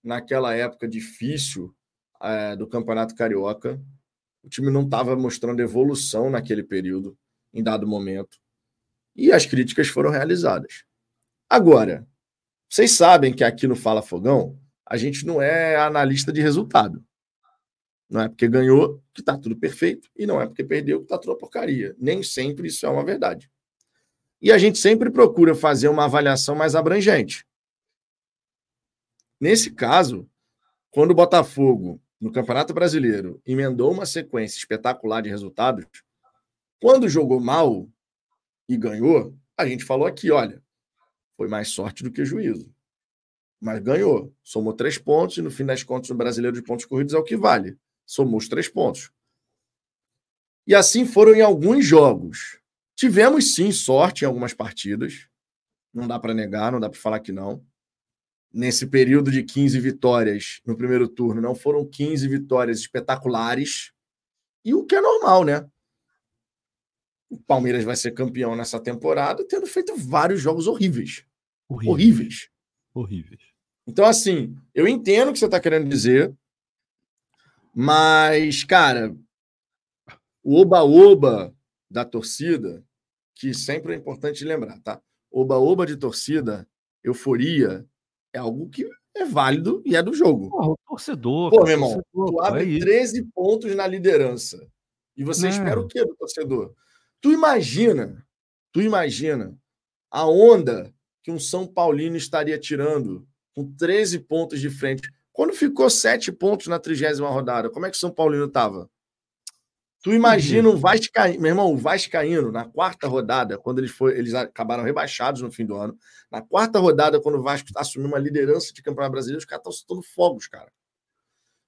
naquela época difícil é, do Campeonato Carioca. O time não estava mostrando evolução naquele período, em dado momento. E as críticas foram realizadas. Agora, vocês sabem que aqui no Fala Fogão, a gente não é analista de resultado. Não é porque ganhou que está tudo perfeito, e não é porque perdeu que está tudo porcaria. Nem sempre isso é uma verdade. E a gente sempre procura fazer uma avaliação mais abrangente. Nesse caso, quando o Botafogo no Campeonato Brasileiro emendou uma sequência espetacular de resultados, quando jogou mal e ganhou, a gente falou aqui, olha, foi mais sorte do que juízo. Mas ganhou. Somou três pontos e, no fim das contas, o brasileiro de pontos corridos é o que vale. Somou os três pontos. E assim foram em alguns jogos. Tivemos, sim, sorte em algumas partidas. Não dá para negar, não dá para falar que não nesse período de 15 vitórias no primeiro turno, não foram 15 vitórias espetaculares. E o que é normal, né? O Palmeiras vai ser campeão nessa temporada, tendo feito vários jogos horríveis. Horríveis. Horríveis. horríveis. Então, assim, eu entendo o que você está querendo dizer, mas, cara, o oba-oba da torcida, que sempre é importante lembrar, tá? Oba-oba de torcida, euforia, é algo que é válido e é do jogo. Porra, o torcedor. Pô, meu irmão, torcedor, tu abre é 13 pontos na liderança. E você espera o quê do torcedor? Tu imagina, tu imagina a onda que um São Paulino estaria tirando com 13 pontos de frente. Quando ficou 7 pontos na trigésima rodada, como é que o São Paulino estava? Tu imagina o Vascaíno, meu irmão, o Vascaíno, na quarta rodada, quando eles, foi, eles acabaram rebaixados no fim do ano, na quarta rodada, quando o Vasco assumiu uma liderança de campeonato brasileiro, os caras estão soltando fogos, cara.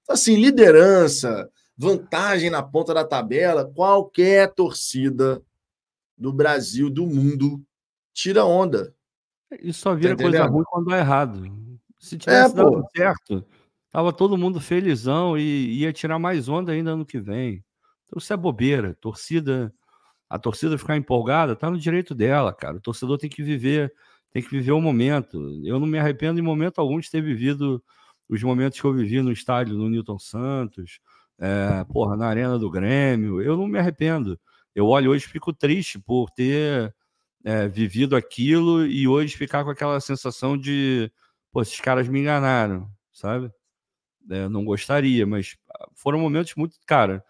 Então, assim, liderança, vantagem na ponta da tabela, qualquer torcida do Brasil, do mundo, tira onda. E só vira tá coisa ruim quando dá errado. Se tivesse é, dado pô. certo, tava todo mundo felizão e ia tirar mais onda ainda ano que vem. Então isso é bobeira. Torcida, a torcida ficar empolgada, tá no direito dela, cara. O torcedor tem que viver, tem que viver o momento. Eu não me arrependo em momento algum de ter vivido os momentos que eu vivi no estádio do Newton Santos, é, porra, na arena do Grêmio. Eu não me arrependo. Eu olho hoje e fico triste por ter é, vivido aquilo e hoje ficar com aquela sensação de, pô, esses caras me enganaram, sabe? É, não gostaria, mas foram momentos muito, cara.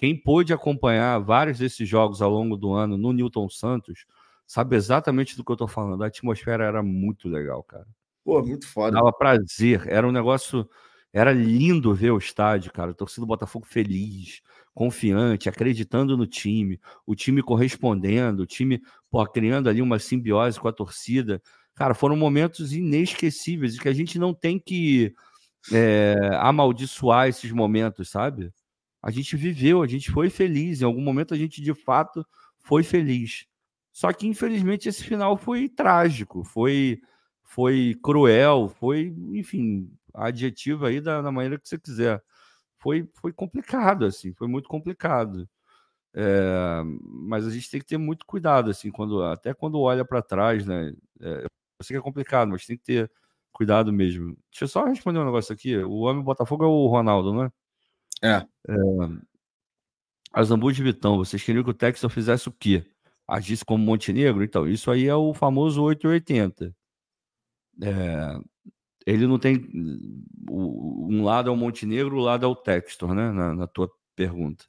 Quem pôde acompanhar vários desses jogos ao longo do ano no Newton Santos sabe exatamente do que eu tô falando. A atmosfera era muito legal, cara. Pô, muito foda. Dava prazer. Era um negócio. Era lindo ver o estádio, cara. Torcida do Botafogo feliz, confiante, acreditando no time, o time correspondendo, o time pô, criando ali uma simbiose com a torcida. Cara, foram momentos inesquecíveis e que a gente não tem que é, amaldiçoar esses momentos, sabe? A gente viveu, a gente foi feliz. Em algum momento a gente de fato foi feliz. Só que infelizmente esse final foi trágico, foi foi cruel, foi, enfim, adjetivo aí da, da maneira que você quiser. Foi, foi complicado, assim, foi muito complicado. É, mas a gente tem que ter muito cuidado, assim, quando, até quando olha para trás, né? É, eu sei que é complicado, mas tem que ter cuidado mesmo. Deixa eu só responder um negócio aqui. O homem Botafogo é o Ronaldo, não é? É. é a Zambu de Vitão, vocês queriam que o Texas fizesse o quê? Agisse como Montenegro? Então, isso aí é o famoso 880. É, ele não tem. Um lado é o Montenegro, o lado é o Textor, né? Na, na tua pergunta.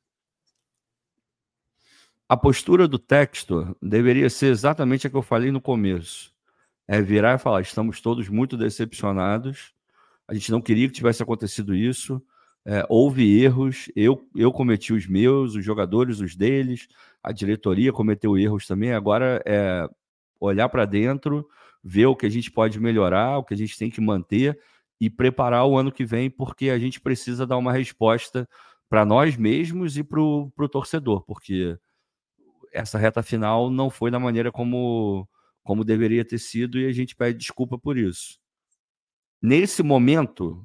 A postura do Textor deveria ser exatamente a que eu falei no começo. É virar e falar: estamos todos muito decepcionados. A gente não queria que tivesse acontecido isso. É, houve erros, eu, eu cometi os meus, os jogadores os deles, a diretoria cometeu erros também. Agora é olhar para dentro, ver o que a gente pode melhorar, o que a gente tem que manter e preparar o ano que vem, porque a gente precisa dar uma resposta para nós mesmos e para o torcedor, porque essa reta final não foi da maneira como, como deveria ter sido e a gente pede desculpa por isso. Nesse momento,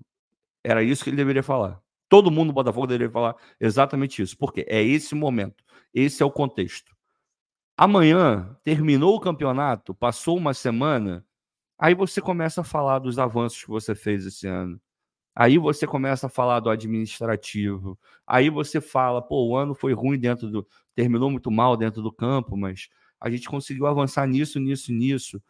era isso que ele deveria falar. Todo mundo no Botafogo deveria falar exatamente isso, porque é esse momento, esse é o contexto. Amanhã terminou o campeonato, passou uma semana, aí você começa a falar dos avanços que você fez esse ano. Aí você começa a falar do administrativo. Aí você fala, pô, o ano foi ruim dentro do. terminou muito mal dentro do campo, mas a gente conseguiu avançar nisso, nisso, nisso.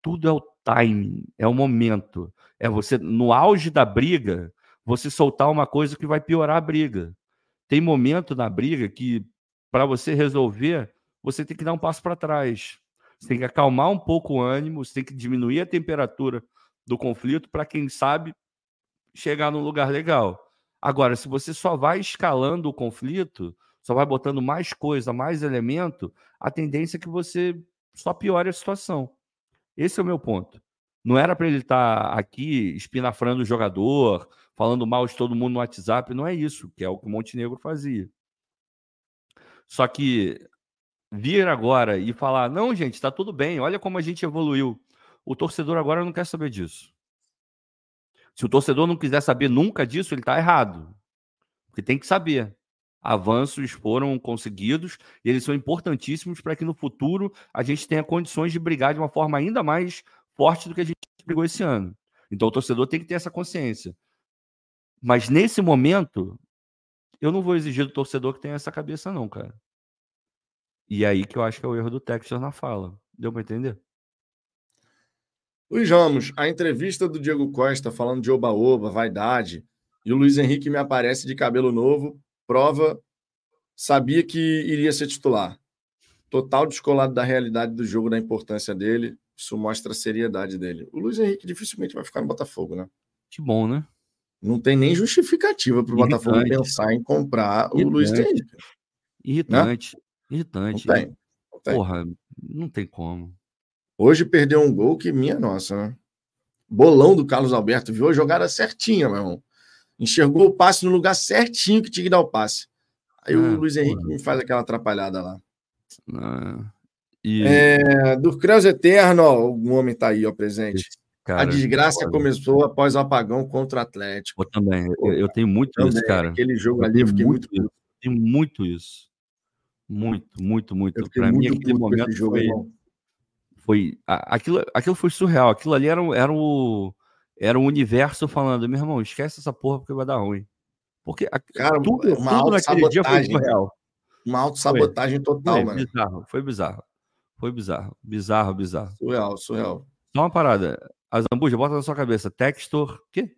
Tudo é o timing, é o momento. É você, no auge da briga, você soltar uma coisa que vai piorar a briga. Tem momento na briga que, para você resolver, você tem que dar um passo para trás. Você tem que acalmar um pouco o ânimo, você tem que diminuir a temperatura do conflito para, quem sabe, chegar num lugar legal. Agora, se você só vai escalando o conflito, só vai botando mais coisa, mais elemento, a tendência é que você só piore a situação. Esse é o meu ponto. Não era para ele estar tá aqui espinafrando o jogador, falando mal de todo mundo no WhatsApp, não é isso, que é o que o Montenegro fazia. Só que vir agora e falar: não, gente, está tudo bem, olha como a gente evoluiu. O torcedor agora não quer saber disso. Se o torcedor não quiser saber nunca disso, ele está errado. Porque tem que saber. Avanços foram conseguidos e eles são importantíssimos para que no futuro a gente tenha condições de brigar de uma forma ainda mais forte do que a gente brigou esse ano. Então o torcedor tem que ter essa consciência. Mas nesse momento, eu não vou exigir do torcedor que tenha essa cabeça, não, cara. E aí que eu acho que é o erro do Texas na fala. Deu para entender? Luiz Ramos, a entrevista do Diego Costa falando de oba-oba, vaidade, e o Luiz Henrique me aparece de cabelo novo, prova, sabia que iria ser titular. total descolado da realidade do jogo, da importância dele. Isso mostra a seriedade dele. O Luiz Henrique dificilmente vai ficar no Botafogo, né? Que bom, né? Não tem nem justificativa para o Botafogo pensar em comprar Irritante. o Luiz Henrique. Irritante. Né? Irritante. Não tem. não tem. Porra, não tem como. Hoje perdeu um gol que, minha nossa, né? Bolão do Carlos Alberto, viu a jogada certinha, meu irmão. Enxergou o passe no lugar certinho que tinha que dar o passe. Aí o é, Luiz Henrique me faz aquela atrapalhada lá. Ah, e... É, do Creus Eterno, ó, o homem tá aí, ó, presente. Cara, a desgraça começou após o apagão contra o Atlético. Eu também, eu, eu tenho muito também, isso, cara. Aquele jogo eu ali, eu fiquei muito. muito... Tenho muito isso. Muito, muito, muito. Para mim, aquele momento jogo, foi. Foi. Aquilo, aquilo foi surreal. Aquilo ali era, era o. Era o universo falando, meu irmão, esquece essa porra porque vai dar ruim. Porque Cara, tudo, uma tudo naquele dia foi surreal. Uma autossabotagem total, foi, mano. Bizarro, foi bizarro. Foi bizarro. Bizarro, bizarro. Surreal, surreal. Só uma parada. A Zambuja, bota na sua cabeça. Textor. quê?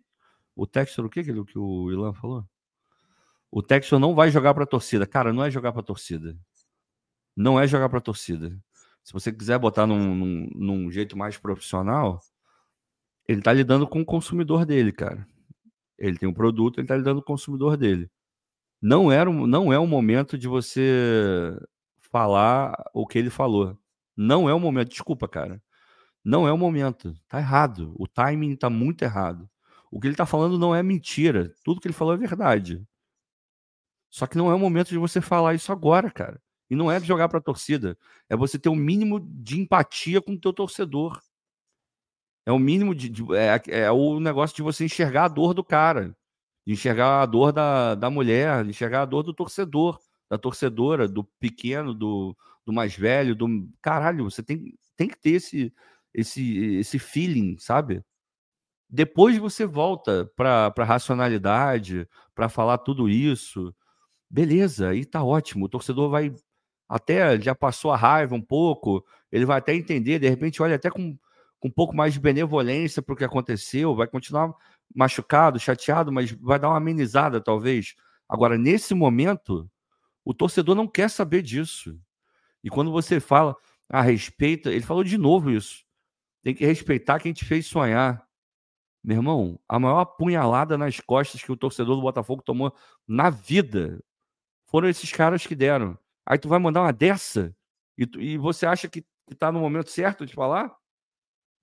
O Textor, o quê que, que o Ilan falou? O Textor não vai jogar pra torcida. Cara, não é jogar pra torcida. Não é jogar pra torcida. Se você quiser botar num, num, num jeito mais profissional, ele tá lidando com o consumidor dele, cara. Ele tem um produto, ele tá lidando com o consumidor dele não era não é o momento de você falar o que ele falou. Não é o momento. Desculpa, cara. Não é o momento. Tá errado. O timing tá muito errado. O que ele tá falando não é mentira. Tudo que ele falou é verdade. Só que não é o momento de você falar isso agora, cara. E não é jogar para a torcida. É você ter o um mínimo de empatia com o teu torcedor. É o mínimo de, de é, é o negócio de você enxergar a dor do cara de enxergar a dor da, da mulher, de enxergar a dor do torcedor, da torcedora, do pequeno, do, do mais velho, do caralho, você tem, tem que ter esse, esse, esse feeling, sabe? Depois você volta para a racionalidade, para falar tudo isso, beleza, aí tá ótimo. O torcedor vai até já passou a raiva um pouco, ele vai até entender, de repente olha até com, com um pouco mais de benevolência para o que aconteceu, vai continuar machucado, chateado, mas vai dar uma amenizada, talvez. Agora, nesse momento, o torcedor não quer saber disso. E quando você fala a respeita, ele falou de novo isso. Tem que respeitar quem te fez sonhar. Meu irmão, a maior apunhalada nas costas que o torcedor do Botafogo tomou na vida foram esses caras que deram. Aí tu vai mandar uma dessa e, tu, e você acha que, que tá no momento certo de falar?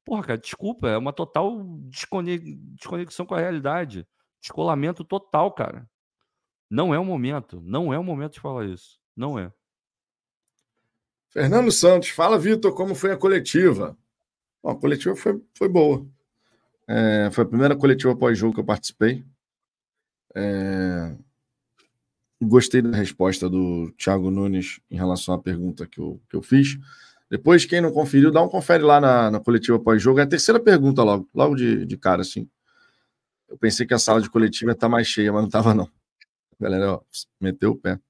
Porra, cara, desculpa, é uma total desconexão com a realidade. Descolamento total, cara. Não é o momento. Não é o momento de falar isso. Não é. Fernando Santos, fala, Vitor, como foi a coletiva? Bom, a coletiva foi, foi boa. É, foi a primeira coletiva pós-jogo que eu participei. É, gostei da resposta do Thiago Nunes em relação à pergunta que eu, que eu fiz. Depois, quem não conferiu, dá um confere lá na, na coletiva pós-jogo. É a terceira pergunta logo, logo de, de cara, assim. Eu pensei que a sala de coletiva ia estar mais cheia, mas não estava, não. A galera, ó, meteu o pé.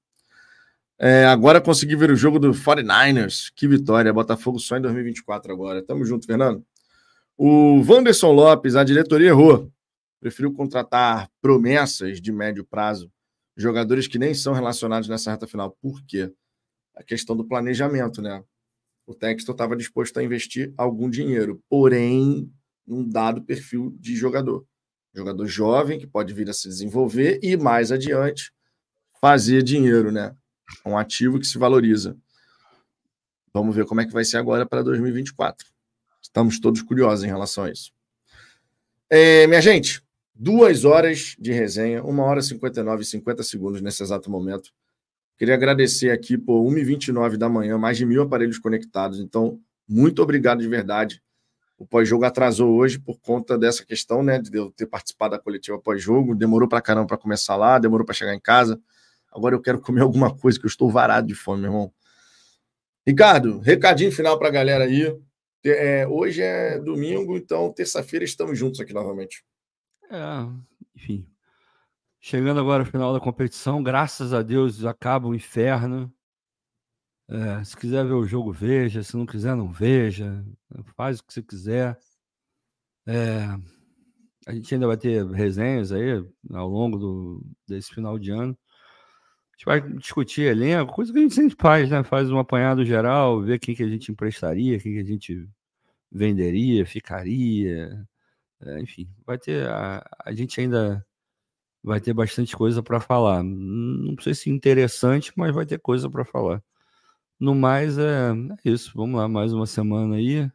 É, agora consegui ver o jogo do 49ers. Que vitória. Botafogo só em 2024 agora. Tamo junto, Fernando. O Wanderson Lopes, a diretoria errou. Preferiu contratar promessas de médio prazo, jogadores que nem são relacionados nessa reta final. Por quê? A questão do planejamento, né? o Textor estava disposto a investir algum dinheiro, porém, num dado perfil de jogador. Jogador jovem que pode vir a se desenvolver e mais adiante fazer dinheiro, né? Um ativo que se valoriza. Vamos ver como é que vai ser agora para 2024. Estamos todos curiosos em relação a isso. É, minha gente, duas horas de resenha, uma hora e 59 e 50 segundos nesse exato momento. Queria agradecer aqui por 1h29 da manhã, mais de mil aparelhos conectados. Então, muito obrigado de verdade. O pós-jogo atrasou hoje por conta dessa questão, né? De eu ter participado da coletiva pós-jogo. Demorou para caramba para começar lá, demorou para chegar em casa. Agora eu quero comer alguma coisa, que eu estou varado de fome, meu irmão. Ricardo, recadinho final para a galera aí. É, hoje é domingo, então terça-feira estamos juntos aqui novamente. É, enfim, Chegando agora ao final da competição, graças a Deus acaba o inferno. É, se quiser ver o jogo, veja. Se não quiser, não veja. Faz o que você quiser. É, a gente ainda vai ter resenhas aí ao longo do, desse final de ano. Gente vai discutir elenco, coisa que a gente sempre faz, né? Faz um apanhado geral, ver quem que a gente emprestaria, quem que a gente venderia, ficaria. É, enfim, vai ter. A, a gente ainda vai ter bastante coisa para falar. Não sei se interessante, mas vai ter coisa para falar. No mais, é, é, isso. Vamos lá, mais uma semana aí.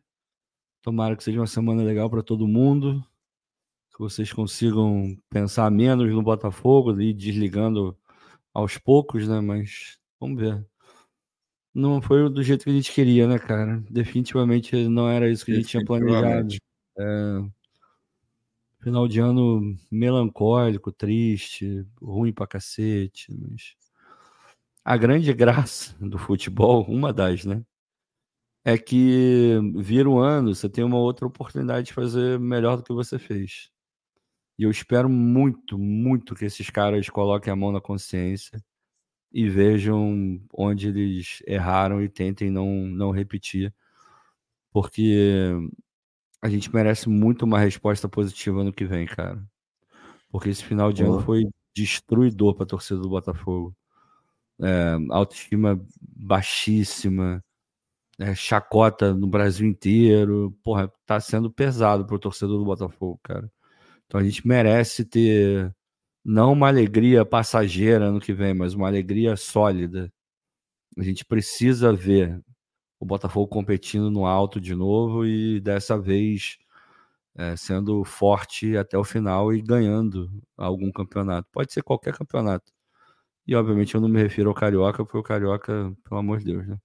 Tomara que seja uma semana legal para todo mundo. Que vocês consigam pensar menos no Botafogo e desligando aos poucos, né? Mas vamos ver. Não foi do jeito que a gente queria, né, cara? Definitivamente não era isso que a gente tinha planejado. É... Final de ano melancólico, triste, ruim pra cacete. Mas... A grande graça do futebol, uma das, né? É que vira um ano, você tem uma outra oportunidade de fazer melhor do que você fez. E eu espero muito, muito que esses caras coloquem a mão na consciência e vejam onde eles erraram e tentem não, não repetir. Porque a gente merece muito uma resposta positiva no que vem, cara. Porque esse final de ano foi destruidor para a torcida do Botafogo. É, autoestima baixíssima, é, chacota no Brasil inteiro. Porra, tá sendo pesado para o torcedor do Botafogo, cara. Então a gente merece ter não uma alegria passageira no que vem, mas uma alegria sólida. A gente precisa ver o Botafogo competindo no alto de novo e dessa vez é, sendo forte até o final e ganhando algum campeonato. Pode ser qualquer campeonato. E obviamente eu não me refiro ao Carioca, porque o Carioca, pelo amor de Deus, né?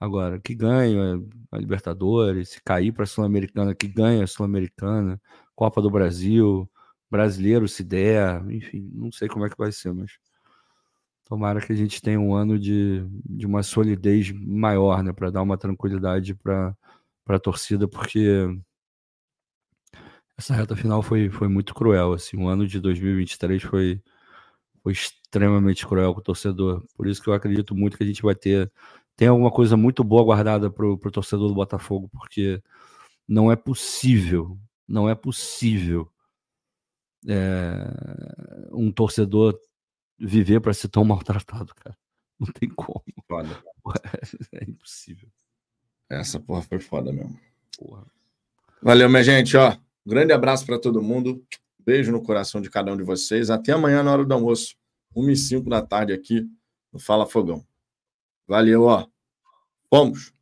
Agora, que ganha a Libertadores, se cair para a Sul-Americana, que ganha a Sul-Americana, Copa do Brasil, brasileiro se der, enfim, não sei como é que vai ser, mas tomara que a gente tenha um ano de, de uma solidez maior, né, para dar uma tranquilidade para a torcida, porque essa reta final foi, foi muito cruel, assim, o ano de 2023 foi, foi extremamente cruel com o torcedor, por isso que eu acredito muito que a gente vai ter tem alguma coisa muito boa guardada para o torcedor do Botafogo, porque não é possível, não é possível é, um torcedor viver para ser tão maltratado, cara. Não tem como. Foda. É, é impossível. Essa porra foi foda mesmo. Porra. Valeu, minha gente. Ó, grande abraço para todo mundo. Beijo no coração de cada um de vocês. Até amanhã na hora do almoço, 1 e 5 da tarde aqui no Fala Fogão. Valeu, ó. Vamos.